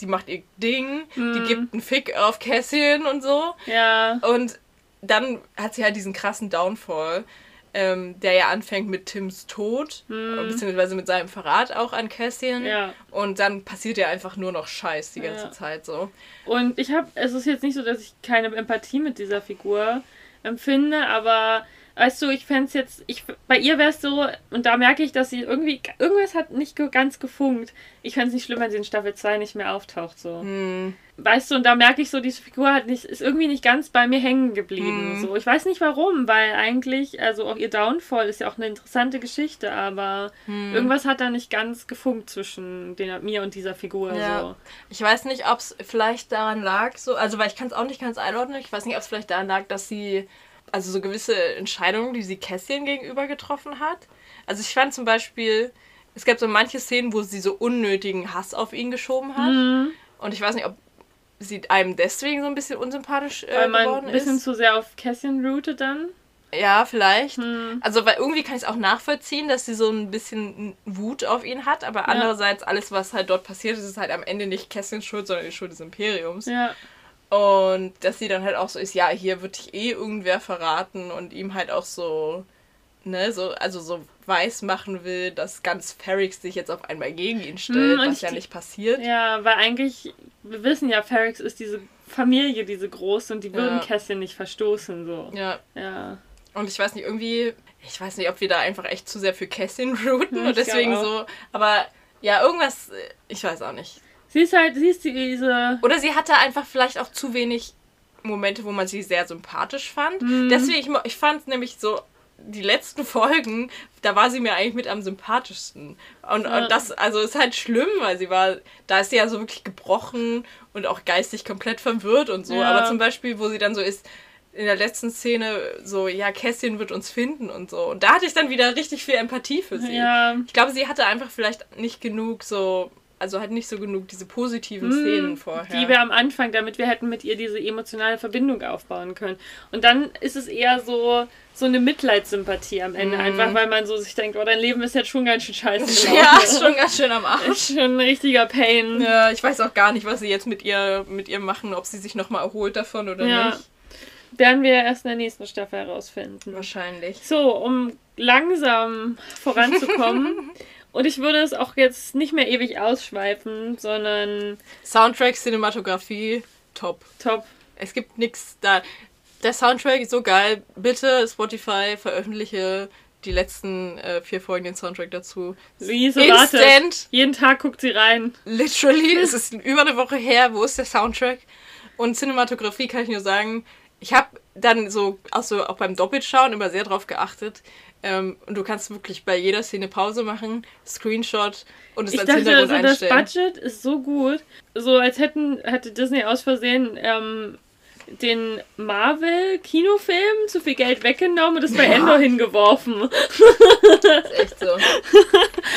die macht ihr Ding, mm. die mhm. gibt einen Fick auf Cassian und so. Ja. Und dann hat sie halt diesen krassen Downfall, ähm, der ja anfängt mit Tims Tod, mm. beziehungsweise mit seinem Verrat auch an Cassian. Ja. Und dann passiert ja einfach nur noch Scheiß die ganze ja. Zeit so. Und ich habe, es ist jetzt nicht so, dass ich keine Empathie mit dieser Figur empfinde, aber weißt du, ich fände es jetzt, ich, bei ihr wäre es so, und da merke ich, dass sie irgendwie, irgendwas hat nicht ganz gefunkt. Ich fände es nicht schlimm, wenn sie in Staffel 2 nicht mehr auftaucht, so. Hm. Weißt du, und da merke ich so, diese Figur hat nicht, ist irgendwie nicht ganz bei mir hängen geblieben, hm. so. Ich weiß nicht warum, weil eigentlich, also auch ihr Downfall ist ja auch eine interessante Geschichte, aber hm. irgendwas hat da nicht ganz gefunkt zwischen den, mir und dieser Figur, ja. so. Ich weiß nicht, ob es vielleicht daran lag, so, also, weil ich kann es auch nicht ganz einordnen, ich weiß nicht, ob es vielleicht daran lag, dass sie also so gewisse Entscheidungen, die sie Kässchen gegenüber getroffen hat. Also ich fand zum Beispiel, es gab so manche Szenen, wo sie so unnötigen Hass auf ihn geschoben hat. Mhm. Und ich weiß nicht, ob sie einem deswegen so ein bisschen unsympathisch äh, weil man geworden ist. Ein bisschen zu sehr auf Kässchen routet dann. Ja, vielleicht. Hm. Also, weil irgendwie kann ich es auch nachvollziehen, dass sie so ein bisschen Wut auf ihn hat, aber ja. andererseits alles, was halt dort passiert ist, ist halt am Ende nicht Kässchens Schuld, sondern die Schuld des Imperiums. Ja. Und dass sie dann halt auch so ist, ja, hier wird dich eh irgendwer verraten und ihm halt auch so, ne, so, also so weiß machen will, dass ganz Ferrix sich jetzt auf einmal gegen ihn stellt, hm, was ja nicht passiert. Ja, weil eigentlich, wir wissen ja, Ferrix ist diese Familie, diese große und die würden ja. Kästchen nicht verstoßen, so. Ja. Ja. Und ich weiß nicht, irgendwie, ich weiß nicht, ob wir da einfach echt zu sehr für Kästchen <laughs> routen ja, und deswegen so, aber ja, irgendwas, ich weiß auch nicht. Sie ist halt, sie ist diese. Oder sie hatte einfach vielleicht auch zu wenig Momente, wo man sie sehr sympathisch fand. Mhm. Deswegen, ich, ich fand nämlich so, die letzten <laughs> Folgen, da war sie mir eigentlich mit am sympathischsten. Und, ja. und das, also ist halt schlimm, weil sie war, da ist sie ja so wirklich gebrochen und auch geistig komplett verwirrt und so. Ja. Aber zum Beispiel, wo sie dann so ist, in der letzten Szene so, ja, Kässchen wird uns finden und so. Und da hatte ich dann wieder richtig viel Empathie für sie. Ja. Ich glaube, sie hatte einfach vielleicht nicht genug so also halt nicht so genug diese positiven hm, Szenen vorher. Die wir am Anfang, damit wir hätten mit ihr diese emotionale Verbindung aufbauen können. Und dann ist es eher so, so eine Mitleidssympathie am Ende, mm. einfach weil man so sich denkt, oh, dein Leben ist jetzt schon ganz schön scheiße. <laughs> ja, ist schon ganz schön am Arsch. Ist schon ein richtiger Pain. Ja, ich weiß auch gar nicht, was sie jetzt mit ihr, mit ihr machen, ob sie sich nochmal erholt davon oder ja. nicht. Werden wir erst in der nächsten Staffel herausfinden. Wahrscheinlich. So, um langsam voranzukommen. <laughs> Und ich würde es auch jetzt nicht mehr ewig ausschweifen, sondern. Soundtrack, Cinematografie, top. Top. Es gibt nichts da. Der Soundtrack ist so geil. Bitte, Spotify, veröffentliche die letzten äh, vier Folgen den Soundtrack dazu. Luise, Instant. Warte. Jeden Tag guckt sie rein. Literally, <laughs> es ist über eine Woche her. Wo ist der Soundtrack? Und Cinematografie kann ich nur sagen, ich habe dann so, also auch beim Doppelschauen immer sehr drauf geachtet, ähm, und du kannst wirklich bei jeder Szene Pause machen, Screenshot und es ich als dachte, Hintergrund also einstellen. Das Budget ist so gut, so als hätten hätte Disney aus Versehen ähm, den Marvel-Kinofilm zu viel Geld weggenommen und es bei ja. Endor hingeworfen. Das ist echt so.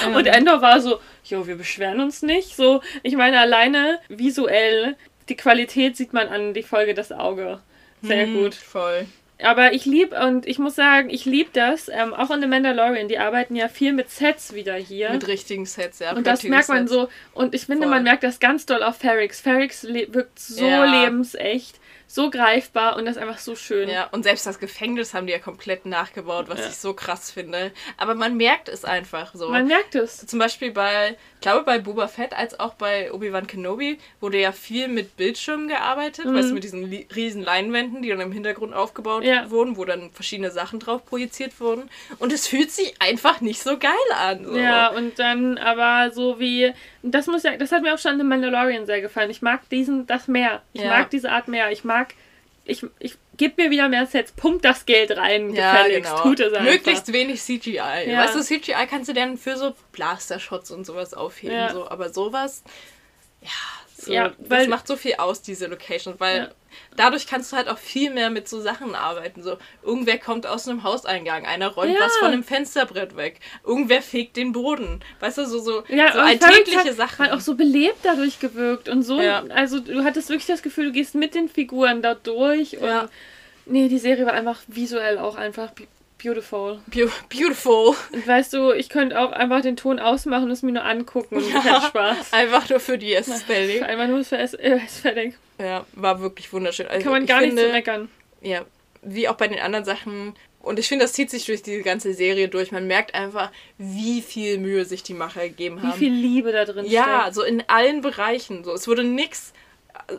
<laughs> und Endor war so, jo, wir beschweren uns nicht. So, ich meine, alleine visuell, die Qualität sieht man an die Folge das Auge. Sehr hm, gut. Voll. Aber ich liebe, und ich muss sagen, ich liebe das, ähm, auch in The Mandalorian, die arbeiten ja viel mit Sets wieder hier. Mit richtigen Sets, ja. Und das merkt man Sets. so, und ich finde, Voll. man merkt das ganz doll auf Ferrix. Ferrix wirkt so ja. lebensecht so greifbar und das ist einfach so schön. Ja, und selbst das Gefängnis haben die ja komplett nachgebaut, was ja. ich so krass finde. Aber man merkt es einfach so. Man merkt es. Zum Beispiel bei, ich glaube bei Boba Fett als auch bei Obi-Wan Kenobi wurde ja viel mit Bildschirmen gearbeitet, mhm. weißt du, mit diesen riesen Leinwänden, die dann im Hintergrund aufgebaut ja. wurden, wo dann verschiedene Sachen drauf projiziert wurden. Und es fühlt sich einfach nicht so geil an. So. Ja, und dann aber so wie, das muss ja, das hat mir auch schon in The Mandalorian sehr gefallen. Ich mag diesen, das mehr. Ich ja. mag diese Art mehr. Ich mag mag, ich, ich gib mir wieder mehr Sets, pump das Geld rein, ja, gefälligst, genau. tut es einfach. Möglichst wenig CGI. Ja. Weißt du, CGI kannst du dann für so Blaster-Shots und sowas aufheben, ja. so, aber sowas, ja, so, ja, weil, das macht so viel aus, diese Location, weil ja. dadurch kannst du halt auch viel mehr mit so Sachen arbeiten. So, irgendwer kommt aus einem Hauseingang, einer räumt ja. was von einem Fensterbrett weg, irgendwer fegt den Boden. Weißt du, so, so, ja, so alltägliche hat, Sachen. Hat auch so belebt dadurch gewirkt und so. Also du hattest wirklich das Gefühl, du gehst mit den Figuren da durch und nee, die Serie war einfach visuell auch einfach Beautiful. Be beautiful. Und weißt du, ich könnte auch einfach den Ton ausmachen und es mir nur angucken und ja, hat Spaß. Einfach nur für die Ästhetik. Einfach nur für Ästhetik. Ja, war wirklich wunderschön. Also Kann man gar nicht so meckern. Ja, wie auch bei den anderen Sachen. Und ich finde, das zieht sich durch die ganze Serie durch. Man merkt einfach, wie viel Mühe sich die Macher gegeben haben. Wie viel Liebe da drin ja, steckt. Ja, so in allen Bereichen. So, es wurde nichts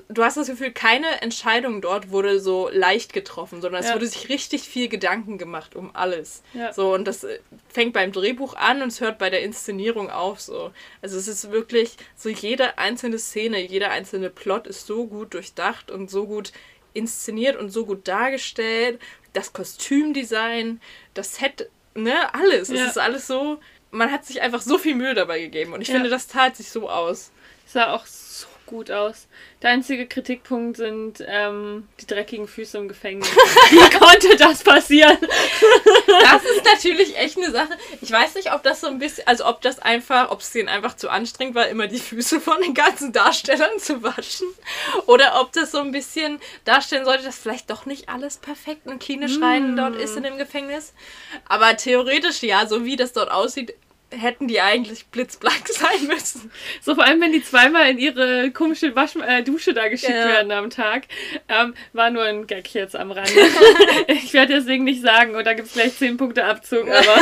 du hast das Gefühl, keine Entscheidung dort wurde so leicht getroffen, sondern es Ja. wurde sich richtig viel Gedanken gemacht um alles. Ja. So, und das äh, fängt beim Drehbuch an und es hört bei der Inszenierung auf. So. Also es ist wirklich so jede einzelne Szene, jeder einzelne Plot ist so gut durchdacht und so gut inszeniert und so gut dargestellt. Das Kostümdesign, das Set, ne, alles. Ja. Es ist alles so. Man hat sich einfach so viel Mühe dabei gegeben und ich finde, das zahlt sich so aus. Sah auch so gut aus. Der einzige Kritikpunkt sind ähm, die dreckigen Füße im Gefängnis. <laughs> Wie konnte das passieren? Das ist natürlich echt eine Sache. Ich weiß nicht, ob das so ein bisschen, also ob das einfach, ob es denen einfach zu anstrengend war, immer die Füße von den ganzen Darstellern zu waschen. Oder ob das so ein bisschen darstellen sollte, dass vielleicht doch nicht alles perfekt und klinisch rein dort ist in dem Gefängnis. Aber theoretisch ja, so wie das dort aussieht, hätten die eigentlich blitzblank <laughs> sein müssen. So vor allem, wenn die zweimal in ihre komische Wasch äh, Dusche da geschickt Ja. werden am Tag. Ähm, war nur ein Gag jetzt am Rande. <laughs> ich werde deswegen nicht sagen und da gibt es gleich 10 Punkte Abzug, aber. <laughs>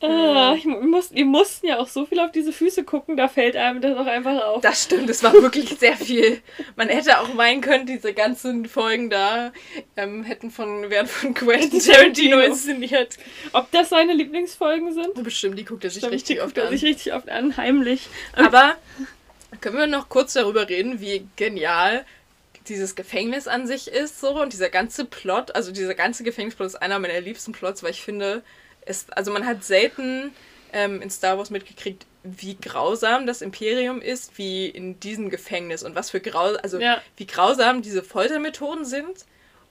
Ah, ich mu- muss, wir mussten ja auch so viel auf diese Füße gucken, da fällt einem das auch einfach auf. Das stimmt, es war wirklich sehr viel. Man hätte auch meinen können, diese ganzen Folgen da ähm, hätten von, werden von Quentin Tarantino inszeniert. Ob das seine Lieblingsfolgen sind? Bestimmt, die guckt er sich Stimmt, richtig oft an. sich richtig oft an, heimlich. Aber können wir noch kurz darüber reden, wie genial dieses Gefängnis an sich ist so und dieser ganze Plot, also dieser ganze Gefängnisplot ist einer meiner liebsten Plots, weil ich finde, es, also man hat selten ähm, in Star Wars mitgekriegt, wie grausam das Imperium ist, wie in diesem Gefängnis und was für grau, also Ja. wie grausam diese Foltermethoden sind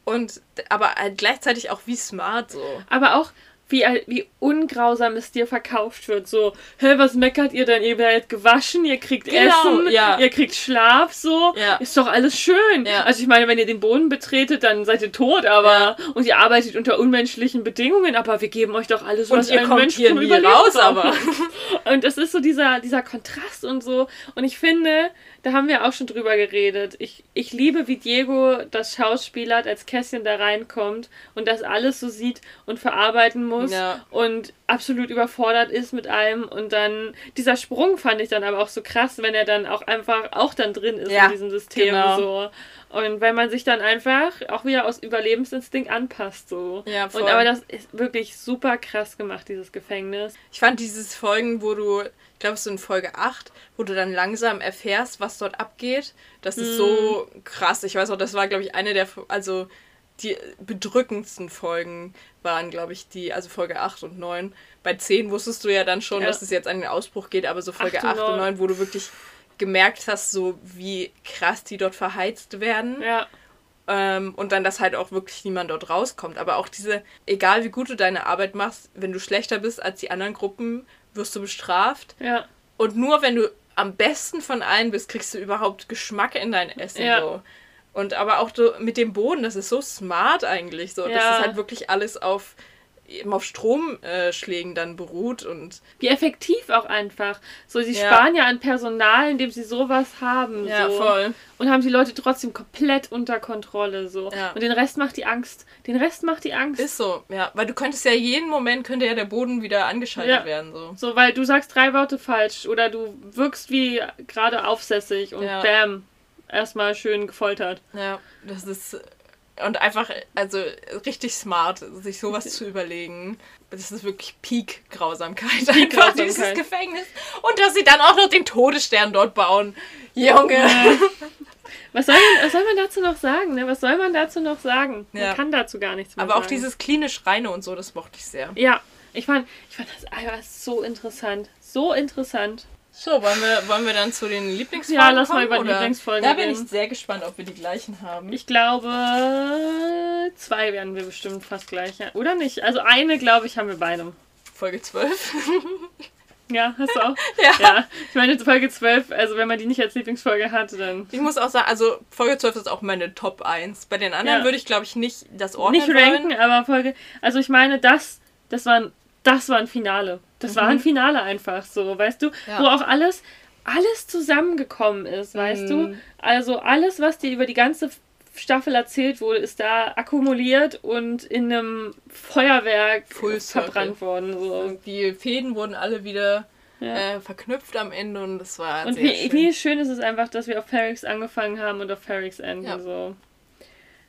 und aber halt gleichzeitig auch wie smart so. Aber auch, wie, wie ungrausam es dir verkauft wird. So, hä, was meckert ihr denn? Ihr werdet gewaschen, ihr kriegt Genau, Essen, ja. ihr kriegt Schlaf, so. Ja. Ist doch alles schön. Ja. Also ich meine, wenn ihr den Boden betretet, dann seid ihr tot, aber und ihr arbeitet unter unmenschlichen Bedingungen, aber wir geben euch doch alles, Und was ihr ein kommt Mensch hier nie raus, aber. <laughs> Und das ist so dieser, dieser Kontrast und so. Und ich finde, da haben wir auch schon drüber geredet. Ich, ich liebe, wie Diego das Schauspielert, als Kässchen da reinkommt und das alles so sieht und verarbeiten muss Ja. und absolut überfordert ist mit allem. Und dann, dieser Sprung fand ich dann aber auch so krass, wenn er dann auch einfach auch dann drin ist Ja, in diesem System. genau. So. Und wenn man sich dann einfach auch wieder aus Überlebensinstinkt anpasst. So. Ja, voll. und aber das ist wirklich super krass gemacht, dieses Gefängnis. Ich fand dieses Folgen, wo du, ich glaube, es ist in Folge 8, wo du dann langsam erfährst, was dort abgeht. Das ist so krass. Ich weiß auch, das war, glaube ich, eine der, also die bedrückendsten Folgen waren, glaube ich, die, also Folge 8 und 9. Bei 10 wusstest du ja dann schon, Ja. dass es jetzt an den Ausbruch geht, aber so Folge 8 und 8 und 9. 9, wo du wirklich gemerkt hast, so wie krass die dort verheizt werden. Ja. Ähm, und dann, dass halt auch wirklich niemand dort rauskommt. Aber auch diese, egal wie gut du deine Arbeit machst, wenn du schlechter bist als die anderen Gruppen, wirst du bestraft. Ja. Und nur wenn du am besten von allen bist, kriegst du überhaupt Geschmack in dein Essen. Ja. So. Und aber auch so mit dem Boden, das ist so smart eigentlich. So. Das Ja. ist halt wirklich alles auf, eben auf Stromschlägen dann beruht. Und Wie effektiv auch einfach. So, sie Ja. sparen ja an Personal, indem sie sowas haben. ja, so. voll. Und haben die Leute trotzdem komplett unter Kontrolle. So. Ja. Und den Rest macht die Angst. Den Rest macht die Angst. Ist so, ja. Weil du könntest ja jeden Moment, könnte ja der Boden wieder angeschaltet Ja. werden. So. so, weil du sagst drei Worte falsch oder du wirkst wie gerade aufsässig und bam, erstmal schön gefoltert. Ja, das ist. Und einfach, also richtig smart, sich sowas zu <laughs> überlegen. Das ist wirklich Peak-Grausamkeit. einfach dieses. Gefängnis. Und dass sie dann auch noch den Todesstern dort bauen. Junge. <laughs> Was soll man, was soll man dazu noch sagen? Ne? Was soll man dazu noch sagen? Ja. Man kann dazu gar nichts mehr Aber auch sagen. dieses klinisch Reine und so, das mochte ich sehr. Ja, ich fand, ich fand das einfach so interessant. So interessant. So, wollen wir, wollen wir dann zu den Lieblingsfolgen Ja, lass mal über die? Lieblingsfolgen Da bin ich sehr gespannt, ob wir die gleichen haben. Ich glaube, zwei werden wir bestimmt fast gleich. Oder nicht? Also eine, glaube ich, haben wir beide. Folge 12. <laughs> Ja, hast du auch? <laughs> Ja. Ja. Ich meine, Folge 12, also wenn man die nicht als Lieblingsfolge hat, dann Ich muss auch sagen, also Folge 12 ist auch meine Top 1. Bei den anderen Ja. würde ich, glaube ich, nicht das ordnen nicht ranken, aber Folge. Also ich meine, das, das war ein, das war ein Finale. Das war ein Finale einfach so, weißt du? Mhm. Ja. Wo auch alles, alles zusammengekommen ist, weißt du? Mhm. Also alles, was dir über die ganze Staffel erzählt wurde, ist da akkumuliert und in einem Feuerwerk verbrannt worden. So. Die Fäden wurden alle wieder ja. äh, verknüpft am Ende und das war Und wie schön. wie schön ist es einfach, dass wir auf Ferrix angefangen haben und auf Ferrix enden. Ja. So.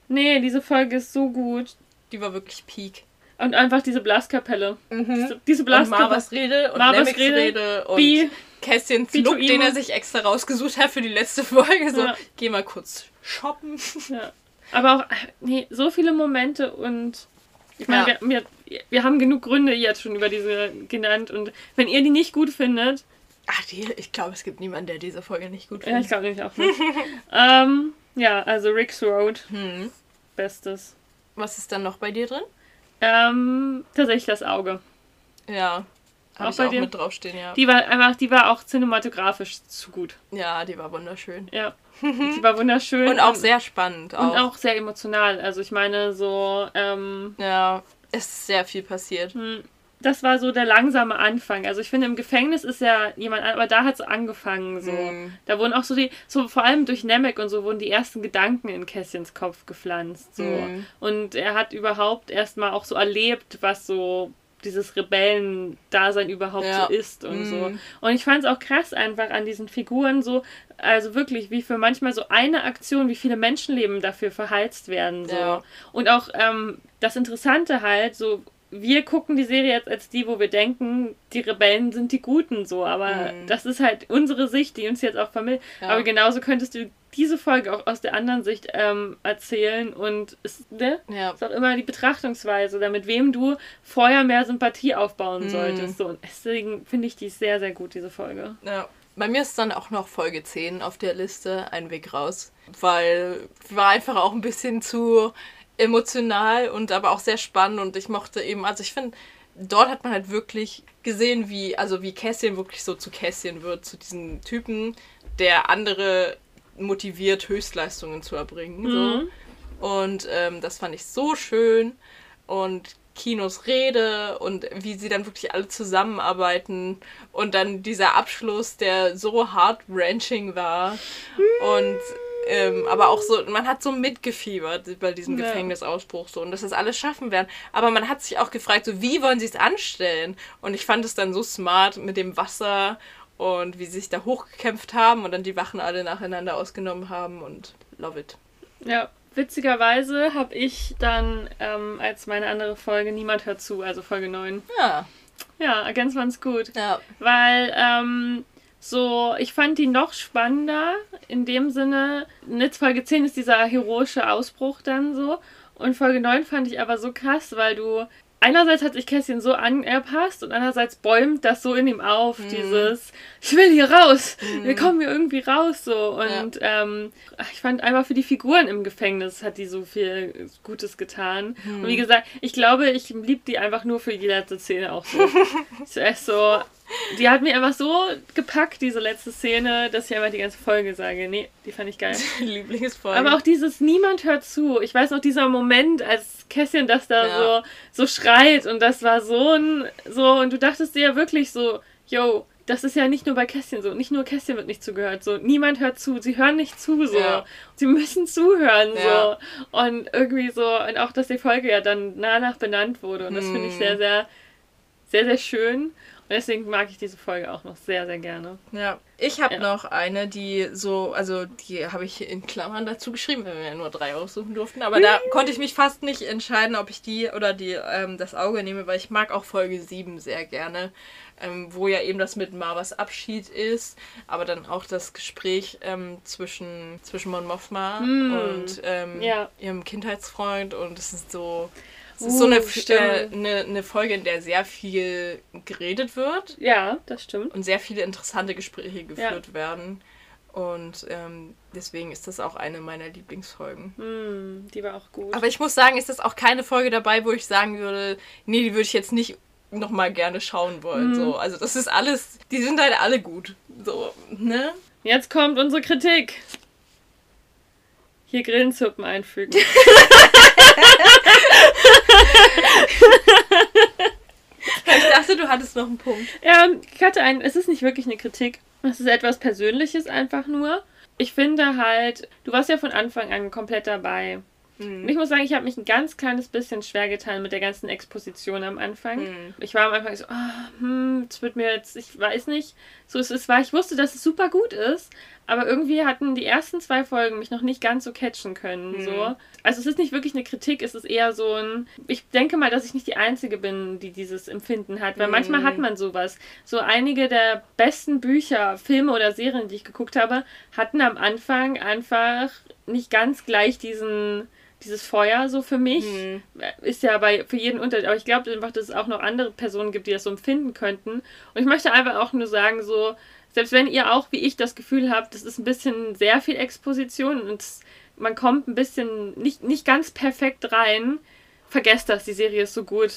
Nee, diese Folge ist so gut. Die war wirklich Peak. Und einfach diese Blaskapelle. Mhm. Diese, diese Blaskapelle. Und Marvas Rede und Marvas Rede, Rede und wie, Kästchens Look, den er sich extra rausgesucht hat für die letzte Folge. So, ja. geh mal kurz shoppen. Ja. Aber auch, nee, so viele Momente und ich meine, ja. wir, wir, wir haben genug Gründe jetzt schon über diese genannt und wenn ihr die nicht gut findet. Ach, die, ich glaube, es gibt niemanden, der diese Folge nicht gut findet. Ja, ich glaube nämlich auch nicht. <laughs> ähm, ja, also Rick's Road. Hm. Bestes. Was ist dann noch bei dir drin? Ähm, tatsächlich das Auge. Ja. Habe ich auch dir? mit draufstehen, ja. Die war einfach, die war auch cinematografisch zu gut. Ja, die war wunderschön. Ja. <laughs> Die war wunderschön. und auch sehr spannend. Auch. Und auch sehr emotional. Also ich meine, so. Ähm, ja, es ist sehr viel passiert. Hm das war so der langsame Anfang. Also ich finde, im Gefängnis ist ja jemand, aber da hat es angefangen so. Mhm. Da wurden auch so die, so vor allem durch Nemec und so wurden die ersten Gedanken in Kässchens Kopf gepflanzt. So. Mhm. Und er hat überhaupt erstmal auch so erlebt, was so dieses Rebellendasein überhaupt ja. so ist und mhm. so. Und ich fand es auch krass einfach an diesen Figuren so, also wirklich, wie für manchmal so eine Aktion, wie viele Menschenleben dafür verheizt werden. So. Ja. Und auch ähm, das Interessante halt, so wir gucken die Serie jetzt als die, wo wir denken, die Rebellen sind die Guten so, aber mhm. das ist halt unsere Sicht, die uns jetzt auch vermittelt. Ja. Aber genauso könntest du diese Folge auch aus der anderen Sicht ähm, erzählen und es ne? ja. ist auch immer die Betrachtungsweise oder mit wem du vorher mehr Sympathie aufbauen mhm. solltest. So. Und deswegen finde ich die sehr, sehr gut, diese Folge. Ja. Bei mir ist dann auch noch Folge 10 auf der Liste, ein Weg raus, weil war einfach auch ein bisschen zu emotional und aber auch sehr spannend und ich mochte eben, also ich finde, dort hat man halt wirklich gesehen, wie, also wie Cassian wirklich so zu Cassian wird, zu diesem Typen, der andere motiviert, Höchstleistungen zu erbringen. Mhm. So. Und ähm, das fand ich so schön. Und Kinos Rede und wie sie dann wirklich alle zusammenarbeiten und dann dieser Abschluss, der so heart-wrenching war. Mhm. Und ähm, aber auch so, man hat so mitgefiebert bei diesem ja. Gefängnisausbruch so und dass das alles schaffen werden. Aber man hat sich auch gefragt, so wie wollen sie es anstellen? Und ich fand es dann so smart mit dem Wasser und wie sie sich da hochgekämpft haben und dann die Wachen alle nacheinander ausgenommen haben und love it. Ja, witzigerweise habe ich dann ähm, als meine andere Folge Niemand hört zu, also Folge 9. Ja. Ja, ergänzt man es gut. Ja. Weil ähm, so, ich fand die noch spannender in dem Sinne. In Folge 10 ist dieser heroische Ausbruch dann so. Und Folge 9 fand ich aber so krass, weil du einerseits hat sich Kässchen so angepasst und andererseits bäumt das so in ihm auf, mhm. dieses ich will hier raus, mhm. wir kommen hier irgendwie raus so und ja. ähm, ich fand einfach für die Figuren im Gefängnis hat die so viel Gutes getan mhm. und wie gesagt, ich glaube, ich lieb die einfach nur für die letzte Szene auch so. <laughs> Zuerst so die hat mir einfach so gepackt, diese letzte Szene, dass ich einfach die ganze Folge sage. Nee, die fand ich geil. <laughs> Lieblingsfolge. Aber auch dieses Niemand hört zu. Ich weiß noch, dieser Moment, als Kässchen das da ja. so, so schreit und das war so ein, so, und du dachtest dir ja wirklich so, yo, das ist ja nicht nur bei Kästchen so. Nicht nur Kästchen wird nicht zugehört. So, niemand hört zu. Sie hören nicht zu. So, ja. sie müssen zuhören. Ja. So und irgendwie so und auch, dass die Folge ja dann nach benannt wurde. Und das hm. finde ich sehr, sehr, sehr, sehr schön. Deswegen mag ich diese Folge auch noch sehr, sehr gerne. Ja, ich habe ja. noch eine, die so, also die habe ich in Klammern dazu geschrieben, wenn wir ja nur drei aussuchen durften. Aber da konnte ich mich fast nicht entscheiden, ob ich die oder die ähm, das Auge nehme, weil ich mag auch Folge 7 sehr gerne. Ähm, wo ja eben das mit Marvas Abschied ist, aber dann auch das Gespräch ähm, zwischen, zwischen Mon Mothma mm. und ähm, ja. ihrem Kindheitsfreund und es ist so es ist uh, so eine, äh, eine, eine Folge, in der sehr viel geredet wird. Ja, das stimmt. Und sehr viele interessante Gespräche geführt ja. werden. Und ähm, deswegen ist das auch eine meiner Lieblingsfolgen. Mm, die war auch gut. Aber ich muss sagen, ist das auch keine Folge dabei, wo ich sagen würde, nee, die würde ich jetzt nicht nochmal gerne schauen wollen. Mm. So. Also das ist alles, die sind halt alle gut. So, ne? Jetzt kommt unsere Kritik. Hier Grillensuppen einfügen. <laughs> ich dachte, du hattest noch einen Punkt. Ja, ich hatte einen. Es ist nicht wirklich eine Kritik. Es ist etwas Persönliches einfach nur. Ich finde halt, du warst ja von Anfang an komplett dabei. Mhm. Und ich muss sagen, ich habe mich ein ganz kleines bisschen schwer getan mit der ganzen Exposition am Anfang. Mhm. Ich war am Anfang so, oh, hm, es wird mir jetzt, ich weiß nicht, so es, es war, ich wusste, dass es super gut ist, aber irgendwie hatten die ersten zwei Folgen mich noch nicht ganz so catchen können. Mhm. So. Also es ist nicht wirklich eine Kritik, es ist eher so ein. Ich denke mal, dass ich nicht die Einzige bin, die dieses Empfinden hat. Weil mhm. manchmal hat man sowas. So einige der besten Bücher, Filme oder Serien, die ich geguckt habe, hatten am Anfang einfach nicht ganz gleich diesen dieses Feuer so für mich. Mhm. Ist ja bei für jeden Unterschied. Aber ich glaube einfach, dass es auch noch andere Personen gibt, die das so empfinden könnten. Und ich möchte einfach auch nur sagen, so, selbst wenn ihr auch wie ich das Gefühl habt, das ist ein bisschen sehr viel Exposition und man kommt ein bisschen nicht, nicht ganz perfekt rein, vergesst das, die Serie ist so gut.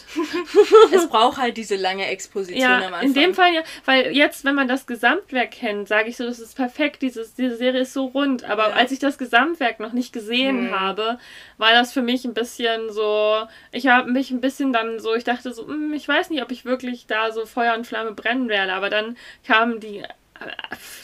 <laughs> es braucht halt diese lange Exposition ja, am Anfang. In dem Fall ja, weil jetzt, wenn man das Gesamtwerk kennt, sage ich so, das ist perfekt, dieses, diese Serie ist so rund. Aber ja. als ich das Gesamtwerk noch nicht gesehen hm. habe, war das für mich ein bisschen so, ich habe mich ein bisschen dann so, ich dachte so, hm, ich weiß nicht, ob ich wirklich da so Feuer und Flamme brennen werde. Aber dann kamen die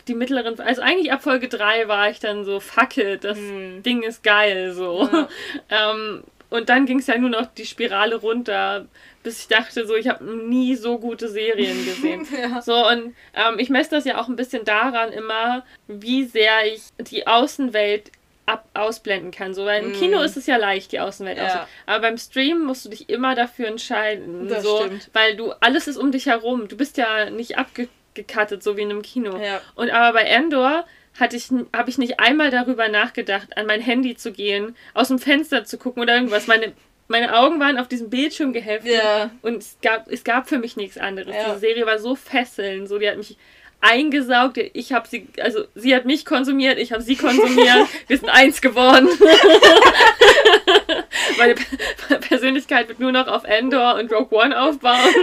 die mittleren, also eigentlich ab Folge 3 war ich dann so, fuck it, das hm. Ding ist geil, so. Ja. <laughs> ähm, und dann ging es ja nur noch die Spirale runter, bis ich dachte, so, ich habe nie so gute Serien gesehen. <laughs> ja. So, und ähm, ich messe das ja auch ein bisschen daran immer, wie sehr ich die Außenwelt ab ausblenden kann. So, weil im mm. Kino ist es ja leicht, die Außenwelt ja. Aber beim Stream musst du dich immer dafür entscheiden. Das so, stimmt. Weil du, alles ist um dich herum. Du bist ja nicht abgekattet, so wie in einem Kino. Ja. Und aber bei Endor hatte ich, habe ich nicht einmal darüber nachgedacht, an mein Handy zu gehen, aus dem Fenster zu gucken oder irgendwas. Meine, meine Augen waren auf diesem Bildschirm geheftet ja. und es gab, es gab für mich nichts anderes. Ja. Diese Serie war so fesselnd, so die hat mich eingesaugt. Ich habe sie, also sie hat mich konsumiert, ich habe sie konsumiert. <laughs> Wir sind eins geworden. <laughs> Meine Persönlichkeit wird nur noch auf Endor und Rogue One aufbauen.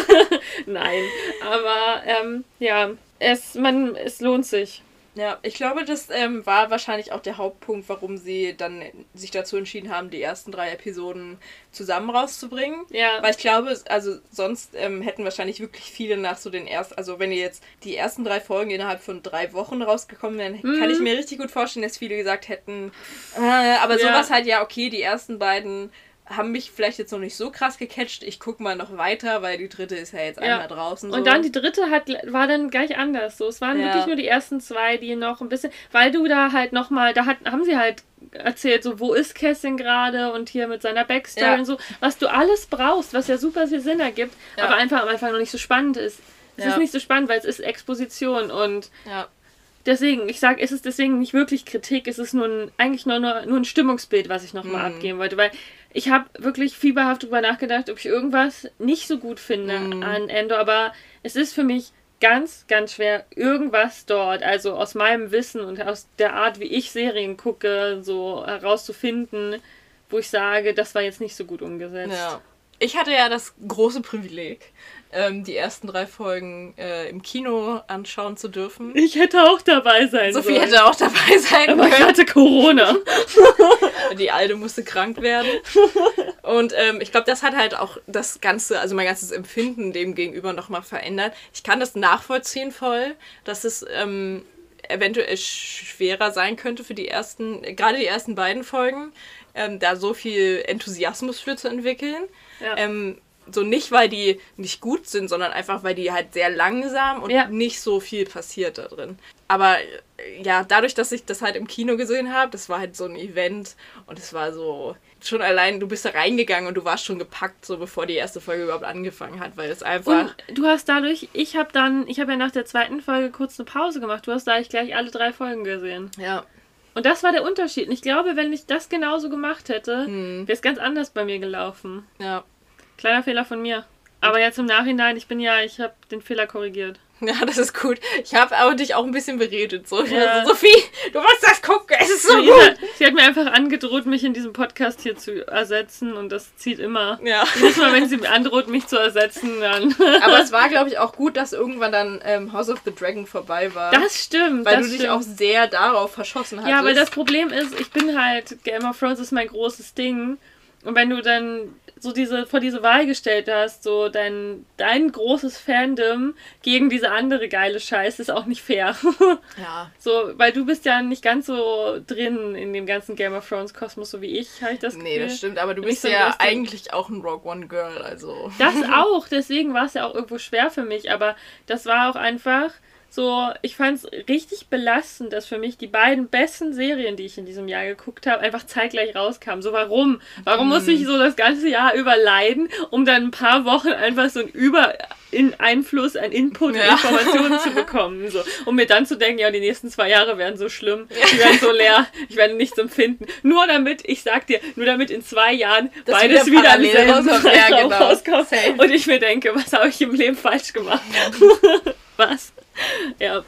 <laughs> Nein, aber ähm, ja, es, man, es lohnt sich. Ja, ich glaube, das ähm, war wahrscheinlich auch der Hauptpunkt, warum sie dann sich dazu entschieden haben, die ersten drei Episoden zusammen rauszubringen. Ja. Weil ich glaube, also sonst ähm, hätten wahrscheinlich wirklich viele nach so den ersten, also wenn ihr jetzt die ersten drei Folgen innerhalb von drei Wochen rausgekommen wären, mhm. kann ich mir richtig gut vorstellen, dass viele gesagt hätten, äh, aber ja. sowas halt ja, okay, die ersten beiden haben mich vielleicht jetzt noch nicht so krass gecatcht. Ich gucke mal noch weiter, weil die dritte ist ja jetzt ja. einmal draußen. So. Und dann die dritte hat, war dann gleich anders. So, es waren ja. wirklich nur die ersten zwei, die noch ein bisschen, weil du da halt nochmal, da hat, haben sie halt erzählt, so wo ist Cassin gerade und hier mit seiner Backstory ja. und so, was du alles brauchst, was ja super viel Sinn ergibt, aber einfach am Anfang noch nicht so spannend ist. Es ist nicht so spannend, weil es ist Exposition und deswegen, ich sage, es ist deswegen nicht wirklich Kritik, es ist nur ein, eigentlich nur, nur, nur ein Stimmungsbild, was ich nochmal mhm. abgeben wollte, weil ich habe wirklich fieberhaft darüber nachgedacht, ob ich irgendwas nicht so gut finde mhm. an Endor, aber es ist für mich ganz, ganz schwer, irgendwas dort, also aus meinem Wissen und aus der Art, wie ich Serien gucke, so herauszufinden, wo ich sage, das war jetzt nicht so gut umgesetzt. Ja. Ich hatte ja das große Privileg, ähm, die ersten drei Folgen äh, im Kino anschauen zu dürfen. Ich hätte auch dabei sein Sophie sollen. hätte auch dabei sein Aber können. ich hatte Corona. <laughs> die Alte musste krank werden. Und ähm, ich glaube, das hat halt auch das Ganze, also mein ganzes Empfinden dem gegenüber nochmal verändert. Ich kann das nachvollziehen voll, dass es ähm, eventuell schwerer sein könnte für die ersten, gerade die ersten beiden Folgen, ähm, da so viel Enthusiasmus für zu entwickeln. Ja. Ähm, so nicht, weil die nicht gut sind, sondern einfach, weil die halt sehr langsam und ja. nicht so viel passiert da drin. Aber äh, ja, dadurch, dass ich das halt im Kino gesehen habe, das war halt so ein Event und es war so schon allein, du bist da reingegangen und du warst schon gepackt, so bevor die erste Folge überhaupt angefangen hat, weil es einfach. Und du hast dadurch, ich habe dann, ich habe ja nach der zweiten Folge kurz eine Pause gemacht. Du hast dadurch gleich alle drei Folgen gesehen. Ja. Und das war der Unterschied. Und ich glaube, wenn ich das genauso gemacht hätte, hm. wäre es ganz anders bei mir gelaufen. Ja. Kleiner Fehler von mir. Aber jetzt im Nachhinein, ich bin ja, ich habe den Fehler korrigiert. <laughs> Ja, das ist gut. Ich habe aber dich auch ein bisschen beredet. So. Ja. Also, Sophie, du musst das gucken, es ist so sie, gut. Sie hat mir einfach angedroht, mich in diesem Podcast hier zu ersetzen und das zieht immer. Ja. Jedes Mal, wenn sie mir androht, mich zu ersetzen, dann. <laughs> Aber es war, glaube ich, auch gut, dass irgendwann dann ähm, House of the Dragon vorbei war. Das stimmt. Weil das du stimmt. dich auch sehr darauf verschossen hast. Ja, weil das Problem ist, ich bin halt, Game of Thrones ist mein großes Ding. und wenn du dann so diese, vor diese Wahl gestellt hast, so dein, dein großes Fandom gegen diese andere geile Scheiße, ist auch nicht fair. <laughs> Ja. So, weil du bist ja nicht ganz so drin in dem ganzen Game of Thrones Kosmos, so wie ich, habe ich das Gefühl. Nee, das stimmt, aber du bist so ja eigentlich auch ein Rogue One Girl, also. Das <laughs> auch, deswegen war es ja auch irgendwo schwer für mich, aber das war auch einfach so, ich fand es richtig belastend, dass für mich die beiden besten Serien, die ich in diesem Jahr geguckt habe, einfach zeitgleich rauskamen. So, warum? Warum muss ich so das ganze Jahr über leiden, um dann ein paar Wochen einfach so einen Über in Einfluss an Input Ja. Informationen zu bekommen? So, um mir dann zu denken, ja, die nächsten zwei Jahre werden so schlimm, die werden so leer, ich werde nichts empfinden. Nur damit, ich sag dir, nur damit in zwei Jahren Das beides wieder am selben rauskommt. Ja, genau. rauskommt. Und ich mir denke, was habe ich im Leben falsch gemacht? <laughs> was? <laughs> Ja.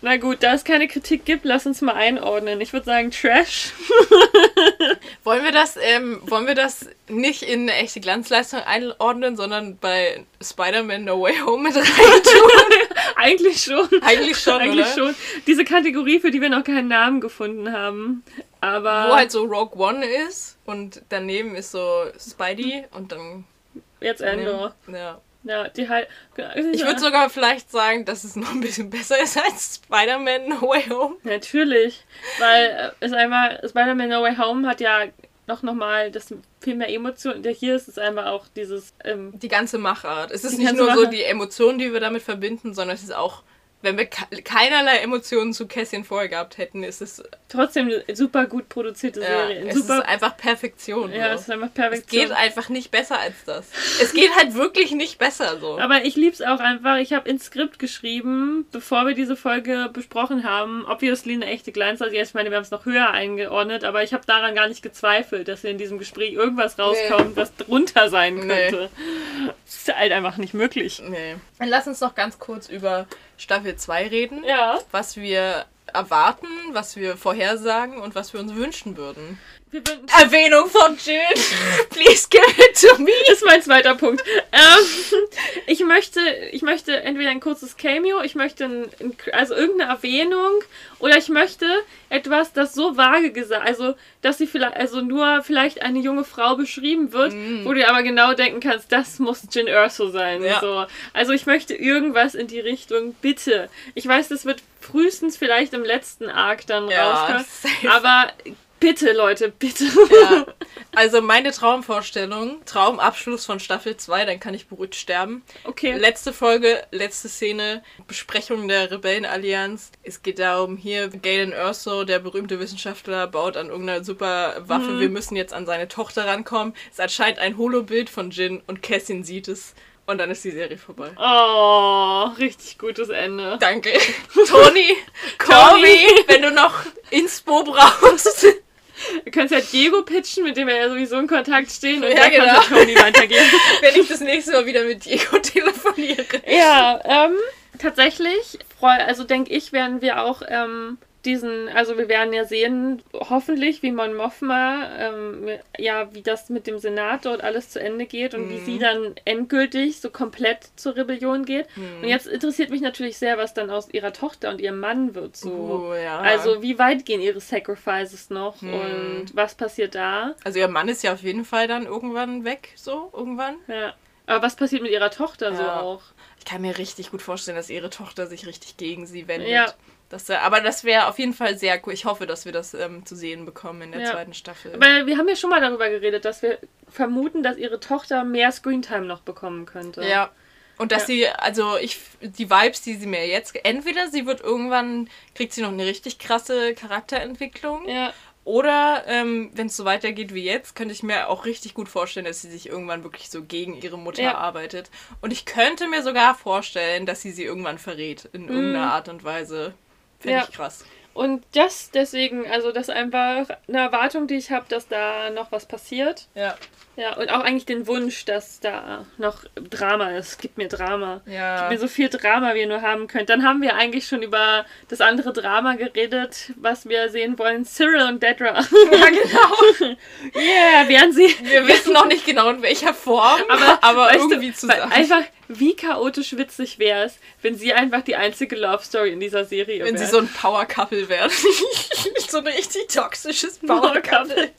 Na gut, da es keine Kritik gibt, lass uns mal einordnen. Ich würde sagen Trash. <laughs> Wollen wir das, ähm, wollen wir das nicht in eine echte Glanzleistung einordnen, sondern bei Spider-Man No Way Home mit rein? <laughs> Eigentlich schon. Eigentlich schon, Eigentlich oder? schon. Diese Kategorie, für die wir noch keinen Namen gefunden haben. Aber Wo halt so Rogue One ist und daneben ist so Spidey und dann. jetzt Endor. Ja. Ja, die halt. Ich würde sogar vielleicht sagen, dass es noch ein bisschen besser ist als Spider-Man No Way Home. Natürlich. Weil äh, es einmal, Spider-Man No Way Home hat ja noch nochmal das viel mehr Emotionen. Der hier ist es einmal auch dieses. Ähm, Die ganze Machart. Es ist nicht nur so Machart. die Emotionen, die wir damit verbinden, sondern es ist auch, wenn wir ke- keinerlei Emotionen zu Cassian vorher gehabt hätten, ist es, trotzdem eine super gut produzierte ja, Serie. Es super, ist einfach Perfektion. ja, so. es ist einfach Es perfekt. geht einfach nicht besser als das. Es geht halt wirklich nicht besser so. Aber ich lieb's auch einfach. Ich habe ins Skript geschrieben, bevor wir diese Folge besprochen haben, obviously eine echte Glanz. Also ich meine, wir haben es noch höher eingeordnet, aber ich habe daran gar nicht gezweifelt, dass hier in diesem Gespräch irgendwas rauskommt, was drunter sein Nee. könnte. Das ist halt einfach nicht möglich. Nee. Dann lass uns noch ganz kurz über Staffel 2 reden. Ja. Was wir erwarten, was wir vorhersagen und was wir uns wünschen würden. Erwähnung von Jill. <laughs> Please give it to me. Das ist mein zweiter Punkt. Ähm, ich möchte, ich möchte entweder ein kurzes Cameo, ich möchte ein, ein, also irgendeine Erwähnung oder ich möchte etwas, das so vage gesagt, also dass sie vielleicht, also nur vielleicht eine junge Frau beschrieben wird, wo du aber genau denken kannst, das muss Jin Erso sein. Ja. So. Also ich möchte irgendwas in die Richtung, bitte. Ich weiß, das wird frühestens vielleicht im letzten Arc dann Ja, rauskommen, safe. aber bitte Leute, bitte. Ja. <laughs> Also meine Traumvorstellung, Traumabschluss von Staffel 2, dann kann ich beruhigt sterben. Okay. Letzte Folge, letzte Szene, Besprechung der Rebellenallianz. Es geht darum, hier Galen Erso, der berühmte Wissenschaftler, baut an irgendeiner super Waffe. Mhm. Wir müssen jetzt an seine Tochter rankommen. Es erscheint ein Holobild von Jin und Cassin sieht es. Und dann ist die Serie vorbei. Oh, richtig gutes Ende. Danke. <laughs> Toni, call me, wenn du noch Inspo brauchst. Du kannst ja Diego pitchen, mit dem wir ja sowieso in Kontakt stehen und Ja, der genau. kann es Tony weitergeben. <laughs> wenn ich das nächste Mal wieder mit Diego telefoniere. ja, ähm, tatsächlich, also denke ich, werden wir auch ähm, diesen, also wir werden ja sehen, hoffentlich, wie Mon Mothma, ähm, ja, wie das mit dem Senat dort alles zu Ende geht und wie Mhm. sie dann endgültig so komplett zur Rebellion geht. Mhm. Und jetzt interessiert mich natürlich sehr, was dann aus ihrer Tochter und ihrem Mann wird so. Oh, ja. Also wie weit gehen ihre Sacrifices noch Hm. und was passiert da? Also ihr Mann ist ja auf jeden Fall dann irgendwann weg, so irgendwann. Ja. Aber was passiert mit ihrer Tochter so Ja. auch? Ich kann mir richtig gut vorstellen, dass ihre Tochter sich richtig gegen sie wendet. Ja. Das, aber das wäre auf jeden Fall sehr cool. Ich hoffe, dass wir das ähm, zu sehen bekommen in der Ja. zweiten Staffel. Weil wir haben ja schon mal darüber geredet, dass wir vermuten, dass ihre Tochter mehr Screentime noch bekommen könnte. ja. Und dass Ja. sie, also ich, die Vibes, die sie mir jetzt, entweder sie wird irgendwann, kriegt sie noch eine richtig krasse Charakterentwicklung. Ja. Oder ähm, wenn es so weitergeht wie jetzt, könnte ich mir auch richtig gut vorstellen, dass sie sich irgendwann wirklich so gegen ihre Mutter Ja. arbeitet. Und ich könnte mir sogar vorstellen, dass sie sie irgendwann verrät. In irgendeiner Art und Weise. Finde. Ja. ich krass. Und das deswegen, also das ist einfach eine Erwartung, die ich habe, dass da noch was passiert. Ja. Ja, und auch eigentlich den Wunsch, dass da noch Drama ist. Gib mir Drama. Ja. Gib mir so viel Drama, wie ihr nur haben könnt. Dann haben wir eigentlich schon über das andere Drama geredet, was wir sehen wollen. Cyril und Dedra. ja, <laughs> genau. yeah, wären sie. Wir wissen noch nicht genau in welcher Form, aber, Aber, irgendwie du, zusammen. weil Einfach, wie chaotisch witzig wäre es, wenn sie einfach die einzige Love Story in dieser Serie wenn wäre. sie so ein Power Couple wären. <laughs> so ein richtig toxisches Power Couple.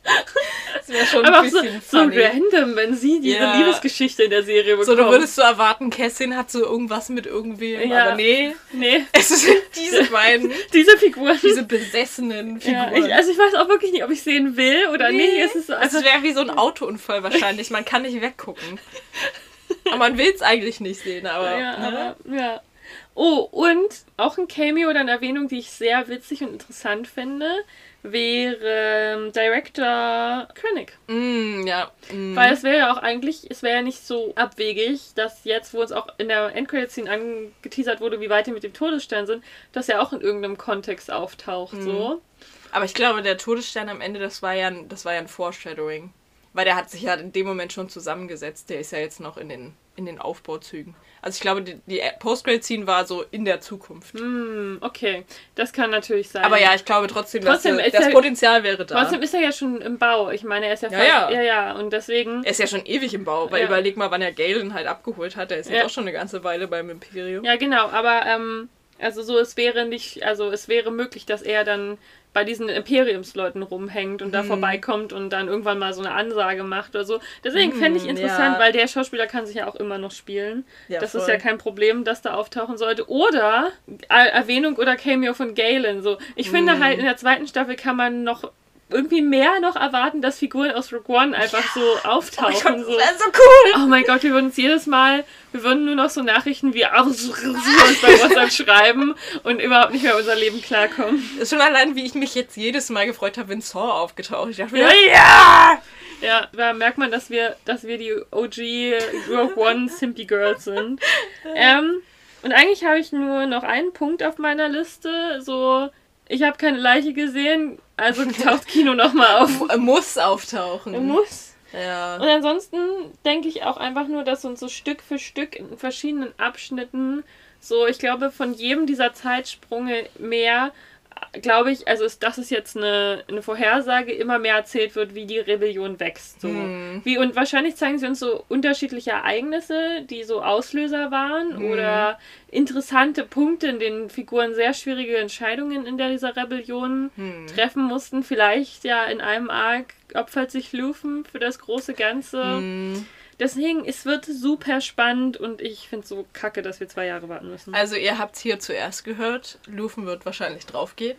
Das wäre schon Aber ein bisschen so, so random, wenn sie diese ja. Liebesgeschichte in der Serie bekommt. So, du würdest du erwarten, Cassin hat so irgendwas mit irgendwem, ja. aber nee. Nee. Es sind diese beiden. <laughs> diese Figuren. Diese besessenen Figuren. Ja, ich, also ich weiß auch wirklich nicht, ob ich sehen will oder nee. nicht. Es, ist es wäre wie so ein Autounfall wahrscheinlich. Man kann nicht weggucken. <laughs> aber man will es eigentlich nicht sehen, aber. Ja, ne? aber, ja. Oh, und auch ein Cameo oder eine Erwähnung, die ich sehr witzig und interessant finde, wäre ähm, Director König. Mm, ja. Mm. Weil es wäre ja auch eigentlich, es wäre ja nicht so abwegig, dass jetzt, wo uns auch in der Endcredit-Scene angeteasert wurde, wie weit die mit dem Todesstern sind, dass er auch in irgendeinem Kontext auftaucht, mm. so. Aber ich glaube, der Todesstern am Ende, das war ja, das war ja ein Foreshadowing. Weil der hat sich ja in dem Moment schon zusammengesetzt. Der ist ja jetzt noch in den, in den Aufbauzügen. Also ich glaube, die, die Post-Grade-Scene war so in der Zukunft. Mm, okay, das kann natürlich sein. Aber ja, ich glaube trotzdem, trotzdem dass, das Potenzial wäre da. Trotzdem ist er ja schon im Bau. Ich meine, er ist ja, ja, ja. ja, ja, und deswegen... Er ist ja schon ewig im Bau, weil ja. überleg mal, wann er Galen halt abgeholt hat. Er ist ja auch schon eine ganze Weile beim Imperium. Ja, genau, aber ähm, also so, es wäre nicht, also es wäre möglich, dass er dann bei diesen Imperiumsleuten rumhängt und da hm. vorbeikommt und dann irgendwann mal so eine Ansage macht oder so. Deswegen hm, fände ich interessant, ja. weil der Schauspieler kann sich ja auch immer noch spielen. Ja, das voll. ist ja kein Problem, dass da auftauchen sollte. Oder Erwähnung oder Cameo von Galen. So. Ich hm. finde halt, in der zweiten Staffel kann man noch irgendwie mehr noch erwarten, dass Figuren aus Rogue One einfach ja. so auftauchen. Oh Gott, so. Das so cool. Oh mein Gott, wir würden uns jedes Mal, wir würden nur noch so Nachrichten wie uns bei WhatsApp <laughs> schreiben und überhaupt nicht mehr unser Leben klarkommen. Ist schon allein, wie ich mich jetzt jedes Mal gefreut habe, wenn Saw aufgetaucht ist. Ich dachte, ja! ja! Ja, da merkt man, dass wir, dass wir die OG Rogue One Simpy Girls sind. <laughs> Ähm, und eigentlich habe ich nur noch einen Punkt auf meiner Liste, so ich habe keine Leiche gesehen, also taucht Kino nochmal auf. Er muss auftauchen. Muss. Ja. Und ansonsten denke ich auch einfach nur, dass uns so Stück für Stück in verschiedenen Abschnitten so, ich glaube, von jedem dieser Zeitsprünge mehr glaube ich, also ist, das ist jetzt eine, eine Vorhersage, immer mehr erzählt wird, wie die Rebellion wächst. So. Hm. Wie, und wahrscheinlich zeigen sie uns so unterschiedliche Ereignisse, die so Auslöser waren hm. oder interessante Punkte, in denen Figuren sehr schwierige Entscheidungen in dieser Rebellion hm. treffen mussten. Vielleicht ja in einem Arc opfert sich Lufen für das große Ganze. Deswegen, es wird super spannend und ich finde es so kacke, dass wir zwei Jahre warten müssen. Also ihr habt es hier zuerst gehört, Lufen wird wahrscheinlich draufgehen.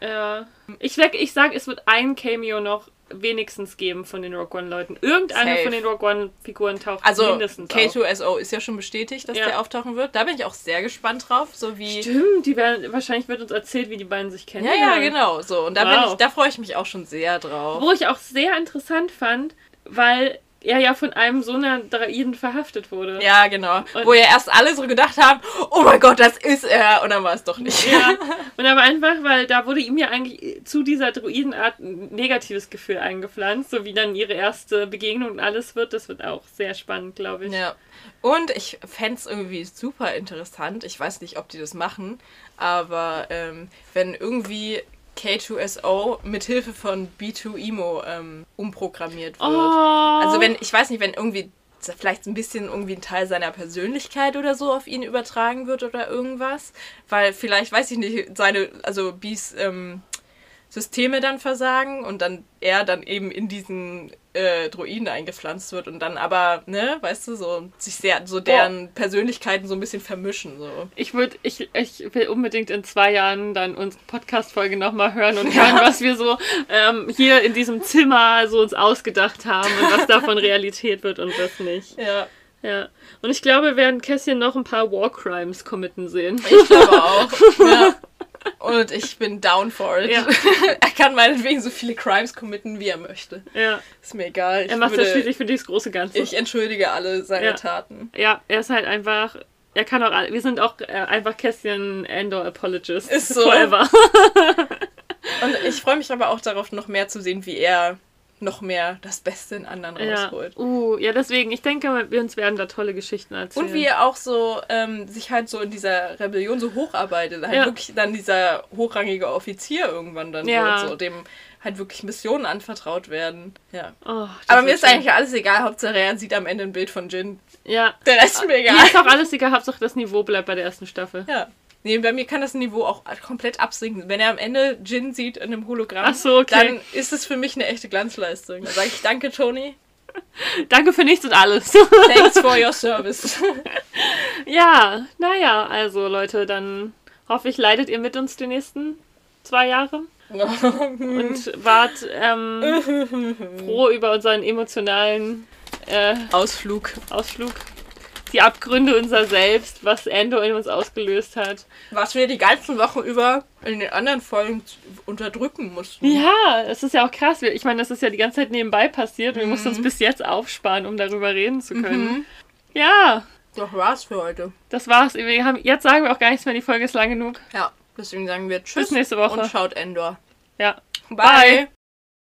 Ja. Ich, ich sag, es wird ein Cameo noch wenigstens geben von den Rogue One-Leuten. Irgendeine Safe. von den Rogue One-Figuren taucht also, mindestens K2SO auf. ist ja schon bestätigt, dass ja. der auftauchen wird. Da bin ich auch sehr gespannt drauf. So wie Stimmt, die werden, wahrscheinlich wird uns erzählt, wie die beiden sich kennen. Ja, ja, genau. So. Und da, wow. da freue ich mich auch schon sehr drauf. Wo ich auch sehr interessant fand, weil er ja von einem so einer Draiden verhaftet wurde. Ja, genau. Und Wo ja erst alle so gedacht haben, oh mein Gott, das ist er. Und dann war es doch nicht. Ja. <laughs> Und aber einfach, weil da wurde ihm ja eigentlich zu dieser Druidenart ein negatives Gefühl eingepflanzt, so wie dann ihre erste Begegnung und alles wird. Das wird auch sehr spannend, glaube ich. Ja. Und ich fände es irgendwie super interessant. Ich weiß nicht, ob die das machen, aber ähm, wenn irgendwie K2SO mit Hilfe von B2Emo ähm, umprogrammiert wird. Oh. Also wenn, ich weiß nicht, wenn irgendwie vielleicht ein bisschen irgendwie ein Teil seiner Persönlichkeit oder so auf ihn übertragen wird oder irgendwas. Weil vielleicht, weiß ich nicht, seine, also Bs ähm, Systeme dann versagen und dann er dann eben in diesen äh, Droiden eingepflanzt wird und dann aber, ne, weißt du, so sich sehr, so deren oh. Persönlichkeiten so ein bisschen vermischen. So. Ich würde, ich, ich will unbedingt in zwei Jahren dann unsere Podcast-Folge nochmal hören und hören, <laughs> was wir so ähm, hier in diesem Zimmer so uns ausgedacht haben und was davon Realität wird und was nicht. Ja. Ja. Und ich glaube, wir werden Kässchen noch ein paar War Crimes committen sehen. Ich glaube auch. <laughs> ja. Und ich bin down for it. Ja. <laughs> er kann meinetwegen so viele Crimes committen, wie er möchte. Ja. Ist mir egal. Ich er macht das schließlich für dieses große Ganze. Ich entschuldige alle seine ja. Taten. Ja, er ist halt einfach. Er kann auch. Wir sind auch äh, einfach Kästchen Endor Apologists. Ist so. Forever. Und ich freue mich aber auch darauf, noch mehr zu sehen, wie er noch mehr das Beste in anderen rausholt. Ja. Uh, ja, deswegen, ich denke, wir uns werden da tolle Geschichten erzählen. Und wie er auch so ähm, sich halt so in dieser Rebellion so hocharbeitet, halt ja. wirklich dann dieser hochrangige Offizier irgendwann dann ja. wird, so dem halt wirklich Missionen anvertraut werden. Ja. Oh, Aber mir ist schön. eigentlich alles egal, Hauptsache er sieht am Ende ein Bild von Jin. Ja. Der Rest ist mir egal. Mir ist auch alles egal, Hauptsache das Niveau bleibt bei der ersten Staffel. Ja. Nee, bei mir kann das Niveau auch komplett absinken. Wenn er am Ende Jin sieht in einem Hologramm, so, okay. dann ist es für mich eine echte Glanzleistung. Da sage ich danke, Tony. <laughs> Danke für nichts und alles. <laughs> Thanks for your service. <laughs> ja, naja, also Leute, dann hoffe ich, leidet ihr mit uns die nächsten zwei Jahre. und wart ähm, froh über unseren emotionalen äh, Ausflug. Ausflug. Die Abgründe unser Selbst, was Endo in uns ausgelöst hat. Was wir die ganzen Wochen über in den anderen Folgen unterdrücken mussten. Ja, es ist ja auch krass. Ich meine, das ist ja die ganze Zeit nebenbei passiert. Wir mhm. mussten uns bis jetzt aufsparen, um darüber reden zu können. Mhm. Ja. Das war's für heute. Das war's. Wir haben, jetzt sagen wir auch gar nichts mehr, die Folge ist lang genug. Ja, deswegen sagen wir Tschüss bis nächste Woche. und schaut Endor. Ja. Bye. Bye.